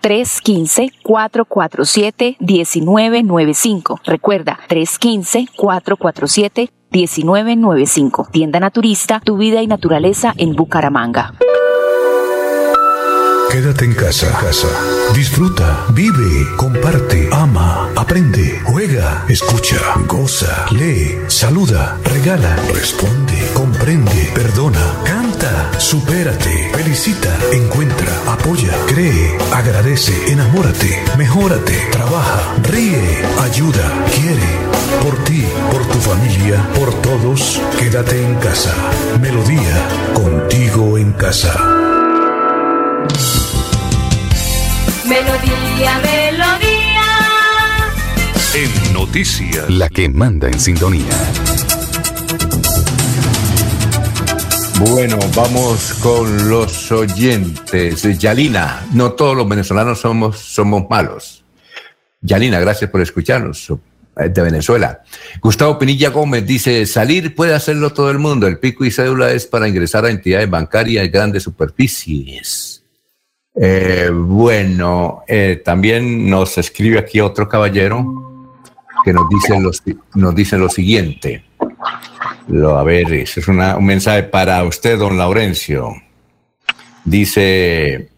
315-447-1995. Recuerda, 315-447-1995. Tienda Naturista, tu vida y naturaleza en Bucaramanga. Quédate en casa, casa. Disfruta, vive, comparte, ama, aprende, juega, escucha, goza, lee, saluda, regala, responde, comprende, perdona, canta, supérate, felicita, encuentra, apoya, cree, agradece, enamórate, mejórate, trabaja, ríe, ayuda, quiere. Por ti, por tu familia, por todos, quédate en casa. Melodía, contigo en casa. Melodía, melodía. En noticias. La que manda en sintonía. Bueno, vamos con los oyentes. Yalina, no todos los venezolanos somos, somos malos. Yalina, gracias por escucharnos. eh, De Venezuela. Gustavo Pinilla Gómez dice, salir puede hacerlo todo el mundo. El pico y cédula es para ingresar a entidades bancarias y grandes superficies. Eh, bueno, eh, también nos escribe aquí otro caballero que nos dice, los, nos dice lo siguiente. Lo, a ver, es una- un mensaje para usted, don Laurencio. Dice,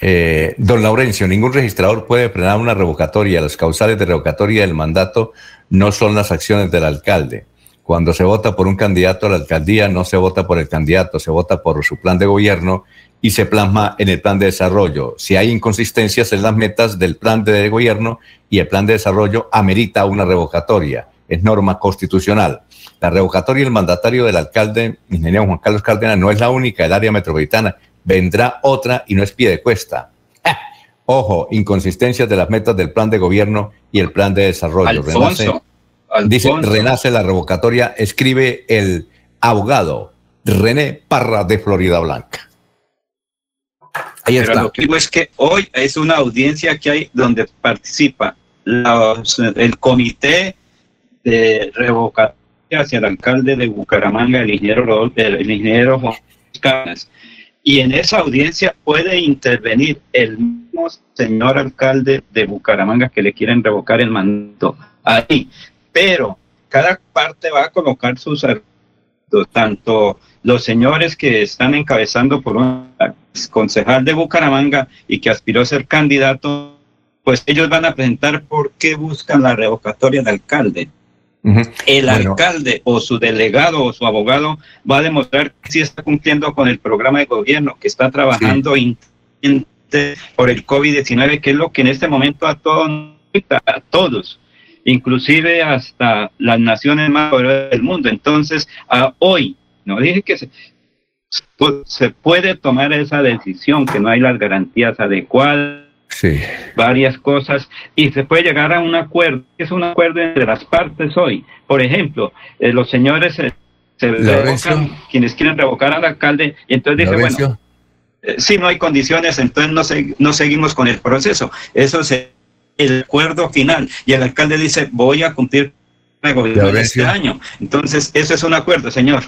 eh, don Laurencio, ningún registrador puede frenar una revocatoria. Las causales de revocatoria del mandato no son las acciones del alcalde. Cuando se vota por un candidato a la alcaldía, no se vota por el candidato, se vota por su plan de gobierno y se plasma en el plan de desarrollo. Si hay inconsistencias en las metas del plan de gobierno y el plan de desarrollo, amerita una revocatoria. Es norma constitucional. La revocatoria del mandatario del alcalde, ingeniero Juan Carlos Cárdenas, no es la única del área metropolitana. Vendrá otra y no es pie de cuesta. ¡Ah! Ojo, inconsistencias de las metas del plan de gobierno y el plan de desarrollo. Alfonso, dice, Alfonso. renace la revocatoria, escribe el abogado René Parra de Florida Blanca. Ahí Pero está. lo que digo es que hoy es una audiencia que hay donde participa los- el comité de revocatoria hacia el alcalde de Bucaramanga, el ingeniero, el ingeniero Juan Cárdenas. Y en esa audiencia puede intervenir el mismo señor alcalde de Bucaramanga que le quieren revocar el mandato ahí. Pero cada parte va a colocar sus argumentos, tanto los señores que están encabezando por un concejal de Bucaramanga y que aspiró a ser candidato, pues ellos van a presentar por qué buscan la revocatoria del alcalde. El Bueno. alcalde o su delegado o su abogado va a demostrar que sí está cumpliendo con el programa de gobierno, que está trabajando por el COVID-19, que es lo que en este momento a todos, a todos, inclusive hasta las naciones más poderosas del mundo. Entonces, a hoy, no dije que se, se puede tomar esa decisión, que no hay las garantías adecuadas, sí. varias cosas, y se puede llegar a un acuerdo, es un acuerdo entre las partes hoy. Por ejemplo, eh, los señores eh, se revocan, quienes quieren revocar al alcalde, y entonces dice, bueno, eh, si no hay condiciones, entonces no, se, no seguimos con el proceso. Eso es el acuerdo final. Y el alcalde dice, voy a cumplir el gobierno de este año. Entonces, eso es un acuerdo, señor.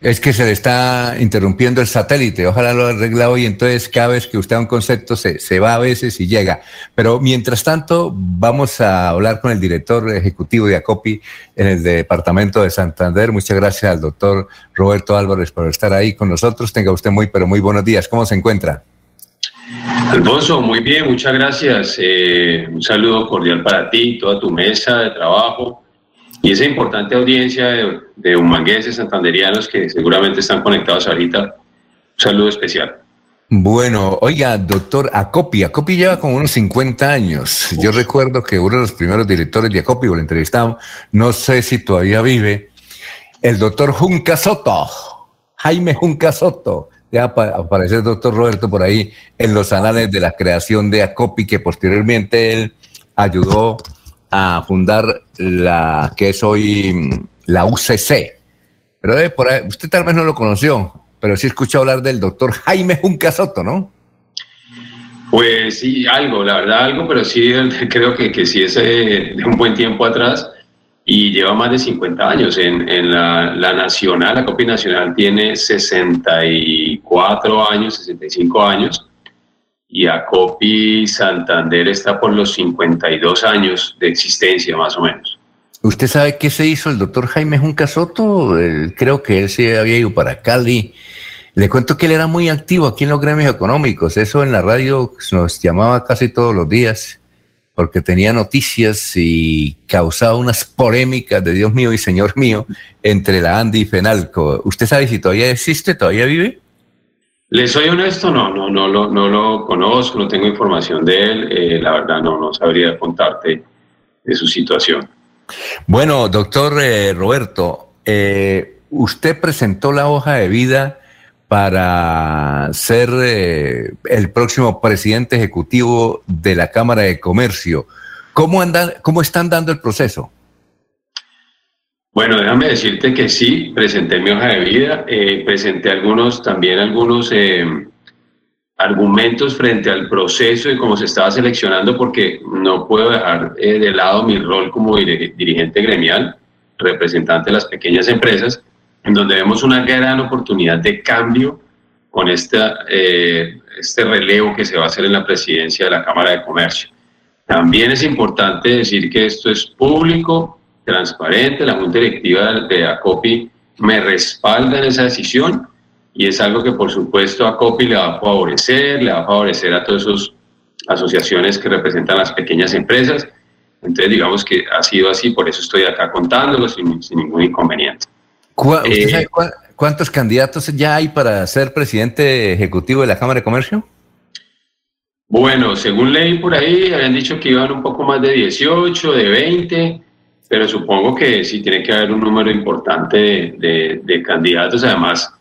Es que se le está interrumpiendo el satélite. Ojalá lo arregle hoy. Entonces, cada vez que usted da un concepto, se, se, va a veces y llega. Pero mientras tanto, vamos a hablar con el director ejecutivo de ACOPI en el departamento de Santander. Muchas gracias al doctor Roberto Álvarez por estar ahí con nosotros. Tenga usted muy, pero muy buenos días. ¿Cómo se encuentra? Alfonso, muy bien, muchas gracias. Eh, un saludo cordial para ti, toda tu mesa de trabajo y esa importante audiencia de, de humangueses santanderianos que seguramente están conectados ahorita. Un saludo especial. Bueno, oiga, doctor Acopi, Acopi lleva como unos 50 años. Yo recuerdo que uno de los primeros directores de Acopi, lo entrevistamos, no sé si todavía vive, el doctor Junca Soto, Jaime Junca Soto. Ya aparece el doctor Roberto por ahí en los anales de la creación de Acopi, que posteriormente él ayudó a fundar la que es hoy la UCC. Pero por ahí, usted tal vez no lo conoció, pero sí escuchó hablar del doctor Jaime Junca Soto, ¿no? Pues sí, algo, la verdad, algo, pero sí [laughs] creo que, sí es de un buen tiempo atrás y lleva más de 50 años. En, en la, la, Nacional, la Copa Nacional tiene 64 años, 65 años y Acopi Santander está por los 52 años de existencia, más o menos. ¿Usted sabe qué se hizo el doctor Jaime Junca Soto? creo que él se había ido para Cali. Le cuento que él era muy activo aquí en los gremios económicos. Eso en la radio nos llamaba casi todos los días porque tenía noticias y causaba unas polémicas de Dios mío y Señor mío entre la Andy y Fenalco. ¿Usted sabe si todavía existe, todavía vive? Le soy honesto, no, no, no, lo, no lo conozco, no tengo información de él, eh, la verdad no, no sabría contarte de su situación. Bueno, doctor eh, Roberto, eh, usted presentó la hoja de vida para ser el próximo presidente ejecutivo de la Cámara de Comercio. ¿Cómo, andan, ¿Cómo están dando el proceso? Bueno, déjame decirte que sí, presenté mi hoja de vida, eh, presenté algunos, también algunos eh, argumentos frente al proceso y cómo se estaba seleccionando, porque no puedo dejar eh, de lado mi rol como dirigente gremial, representante de las pequeñas empresas, en donde vemos una gran oportunidad de cambio con esta, este relevo que se va a hacer en la presidencia de la Cámara de Comercio. También es importante decir que esto es público, transparente, la Junta Directiva de ACOPI me respalda en esa decisión y es algo que por supuesto a ACOPI le va a favorecer, le va a favorecer a todas esas asociaciones que representan las pequeñas empresas. Entonces digamos que ha sido así, por eso estoy acá contándolo sin, sin ningún inconveniente. ¿Usted eh, sabe cuántos candidatos ya hay para ser presidente ejecutivo de la Cámara de Comercio? Bueno, según leí por ahí, habían dicho que iban un poco más de 18, de 20 pero supongo que sí tiene que haber un número importante de, candidatos, además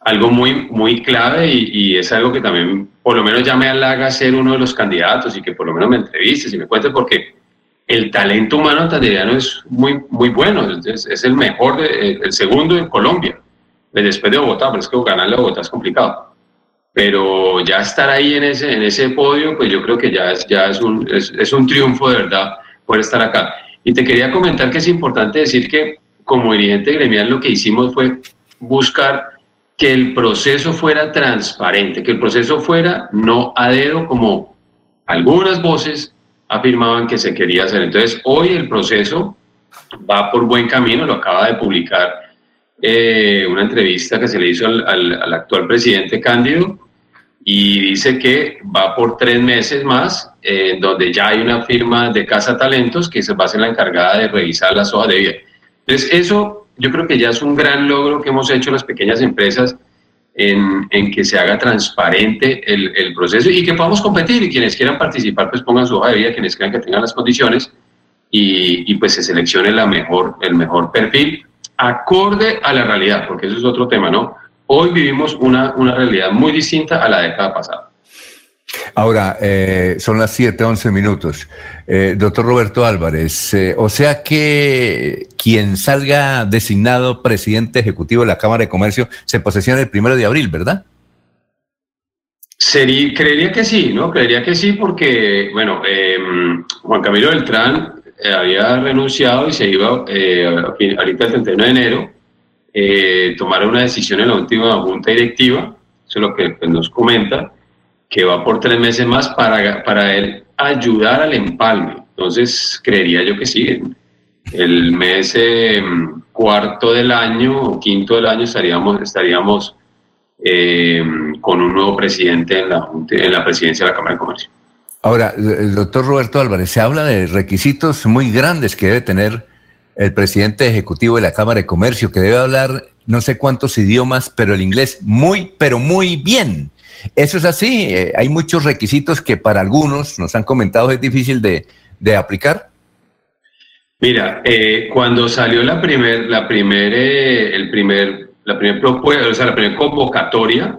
algo muy, muy clave y, es algo que también por lo menos ya me halaga ser uno de los candidatos y que por lo menos me entrevistes y me cuentes porque el talento humano tanderiano es muy, muy bueno, es, es el mejor, el segundo en Colombia, después de Bogotá, pero es que ganarle a Bogotá es complicado. Pero ya estar ahí en ese, en ese podio, pues yo creo que ya es, ya es, un, es, es un triunfo de verdad poder estar acá. Y te quería comentar que es importante decir que como dirigente gremial lo que hicimos fue buscar que el proceso fuera transparente, que el proceso fuera no a dedo como algunas voces afirmaban que se quería hacer. Entonces, hoy el proceso va por buen camino, lo acaba de publicar eh, una entrevista que se le hizo al, al, al actual presidente Cándido, y dice que va por tres meses más, eh, donde ya hay una firma de Casa Talentos que se va a ser la encargada de revisar las hojas de vida. Entonces, eso yo creo que ya es un gran logro que hemos hecho las pequeñas empresas en, que se haga transparente el, el, proceso y que podamos competir y quienes quieran participar pues pongan su hoja de vida, quienes crean que tengan las condiciones y, y, pues se seleccione la mejor, el mejor perfil acorde a la realidad, porque eso es otro tema, ¿no? Hoy vivimos una, una realidad muy distinta a la década pasada. Ahora, eh, son las 7, 11 minutos. Eh, doctor Roberto Álvarez, eh, o sea que quien salga designado presidente ejecutivo de la Cámara de Comercio se posesiona el primero de abril, ¿verdad? Sería, creería que sí, ¿no? Creería que sí porque, bueno, em, Juan Camilo Beltrán había renunciado y se iba ahorita el 31 de enero, tomar una decisión en la última junta directiva, eso es lo que nos comenta, que va por tres meses más para, para él ayudar al empalme. Entonces, creería yo que sí, el mes em, cuarto del año o quinto del año estaríamos, estaríamos em, con un nuevo presidente en la, en la presidencia de la Cámara de Comercio. Ahora, el doctor Roberto Álvarez, se habla de requisitos muy grandes que debe tener el presidente ejecutivo de la Cámara de Comercio, que debe hablar no sé cuántos idiomas, pero el inglés muy, pero muy bien. Eso es así, eh, hay muchos requisitos que para algunos, nos han comentado, es difícil de, de aplicar. Mira, eh, cuando salió la primer, la primer, eh, el primer, la primer propuesta, o sea, la primera convocatoria,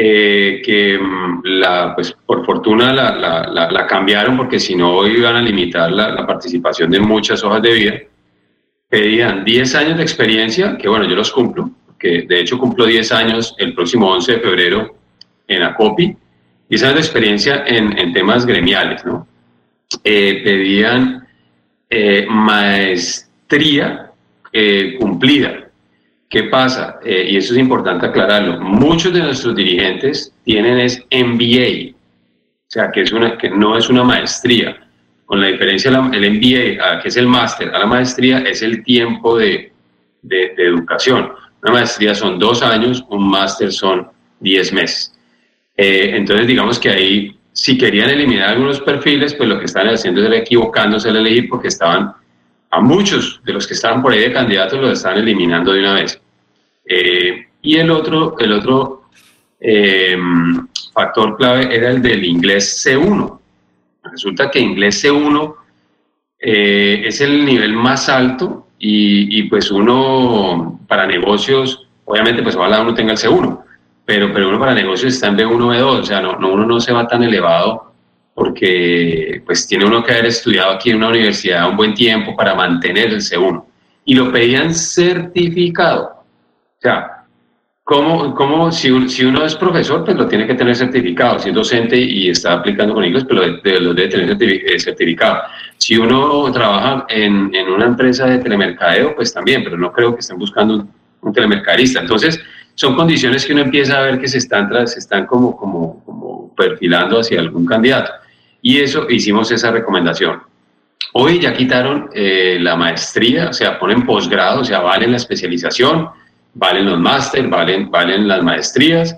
que mm, la, pues, por fortuna la, la, la, cambiaron porque si no iban a limitar la, participación de muchas hojas de vida, pedían 10 años de experiencia, que bueno, yo los cumplo, que de hecho cumplo 10 años el próximo 11 de febrero en ACOPI, y esa es la experiencia en, en temas gremiales, ¿no? Eh, pedían eh, maestría eh, cumplida. ¿Qué pasa? y eso es importante aclararlo. Muchos de nuestros dirigentes tienen es MBA, o sea, que, es una, que no es una maestría. Con la diferencia, el MBA, que es el máster, a la maestría es el tiempo de, de, de educación. Una maestría son dos años, un máster son diez meses. Eh, entonces, digamos que ahí, si querían eliminar algunos perfiles, pues lo que estaban haciendo era equivocándose al elegir porque estaban, a muchos de los que estaban por ahí de candidatos los estaban eliminando de una vez. Eh, y el otro, el otro eh, factor clave era el del inglés C1. Resulta que inglés C1 es el nivel más alto y, y, pues uno, para negocios, obviamente pues ojalá uno tenga el C1 pero, pero uno para negocios está en B1, B2, o sea, no, no, uno no se va tan elevado porque pues tiene uno que haber estudiado aquí en una universidad un buen tiempo para mantener el C1. Y lo pedían certificado. O sea, ¿cómo, cómo si, uno es profesor, pues lo tiene que tener certificado. Si es docente y está aplicando con inglés, pues lo, lo debe tener eh, certificado. Si uno trabaja en, en, una empresa de telemercadeo, pues también, pero no creo que estén buscando un, un telemercadista. Entonces, son condiciones que uno empieza a ver que se están, se están como, como, como perfilando hacia algún candidato. Y eso hicimos esa recomendación. Hoy ya quitaron eh, la maestría, o sea, ponen posgrado, o sea, valen la especialización, valen los máster, valen, valen las maestrías.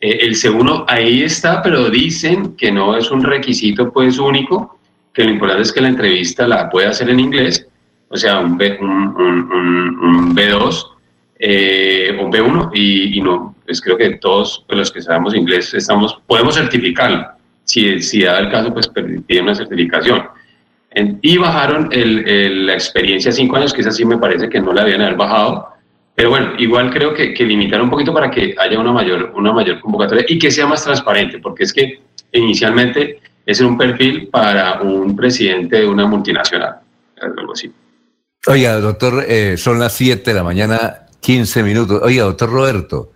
Eh, el segundo ahí está, pero dicen que no es un requisito pues único, que lo importante es que la entrevista la pueda hacer en inglés, o sea, un, B, un, un, un B2 eh, o B1 y, no, pues creo que todos los que sabemos inglés estamos, podemos certificarlo. Si, si da el caso, pues piden una certificación. y bajaron el, la experiencia cinco años, que esa sí me parece que no la habían haber bajado. Pero bueno, igual creo que, que limitar un poquito para que haya una mayor, una mayor convocatoria y que sea más transparente, porque es que inicialmente es un perfil para un presidente de una multinacional, algo así. Oiga, doctor, eh, son las 7 de la mañana 15 minutos. Oiga, doctor Roberto,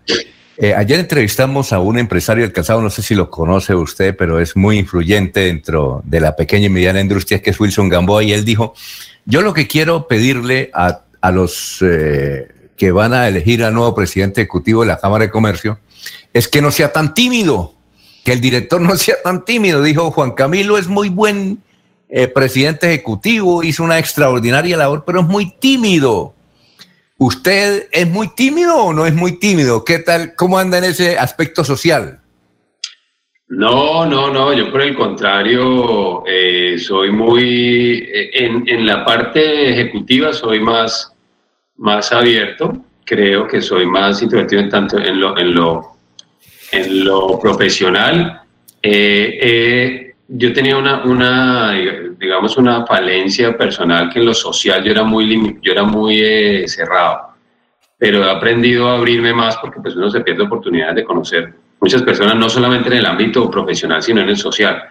eh, ayer entrevistamos a un empresario del calzado, no sé si lo conoce usted, pero es muy influyente dentro de la pequeña y mediana industria, que es Wilson Gamboa, y él dijo, yo lo que quiero pedirle a, los eh, que van a elegir al nuevo presidente ejecutivo de la Cámara de Comercio es que no sea tan tímido, que el director no [laughs] sea tan tímido. Dijo, Juan Camilo es muy buen eh, presidente ejecutivo, hizo una extraordinaria labor, pero es muy tímido ¿Usted es muy tímido o no es muy tímido? ¿Qué tal? ¿Cómo anda en ese aspecto social? No, no, no, yo por el contrario, eh, soy muy, eh, en, en, la parte ejecutiva soy más, más abierto. creo que soy más introvertido en tanto en lo, en lo, en lo profesional. Eh, yo tenía una, una, digamos, una falencia personal que en lo social yo era muy, yo era muy eh, cerrado, pero he aprendido a abrirme más porque pues uno se pierde oportunidades de conocer muchas personas, no solamente en el ámbito profesional, sino en el social.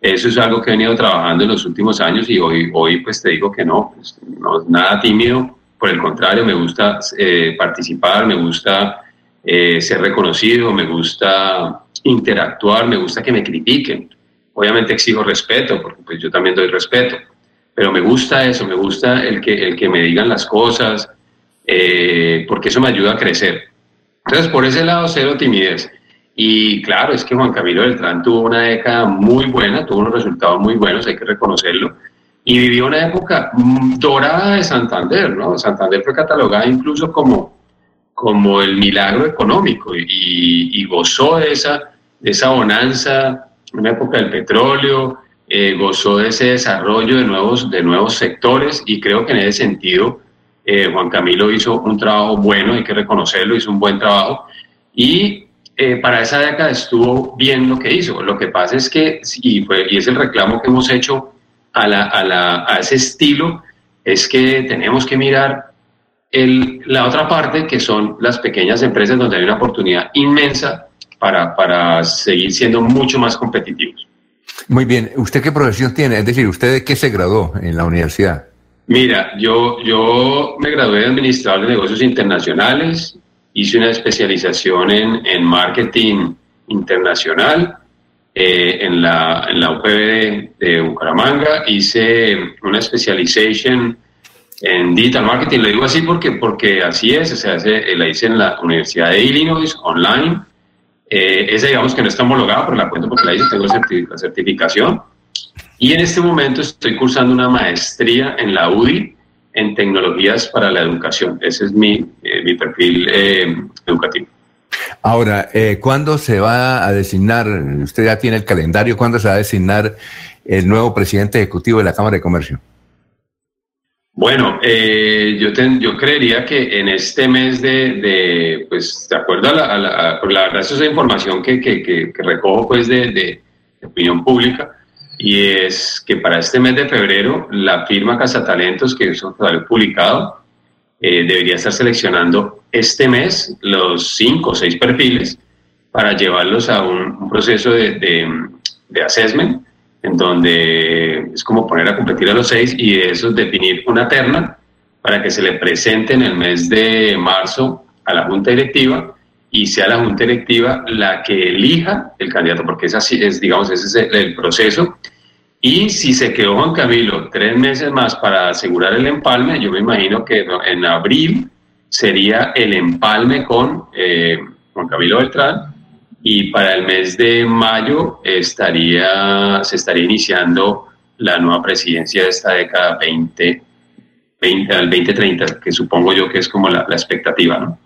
Eso es algo que he venido trabajando en los últimos años y hoy, hoy pues te digo que no, pues, no nada tímido, por el contrario, me gusta eh, participar, me gusta eh, ser reconocido, me gusta interactuar, me gusta que me critiquen. Obviamente exijo respeto, porque pues yo también doy respeto, pero me gusta eso, me gusta el que, el que me digan las cosas, eh, porque eso me ayuda a crecer. Entonces, por ese lado, cero timidez. Y claro, es que Juan Camilo Beltrán tuvo una década muy buena, tuvo unos resultados muy buenos, hay que reconocerlo y vivió una época dorada de Santander, ¿no? Santander fue catalogada incluso como, como el milagro económico y, gozó de esa, de esa bonanza, una época del petróleo, eh, gozó de ese desarrollo de nuevos, de nuevos sectores y creo que en ese sentido eh, Juan Camilo hizo un trabajo bueno, hay que reconocerlo, hizo un buen trabajo y eh, para esa década estuvo bien lo que hizo. Lo que pasa es que, y, fue, y es el reclamo que hemos hecho a, la, a, la, a ese estilo es que tenemos que mirar el, la otra parte, que son las pequeñas empresas donde hay una oportunidad inmensa para, para seguir siendo mucho más competitivos. Muy bien, ¿usted qué profesión tiene? Es decir, ¿usted de qué se graduó en la universidad? Mira, yo, yo me gradué de Administrador de Negocios Internacionales, hice una especialización en, en marketing internacional eh, en, la, en la UPB de, Bucaramanga, hice una specialization en digital marketing, lo digo así porque, porque así es, se hace, la hice en la Universidad de Illinois, online, eh, esa digamos que no está homologada, pero la cuento porque la hice, tengo la certificación, y en este momento estoy cursando una maestría en la UDI en tecnologías para la educación, ese es mi, eh, mi perfil educativo. Ahora, eh, ¿cuándo se va a designar, usted ya tiene el calendario, cuándo se va a designar el nuevo presidente ejecutivo de la Cámara de Comercio? Bueno, eh, yo, yo creería que en este mes de, pues, de acuerdo a la, a la, la verdad, eso es información que, que, que, recojo, pues, de, de, opinión pública, y es que para este mes de febrero, la firma Casa Talentos, que eso salió publicado, eh, debería estar seleccionando este mes los cinco o seis perfiles para llevarlos a un, proceso de, de, assessment, en donde es como poner a competir a los seis y de eso definir una terna para que se le presente en el mes de marzo a la junta directiva y sea la junta directiva la que elija el candidato, porque es así, es, digamos, ese es el proceso. Y si se quedó Juan Camilo tres meses más para asegurar el empalme, yo me imagino que en abril sería el empalme con eh, Juan Camilo Beltrán y para el mes de mayo estaría, se estaría iniciando la nueva presidencia de esta década 20, 20 al 2030, que supongo yo que es como la, expectativa, ¿no?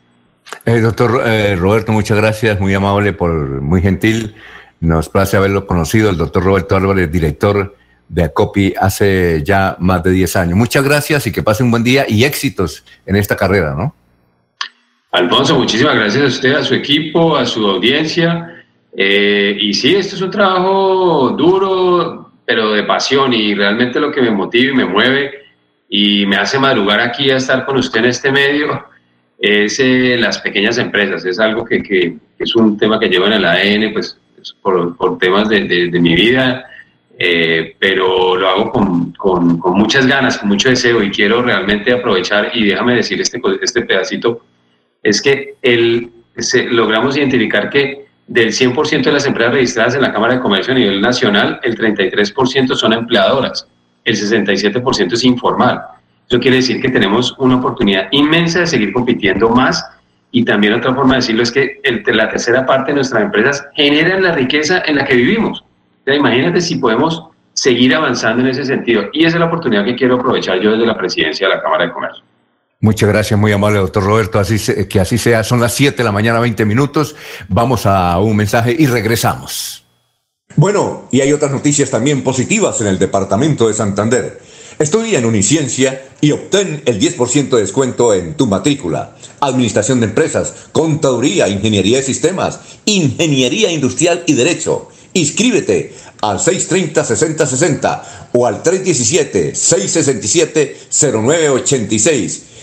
Eh, doctor eh, Roberto, muchas gracias, muy amable, por muy gentil. Nos place haberlo conocido, el doctor Roberto Álvarez, director de ACOPI hace ya más de 10 años. Muchas gracias y que pase un buen día y éxitos en esta carrera, ¿no? Alfonso, muchísimas gracias a usted, a su equipo, a su audiencia. Eh, y sí, esto es un trabajo duro, pero de pasión y realmente lo que me motiva y me mueve y me hace madrugar aquí a estar con usted en este medio es eh, las pequeñas empresas. Es algo que, que, es un tema que lleva en el ADN, pues por, por temas de, de, mi vida, eh, pero lo hago con, con, con, muchas ganas, con mucho deseo y quiero realmente aprovechar y déjame decir este, este pedacito, es que el, se, logramos identificar que del 100% de las empresas registradas en la Cámara de Comercio a nivel nacional, el 33% son empleadoras, el 67% es informal. Eso quiere decir que tenemos una oportunidad inmensa de seguir compitiendo más y también otra forma de decirlo es que el, la tercera parte de nuestras empresas generan la riqueza en la que vivimos. imagínate si podemos seguir avanzando en ese sentido. Y esa es la oportunidad que quiero aprovechar yo desde la presidencia de la Cámara de Comercio. Muchas gracias, muy amable, doctor Roberto. Así que así sea, son las 7 de la mañana, 20 minutos. Vamos a un mensaje y regresamos. Bueno, y hay otras noticias también positivas en el departamento de Santander. Estudia en Uniciencia y obtén el 10% de descuento en tu matrícula. Administración de empresas, contaduría, ingeniería de sistemas, ingeniería industrial y derecho. Inscríbete al 630-6060 o al 317-667-0986.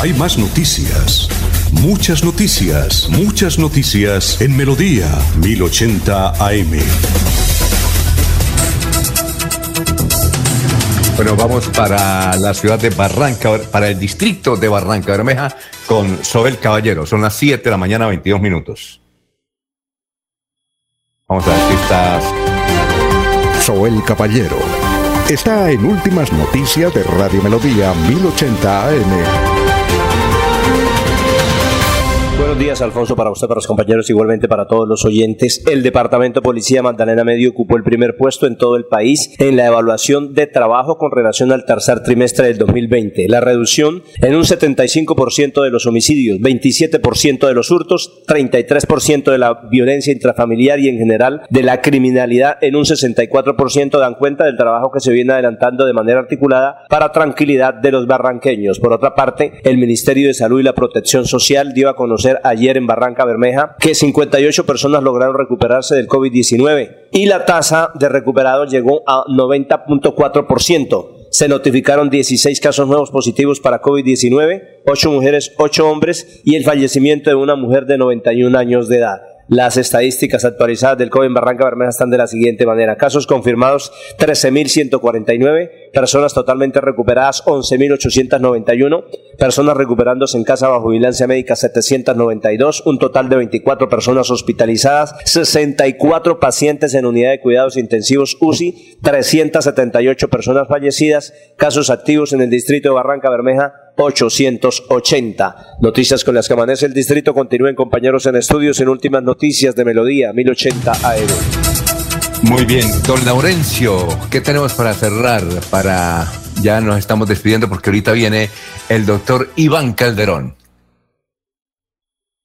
Hay más noticias. Muchas noticias, muchas noticias en Melodía 1080 AM. Bueno, vamos para la ciudad de Barranca, para el distrito de Barranca Bermeja con Sobel Caballero. Son las 7 de la mañana, 22 minutos. Vamos a ver si estás. Soel Caballero está en Últimas Noticias de Radio Melodía 1080 AM. But Buenos días, Alfonso, para usted, para los compañeros, igualmente para todos los oyentes. El Departamento de Policía Magdalena Medio ocupó el primer puesto en todo el país en la evaluación de trabajo con relación al tercer trimestre del 2020. La reducción en un 75% de los homicidios, 27% de los hurtos, 33% de la violencia intrafamiliar y en general de la criminalidad en un 64% dan cuenta del trabajo que se viene adelantando de manera articulada para tranquilidad de los barranqueños. Por otra parte, el Ministerio de Salud y la Protección Social dio a conocer ayer en Barranca Bermeja que 58 personas lograron recuperarse del COVID-19 y la tasa de recuperados llegó a 90.4%. Se notificaron 16 casos nuevos positivos para COVID-19, 8 mujeres, 8 hombres y el fallecimiento de una mujer de 91 años de edad. Las estadísticas actualizadas del COVID en Barranca Bermeja están de la siguiente manera. Casos confirmados 13.149, personas totalmente recuperadas 11.891, personas recuperándose en casa bajo vigilancia médica 792, un total de 24 personas hospitalizadas, 64 pacientes en unidad de cuidados intensivos UCI, 378 personas fallecidas, casos activos en el distrito de Barranca Bermeja 880. Noticias con las que amanece el distrito. Continúen compañeros en estudios en últimas noticias de Melodía 1080 AM. Muy bien, don Laurencio, ¿qué tenemos para cerrar? Para ya nos estamos despidiendo porque ahorita viene el doctor Iván Calderón.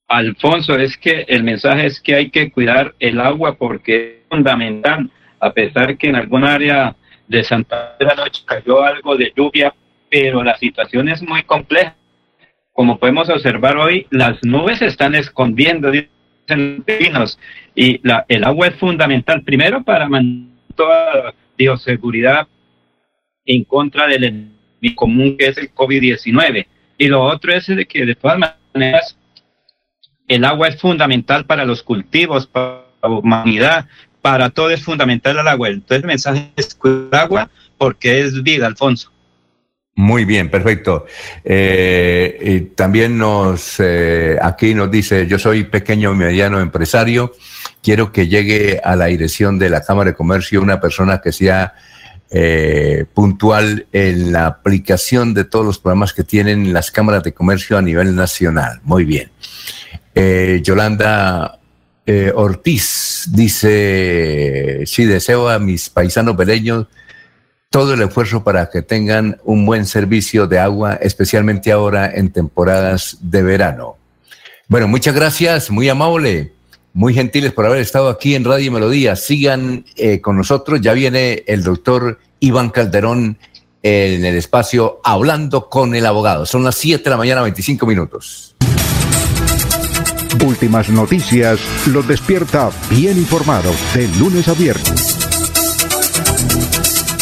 Alfonso, es que el mensaje es que hay que cuidar el agua porque es fundamental, a pesar que en algún área de Santa Fe noche cayó algo de lluvia, pero la situación es muy compleja. Como podemos observar hoy, las nubes se están escondiendo, dicen los y la, el agua es fundamental, primero para mantener toda la bioseguridad en contra del enemigo común que es el COVID-19. Y lo otro es de que de todas maneras el agua es fundamental para los cultivos, para la humanidad, para todo es fundamental el agua. Entonces el mensaje es cuidar agua porque es vida, Alfonso. Muy bien, perfecto. Eh, y también nos, eh, aquí nos dice, yo soy pequeño y mediano empresario, quiero que llegue a la dirección de la Cámara de Comercio una persona que sea eh, puntual en la aplicación de todos los programas que tienen las cámaras de comercio a nivel nacional. Muy bien. Yolanda Ortiz dice, sí, deseo a mis paisanos beleños todo el esfuerzo para que tengan un buen servicio de agua, especialmente ahora en temporadas de verano. Bueno, muchas gracias, muy amable, muy gentiles por haber estado aquí en Radio Melodía. Sigan eh, con nosotros, ya viene el doctor Iván Calderón en el espacio Hablando con el abogado. Son las 7 de la mañana, 25 minutos. Últimas noticias los despierta bien informados de lunes a viernes.